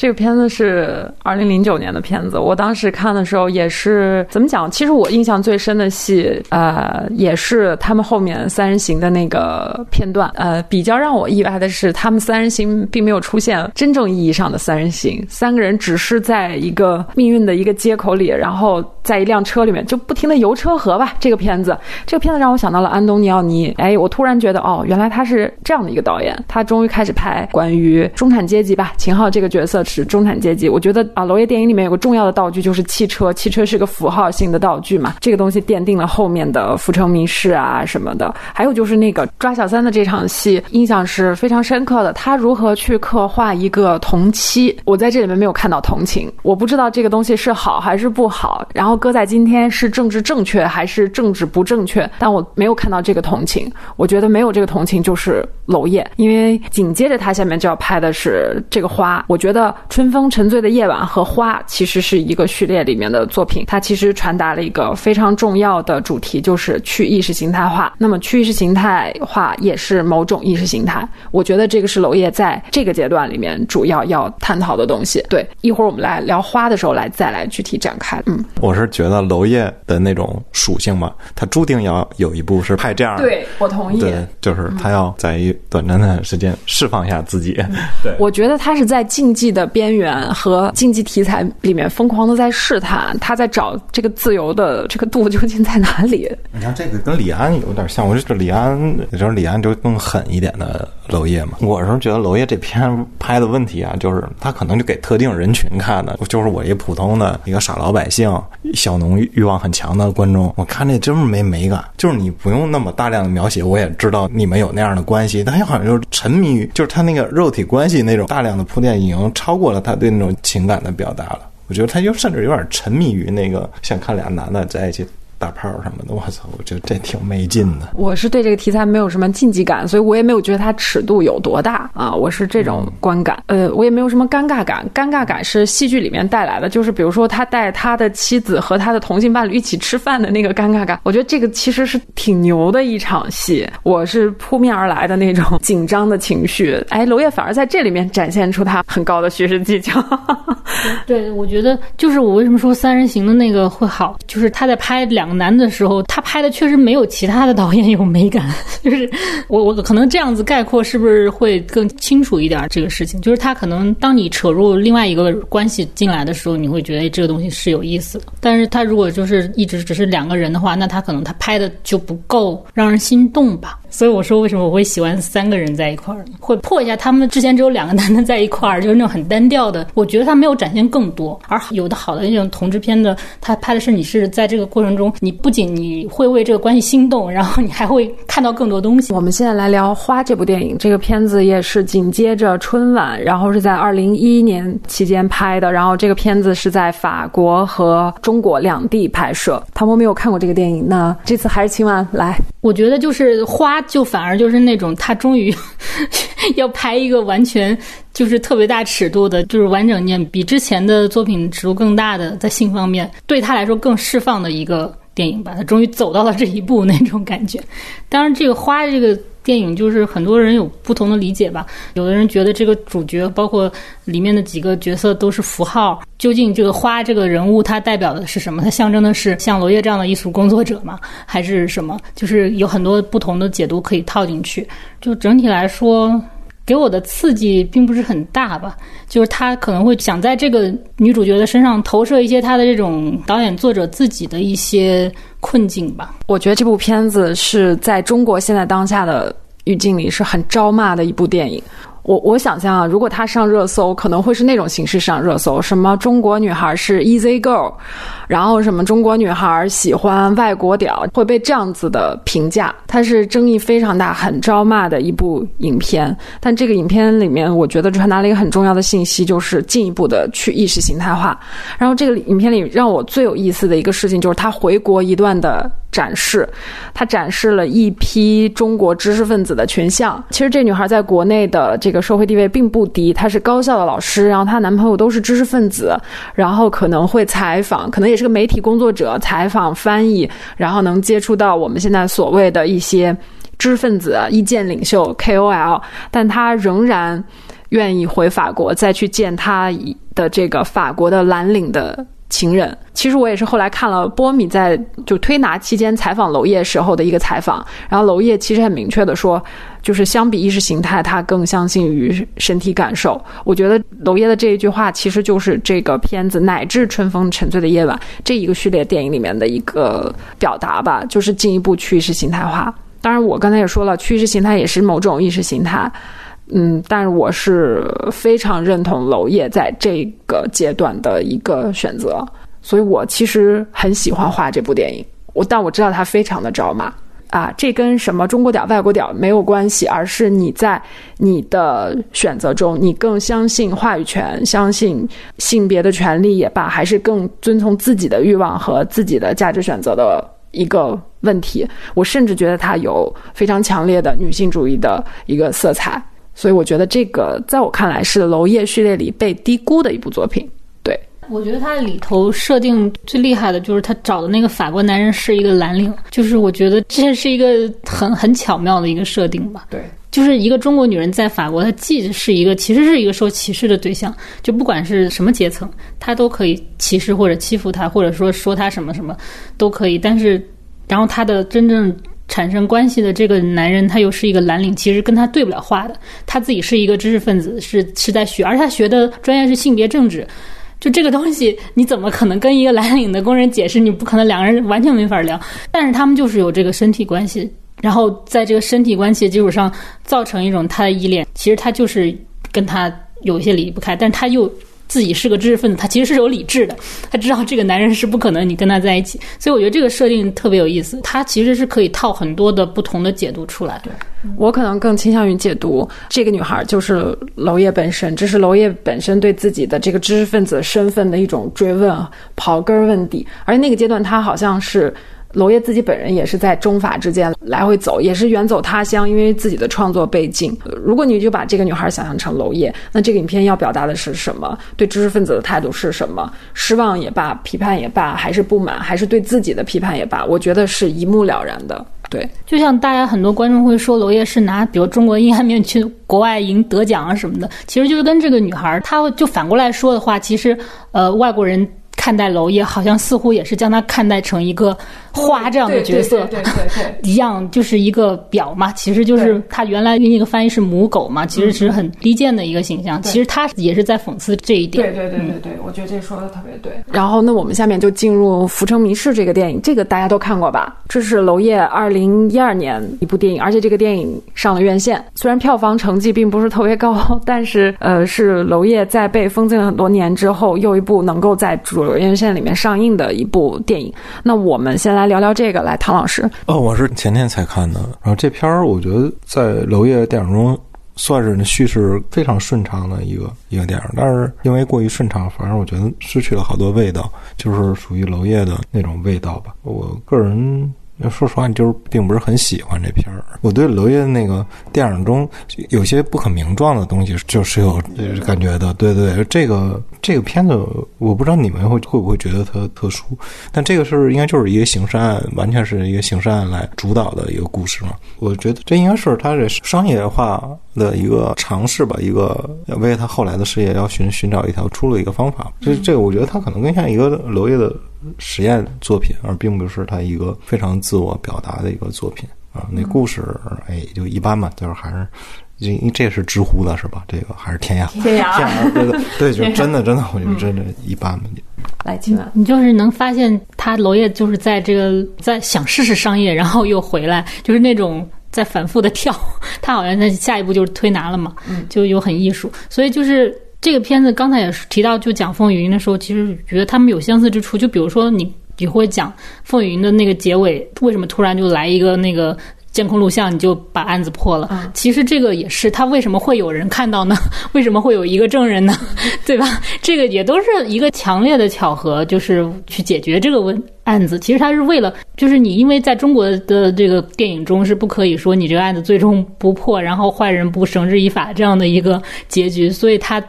Speaker 3: 这个片子是二零零九年的片子，我当时看的时候也是怎么讲？其实我印象最深的戏，呃，也是他们后面三人行的那个片段。呃，比较让我意外的是，他们三人行并没有出现真正意义上的三人行，三个人只是在一个命运的一个接口里，然后在一辆车里面就不停的游车河吧。这个片子，这个片子让我想到了安东尼奥尼。哎，我突然觉得，哦，原来他是这样的一个导演，他终于开始拍关于中产阶级吧，秦昊这个角色。是中产阶级，我觉得啊，娄烨电影里面有个重要的道具就是汽车，汽车是个符号性的道具嘛，这个东西奠定了后面的浮城谜事啊什么的。还有就是那个抓小三的这场戏，印象是非常深刻的。他如何去刻画一个同妻？我在这里面没有看到同情，我不知道这个东西是好还是不好。然后搁在今天是政治正确还是政治不正确？但我没有看到这个同情。我觉得没有这个同情就是娄烨，因为紧接着他下面就要拍的是这个花，我觉得。春风沉醉的夜晚和花其实是一个序列里面的作品，它其实传达了一个非常重要的主题，就是去意识形态化。那么去意识形态化也是某种意识形态，我觉得这个是娄烨在这个阶段里面主要要探讨的东西。对，一会儿我们来聊花的时候来再来具体展开。嗯，
Speaker 2: 我是觉得娄烨的那种属性嘛，他注定要有一部是拍这样的。
Speaker 3: 对我同意，
Speaker 2: 对，就是他要在一短暂的时间释放一下自己。对，
Speaker 3: 我觉得他是在竞技的。边缘和竞技题材里面疯狂的在试探，他在找这个自由的这个度究竟在哪里？
Speaker 2: 你看这个跟李安有点像，我觉得李安，就是李安就更狠一点的娄烨嘛。我是觉得娄烨这片拍的问题啊，就是他可能就给特定人群看的，就是我一普通的一个傻老百姓、小农欲望很强的观众，我看这真是没美感。就是你不用那么大量的描写，我也知道你们有那样的关系，但他好像就是沉迷于，就是他那个肉体关系那种大量的铺垫已经超过。过了他对那种情感的表达了，我觉得他就甚至有点沉迷于那个，想看俩男的在一起。打炮什么的，我操！我觉得这挺没劲的。
Speaker 3: 我是对这个题材没有什么禁忌感，所以我也没有觉得它尺度有多大啊。我是这种观感，呃，我也没有什么尴尬感。尴尬感是戏剧里面带来的，就是比如说他带他的妻子和他的同性伴侣一起吃饭的那个尴尬感。我觉得这个其实是挺牛的一场戏，我是扑面而来的那种紧张的情绪。哎，娄烨反而在这里面展现出他很高的叙事技巧。
Speaker 1: 对，我觉得就是我为什么说三人行的那个会好，就是他在拍两个男的时候，他拍的确实没有其他的导演有美感。就是我我可能这样子概括，是不是会更清楚一点？这个事情就是他可能当你扯入另外一个关系进来的时候，你会觉得这个东西是有意思的。但是他如果就是一直只是两个人的话，那他可能他拍的就不够让人心动吧。所以我说，为什么我会喜欢三个人在一块儿，会破一下他们之前只有两个男的在一块儿，就是那种很单调的。我觉得他没有展现更多，而有的好的那种同志片的，他拍的是你是在这个过程中，你不仅你会为这个关系心动，然后你还会看到更多东西。
Speaker 3: 我们现在来聊《花》这部电影，这个片子也是紧接着春晚，然后是在二零一一年期间拍的，然后这个片子是在法国和中国两地拍摄。唐博没有看过这个电影，那这次还是请晚来。
Speaker 1: 我觉得就是花。就反而就是那种他终于 要拍一个完全就是特别大尺度的，就是完整念比之前的作品尺度更大的，在性方面对他来说更释放的一个电影吧。他终于走到了这一步那种感觉。当然，这个花这个。电影就是很多人有不同的理解吧，有的人觉得这个主角包括里面的几个角色都是符号，究竟这个花这个人物它代表的是什么？它象征的是像罗烨这样的艺术工作者吗？还是什么？就是有很多不同的解读可以套进去。就整体来说，给我的刺激并不是很大吧。就是他可能会想在这个女主角的身上投射一些他的这种导演作者自己的一些。困境吧，
Speaker 3: 我觉得这部片子是在中国现在当下的语境里是很招骂的一部电影。我我想象啊，如果它上热搜，可能会是那种形式上热搜，什么中国女孩是 easy girl，然后什么中国女孩喜欢外国屌，会被这样子的评价。它是争议非常大、很招骂的一部影片。但这个影片里面，我觉得传达了一个很重要的信息，就是进一步的去意识形态化。然后这个影片里让我最有意思的一个事情，就是他回国一段的。展示，他展示了一批中国知识分子的群像。其实这女孩在国内的这个社会地位并不低，她是高校的老师，然后她男朋友都是知识分子，然后可能会采访，可能也是个媒体工作者，采访翻译，然后能接触到我们现在所谓的一些知识分子、意见领袖 KOL，但她仍然愿意回法国再去见她的这个法国的蓝领的。情人，其实我也是后来看了波米在就推拿期间采访娄烨时候的一个采访，然后娄烨其实很明确的说，就是相比意识形态，他更相信于身体感受。我觉得娄烨的这一句话，其实就是这个片子乃至《春风沉醉的夜晚》这一个序列电影里面的一个表达吧，就是进一步去意识形态化。当然，我刚才也说了，去意识形态也是某种意识形态。嗯，但是我是非常认同娄烨在这个阶段的一个选择，所以我其实很喜欢画这部电影。我但我知道它非常的招骂啊，这跟什么中国屌、外国屌没有关系，而是你在你的选择中，你更相信话语权，相信性别的权利也罢，还是更遵从自己的欲望和自己的价值选择的一个问题。我甚至觉得它有非常强烈的女性主义的一个色彩。所以我觉得这个在我看来是娄烨序列里被低估的一部作品。对，
Speaker 1: 我觉得它里头设定最厉害的就是他找的那个法国男人是一个蓝领，就是我觉得这是一个很很巧妙的一个设定吧。
Speaker 3: 对，
Speaker 1: 就是一个中国女人在法国，她既是一个其实是一个受歧视的对象，就不管是什么阶层，她都可以歧视或者欺负她，或者说说她什么什么都可以。但是，然后她的真正。产生关系的这个男人，他又是一个蓝领，其实跟他对不了话的。他自己是一个知识分子，是是在学，而他学的专业是性别政治。就这个东西，你怎么可能跟一个蓝领的工人解释？你不可能，两个人完全没法聊。但是他们就是有这个身体关系，然后在这个身体关系的基础上造成一种他的依恋。其实他就是跟他有一些离不开，但他又。自己是个知识分子，他其实是有理智的，他知道这个男人是不可能你跟他在一起，所以我觉得这个设定特别有意思。他其实是可以套很多的不同的解读出来。
Speaker 3: 对我可能更倾向于解读这个女孩就是娄烨本身，这是娄烨本身对自己的这个知识分子身份的一种追问，刨根问底。而且那个阶段他好像是娄烨自己本人也是在中法之间来回走，也是远走他乡，因为自己的创作背景。如果你就把这个女孩想象成娄烨，那这个影片要表达的是什么？对知识分子的态度是什么？失望也罢，批判也罢，还是不满，还是对自己的批判也罢，我觉得是一目了然的。对，
Speaker 1: 就像大家很多观众会说，娄烨是拿比如中国阴暗面去国外赢得奖啊什么的，其实就是跟这个女孩，她就反过来说的话，其实呃外国人。看待娄烨，好像似乎也是将他看待成一个花这样的角色，
Speaker 3: 对对对，
Speaker 1: 一样就是一个表嘛。其实就是他原来那个翻译是母狗嘛，其实是很低贱的一个形象。其实他也是在讽刺这一点。
Speaker 3: 对对对对对，我觉得这说的特别对。然后，那我们下面就进入《浮城谜事》这个电影，这个大家都看过吧？这是娄烨二零一二年一部电影，而且这个电影上了院线。虽然票房成绩并不是特别高，但是呃，是娄烨在被封禁了很多年之后，又一部能够在主。院线里面上映的一部电影，那我们先来聊聊这个。来，唐老师，
Speaker 2: 哦，我是前天才看的。然后这片儿，我觉得在娄烨电影中算是叙事非常顺畅的一个一个电影，但是因为过于顺畅，反而我觉得失去了好多味道，就是属于娄烨的那种味道吧。我个人。说实话，你就是并不是很喜欢这片儿。我对娄烨那个电影中有些不可名状的东西，就是有感觉的。对对，这个这个片子，我不知道你们会会不会觉得它特殊，但这个是应该就是一个刑事案，完全是一个刑事案来主导的一个故事嘛。我觉得这应该是他这商业化的一个尝试吧，一个为他后来的事业要寻寻找一条出路一个方法。这这个，我觉得他可能更像一个娄烨的。实验作品，而并不是他一个非常自我表达的一个作品啊。那故事哎，也就一般吧，就是还是，因为这是知乎的是吧？这个还是天涯，
Speaker 3: 天涯，
Speaker 2: 对对对，就真的真的，我觉得真的一般吧。
Speaker 3: 来，请问
Speaker 1: 你就是能发现他娄烨就是在这个在想试试商业，然后又回来，就是那种在反复的跳。他好像在下一步就是推拿了嘛，就有很艺术，所以就是。这个片子刚才也是提到，就讲《风雨云》的时候，其实觉得他们有相似之处。就比如说，你你会讲《风雨云》的那个结尾，为什么突然就来一个那个监控录像，你就把案子破了？其实这个也是他为什么会有人看到呢？为什么会有一个证人呢？对吧？这个也都是一个强烈的巧合，就是去解决这个问案子。其实他是为了，就是你因为在中国的这个电影中是不可以说你这个案子最终不破，然后坏人不绳之以法这样的一个结局，所以他。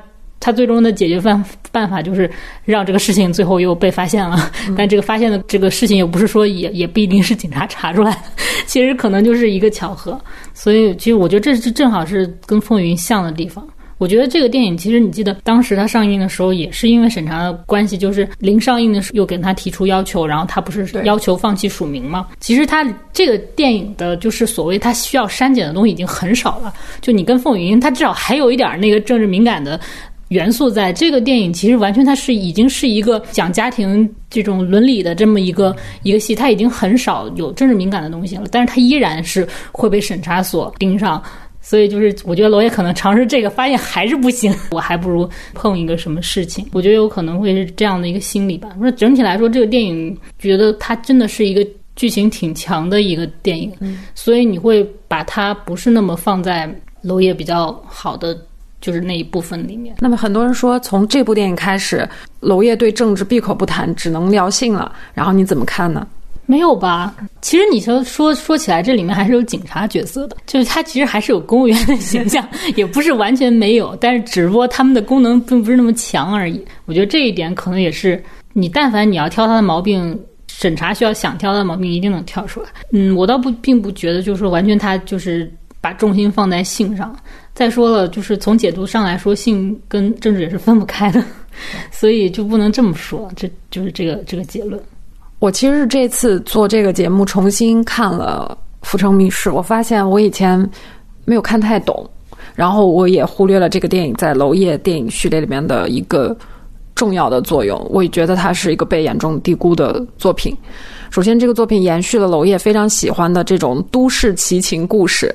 Speaker 1: 他最终的解决办办法就是让这个事情最后又被发现了，但这个发现的这个事情又不是说也也不一定是警察查出来的，其实可能就是一个巧合。所以其实我觉得这是正好是跟《风云》像的地方。我觉得这个电影其实你记得当时它上映的时候也是因为审查的关系，就是临上映的时候又跟他提出要求，然后他不是要求放弃署名吗？其实他这个电影的就是所谓他需要删减的东西已经很少了，就你跟《风云》，他至少还有一点那个政治敏感的。元素在这个电影其实完全它是已经是一个讲家庭这种伦理的这么一个一个戏，它已经很少有政治敏感的东西了，但是它依然是会被审查所盯上，所以就是我觉得罗烨可能尝试这个，发现还是不行，我还不如碰一个什么事情，我觉得有可能会是这样的一个心理吧。那整体来说，这个电影觉得它真的是一个剧情挺强的一个电影，所以你会把它不是那么放在娄烨比较好的。就是那一部分里面。
Speaker 3: 那么很多人说，从这部电影开始，娄烨对政治闭口不谈，只能聊性了。然后你怎么看呢？
Speaker 1: 没有吧？其实你说说说起来，这里面还是有警察角色的，就是他其实还是有公务员的形象，也不是完全没有，但是只不过他们的功能并不是那么强而已。我觉得这一点可能也是你，但凡你要挑他的毛病，审查需要想挑的毛病，一定能挑出来。嗯，我倒不并不觉得，就是说完全他就是把重心放在性上。再说了，就是从解读上来说，性跟政治也是分不开的，所以就不能这么说，这就是这个这个结论。
Speaker 3: 我其实是这次做这个节目重新看了《浮城密室》，我发现我以前没有看太懂，然后我也忽略了这个电影在娄烨电影序列里面的一个重要的作用。我也觉得它是一个被严重低估的作品。首先，这个作品延续了娄烨非常喜欢的这种都市奇情故事。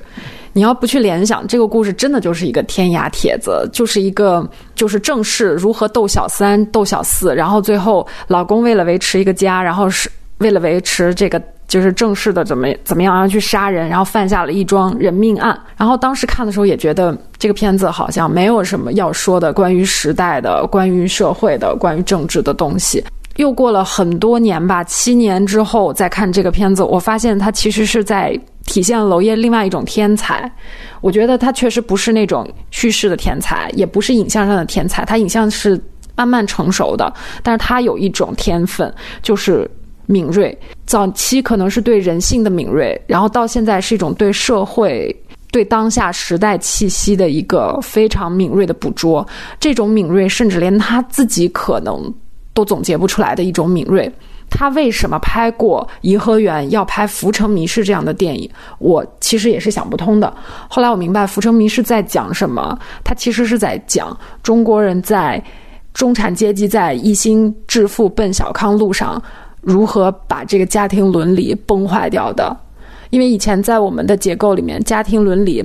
Speaker 3: 你要不去联想，这个故事真的就是一个天涯帖子，就是一个就是正室如何斗小三、斗小四，然后最后老公为了维持一个家，然后是为了维持这个就是正式的怎么怎么样，然后去杀人，然后犯下了一桩人命案。然后当时看的时候也觉得这个片子好像没有什么要说的关于时代的、关于社会的、关于政治的东西。又过了很多年吧，七年之后再看这个片子，我发现它其实是在体现娄烨另外一种天才。我觉得他确实不是那种叙事的天才，也不是影像上的天才，他影像是慢慢成熟的，但是他有一种天分，就是敏锐。早期可能是对人性的敏锐，然后到现在是一种对社会、对当下时代气息的一个非常敏锐的捕捉。这种敏锐，甚至连他自己可能都总结不出来的一种敏锐。他为什么拍过《颐和园》，要拍《浮城谜事》这样的电影？我其实也是想不通的。后来我明白，《浮城谜事》在讲什么？他其实是在讲中国人在中产阶级在一心致富奔小康路上，如何把这个家庭伦理崩坏掉的。因为以前在我们的结构里面，家庭伦理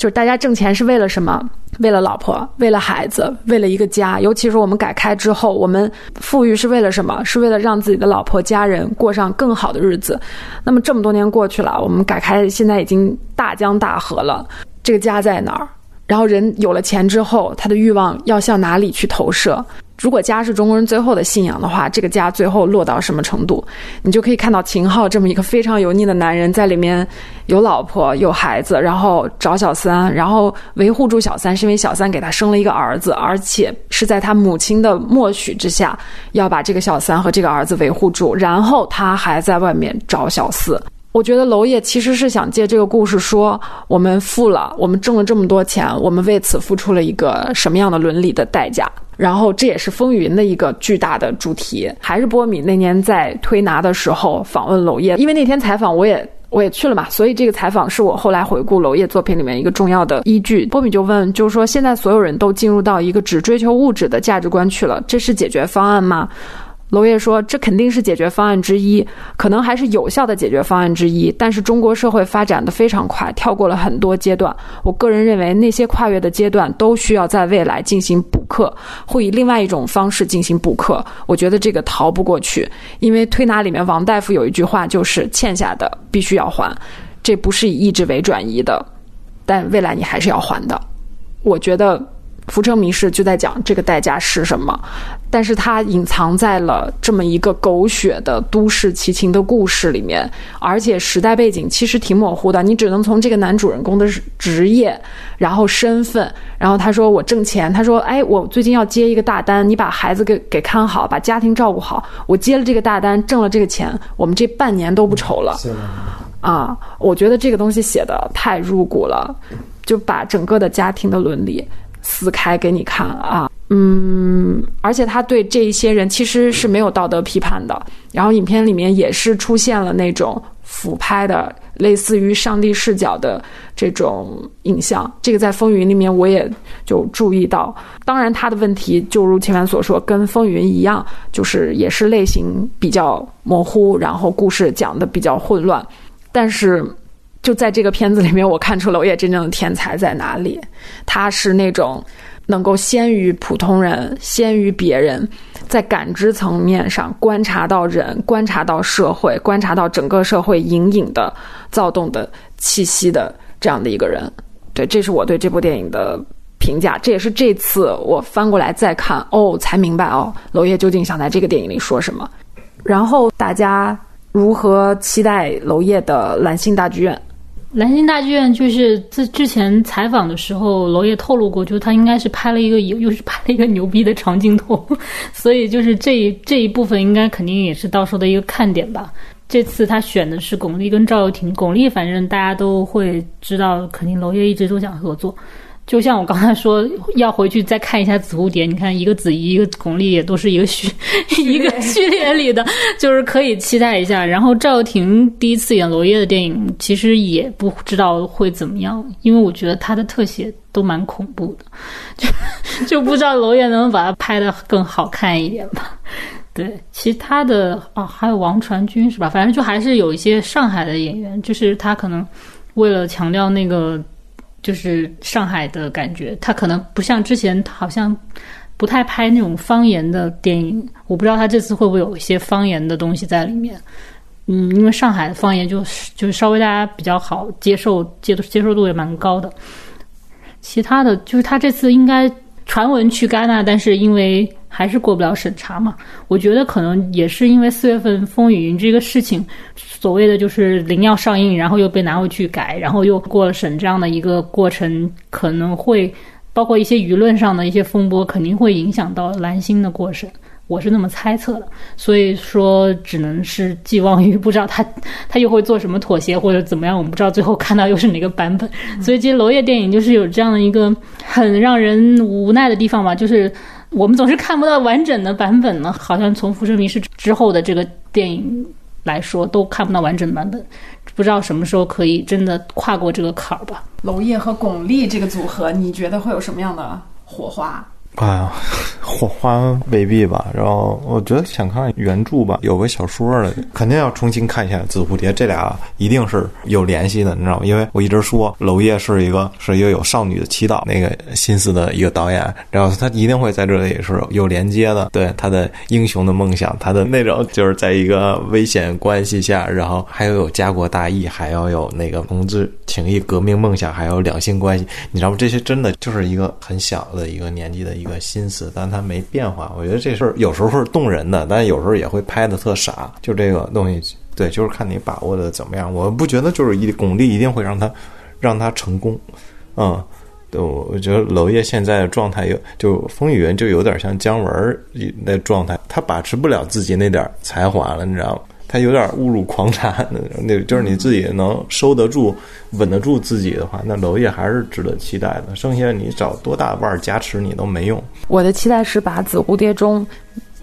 Speaker 3: 就是大家挣钱是为了什么？为了老婆，为了孩子，为了一个家。尤其是我们改开之后，我们富裕是为了什么？是为了让自己的老婆、家人过上更好的日子。那么这么多年过去了，我们改开现在已经大江大河了，这个家在哪儿？然后人有了钱之后，他的欲望要向哪里去投射？如果家是中国人最后的信仰的话，这个家最后落到什么程度？你就可以看到秦昊这么一个非常油腻的男人，在里面有老婆有孩子，然后找小三，然后维护住小三，是因为小三给他生了一个儿子，而且是在他母亲的默许之下，要把这个小三和这个儿子维护住，然后他还在外面找小四。我觉得娄烨其实是想借这个故事说，我们富了，我们挣了这么多钱，我们为此付出了一个什么样的伦理的代价？然后这也是风云的一个巨大的主题。还是波米那年在推拿的时候访问娄烨，因为那天采访我也我也去了嘛，所以这个采访是我后来回顾娄烨作品里面一个重要的依据。波米就问，就是说现在所有人都进入到一个只追求物质的价值观去了，这是解决方案吗？娄烨说：“这肯定是解决方案之一，可能还是有效的解决方案之一。但是中国社会发展的非常快，跳过了很多阶段。我个人认为，那些跨越的阶段都需要在未来进行补课，会以另外一种方式进行补课。我觉得这个逃不过去，因为推拿里面王大夫有一句话，就是欠下的必须要还，这不是以意志为转移的，但未来你还是要还的。我觉得。”《浮城谜事》就在讲这个代价是什么，但是它隐藏在了这么一个狗血的都市奇情的故事里面，而且时代背景其实挺模糊的，你只能从这个男主人公的职业，然后身份，然后他说我挣钱，他说哎我最近要接一个大单，你把孩子给给看好，把家庭照顾好，我接了这个大单，挣了这个钱，我们这半年都不愁了。啊，我觉得这个东西写的太入骨了，就把整个的家庭的伦理。撕开给你看啊，嗯，而且他对这一些人其实是没有道德批判的。然后影片里面也是出现了那种俯拍的，类似于上帝视角的这种影像。这个在《风云》里面我也就注意到。当然，他的问题就如前面所说，跟《风云》一样，就是也是类型比较模糊，然后故事讲的比较混乱。但是。就在这个片子里面，我看出娄烨真正的天才在哪里。他是那种能够先于普通人、先于别人，在感知层面上观察到人、观察到社会、观察到整个社会隐隐的躁动的气息的这样的一个人。对，这是我对这部电影的评价。这也是这次我翻过来再看哦，才明白哦，娄烨究竟想在这个电影里说什么。然后大家如何期待娄烨的《蓝星大剧院》？
Speaker 1: 蓝星大剧院就是在之前采访的时候，娄烨透露过，就是他应该是拍了一个又又是拍了一个牛逼的长镜头，所以就是这一这一部分应该肯定也是到时候的一个看点吧。这次他选的是巩俐跟赵又廷，巩俐反正大家都会知道，肯定娄烨一直都想合作。就像我刚才说，要回去再看一下《紫蝴蝶》，你看一个子怡，一个巩俐，也都是一个序一个 序列里的，就是可以期待一下。然后赵又廷第一次演娄烨的电影，其实也不知道会怎么样，因为我觉得他的特写都蛮恐怖的，就 就不知道娄烨能不能把它拍的更好看一点吧。对，其他的啊，还有王传君是吧？反正就还是有一些上海的演员，就是他可能为了强调那个。就是上海的感觉，他可能不像之前，好像不太拍那种方言的电影。我不知道他这次会不会有一些方言的东西在里面。嗯，因为上海的方言就是就是稍微大家比较好接受，接接受度也蛮高的。其他的就是他这次应该传闻去戛纳，但是因为还是过不了审查嘛。我觉得可能也是因为四月份《风雨云》这个事情，所谓的就是零要上映，然后又被拿回去改，然后又过了审这样的一个过程，可能会包括一些舆论上的一些风波，肯定会影响到蓝星的过审。我是那么猜测的，所以说只能是寄望于不知道他他又会做什么妥协或者怎么样，我们不知道最后看到又是哪个版本。所以其实娄烨电影就是有这样的一个很让人无奈的地方吧，就是我们总是看不到完整的版本呢，好像从《浮生迷事》之后的这个电影来说都看不到完整的版本，不知道什么时候可以真的跨过这个坎儿吧。
Speaker 3: 娄烨和巩俐这个组合，你觉得会有什么样的火花？
Speaker 5: 啊，火花未必吧。然后我觉得想看原著吧，有个小说的，
Speaker 2: 肯定要重新看一下《紫蝴蝶》，这俩一定是有联系的，你知道吗？因为我一直说娄烨是一个是一个有少女的祈祷那个心思的一个导演，然后他一定会在这里是有连接的。对他的英雄的梦想，他的那种就是在一个危险关系下，然后还要有家国大义，还要有那个同志情谊、革命梦想，还有两性关系，你知道吗？这些真的就是一个很小的一个年纪的一个。心思，但他没变化。我觉得这事儿有时候是动人的，但有时候也会拍的特傻。就这个东西，对，就是看你把握的怎么样。我不觉得就是一巩俐一定会让他让他成功。嗯，对，我觉得娄烨现在的状态有就风雨云就有点像姜文那状态，他把持不了自己那点才华了，你知道吗？他有点误入狂产的，那就是你自己能收得住、稳得住自己的话，那娄烨还是值得期待的。剩下你找多大腕儿加持你都没用。
Speaker 3: 我的期待是把《紫蝴蝶》中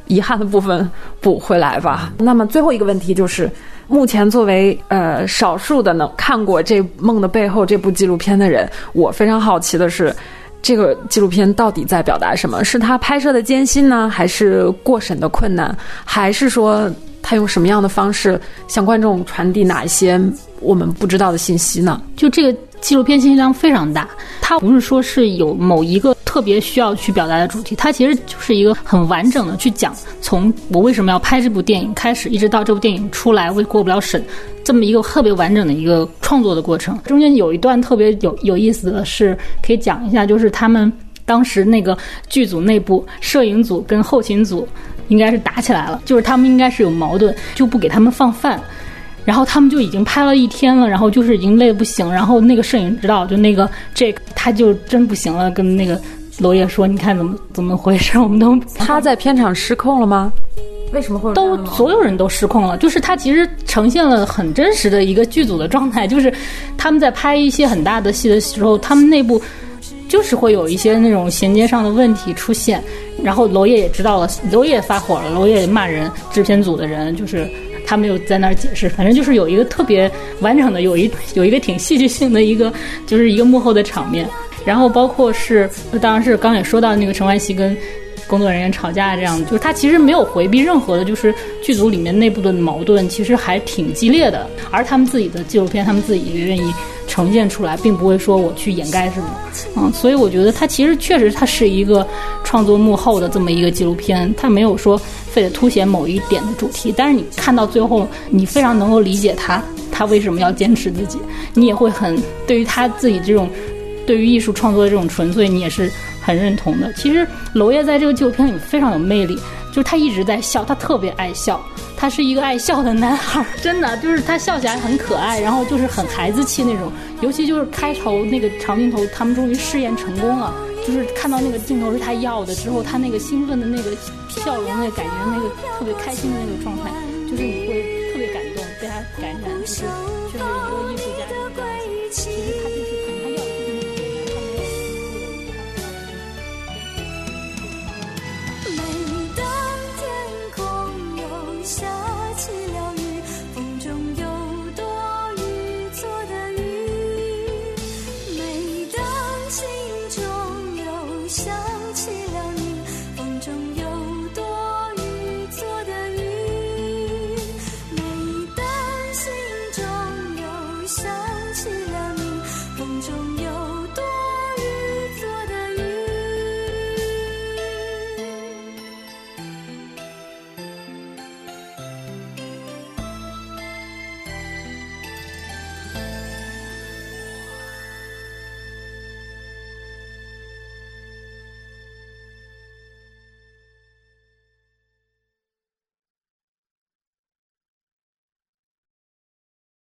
Speaker 3: 遗憾的部分补回来吧。那么最后一个问题就是，目前作为呃少数的能看过这《梦的背后》这部纪录片的人，我非常好奇的是，这个纪录片到底在表达什么？是他拍摄的艰辛呢，还是过审的困难，还是说？他用什么样的方式向观众传递哪一些我们不知道的信息呢？
Speaker 1: 就这个纪录片信息量非常大，它不是说是有某一个特别需要去表达的主题，它其实就是一个很完整的去讲，从我为什么要拍这部电影开始，一直到这部电影出来为过不了审，这么一个特别完整的一个创作的过程。中间有一段特别有有意思的是，可以讲一下，就是他们当时那个剧组内部，摄影组跟后勤组。应该是打起来了，就是他们应该是有矛盾，就不给他们放饭，然后他们就已经拍了一天了，然后就是已经累得不行，然后那个摄影指导就那个这个他就真不行了，跟那个娄烨说：“你看怎么怎么回事？我们都
Speaker 3: 他在片场失控了吗？为什么会
Speaker 1: 都所有人都失控了？就是他其实呈现了很真实的一个剧组的状态，就是他们在拍一些很大的戏的时候，他们内部。”就是会有一些那种衔接上的问题出现，然后娄烨也知道了，娄烨发火了，娄烨骂人，制片组的人就是他没有在那儿解释，反正就是有一个特别完整的，有一有一个挺戏剧性的一个，就是一个幕后的场面，然后包括是，当然是刚也说到那个陈冠希跟工作人员吵架这样，就是他其实没有回避任何的，就是剧组里面内部的矛盾其实还挺激烈的，而他们自己的纪录片，他们自己也愿意。呈现出来，并不会说我去掩盖什么，嗯，所以我觉得它其实确实它是一个创作幕后的这么一个纪录片，它没有说非得凸显某一点的主题，但是你看到最后，你非常能够理解他，他为什么要坚持自己，你也会很对于他自己这种对于艺术创作的这种纯粹，你也是很认同的。其实娄烨在这个纪录片里非常有魅力，就是他一直在笑，他特别爱笑。他是一个爱笑的男孩，真的就是他笑起来很可爱，然后就是很孩子气那种。尤其就是开头那个长镜头，他们终于试验成功了，就是看到那个镜头是他要的之后，他那个兴奋的那个笑容，那个感觉，那个特别开心的那个状态，就是你会特别感动，被他感染，就是就是一个艺术家。其实他就是。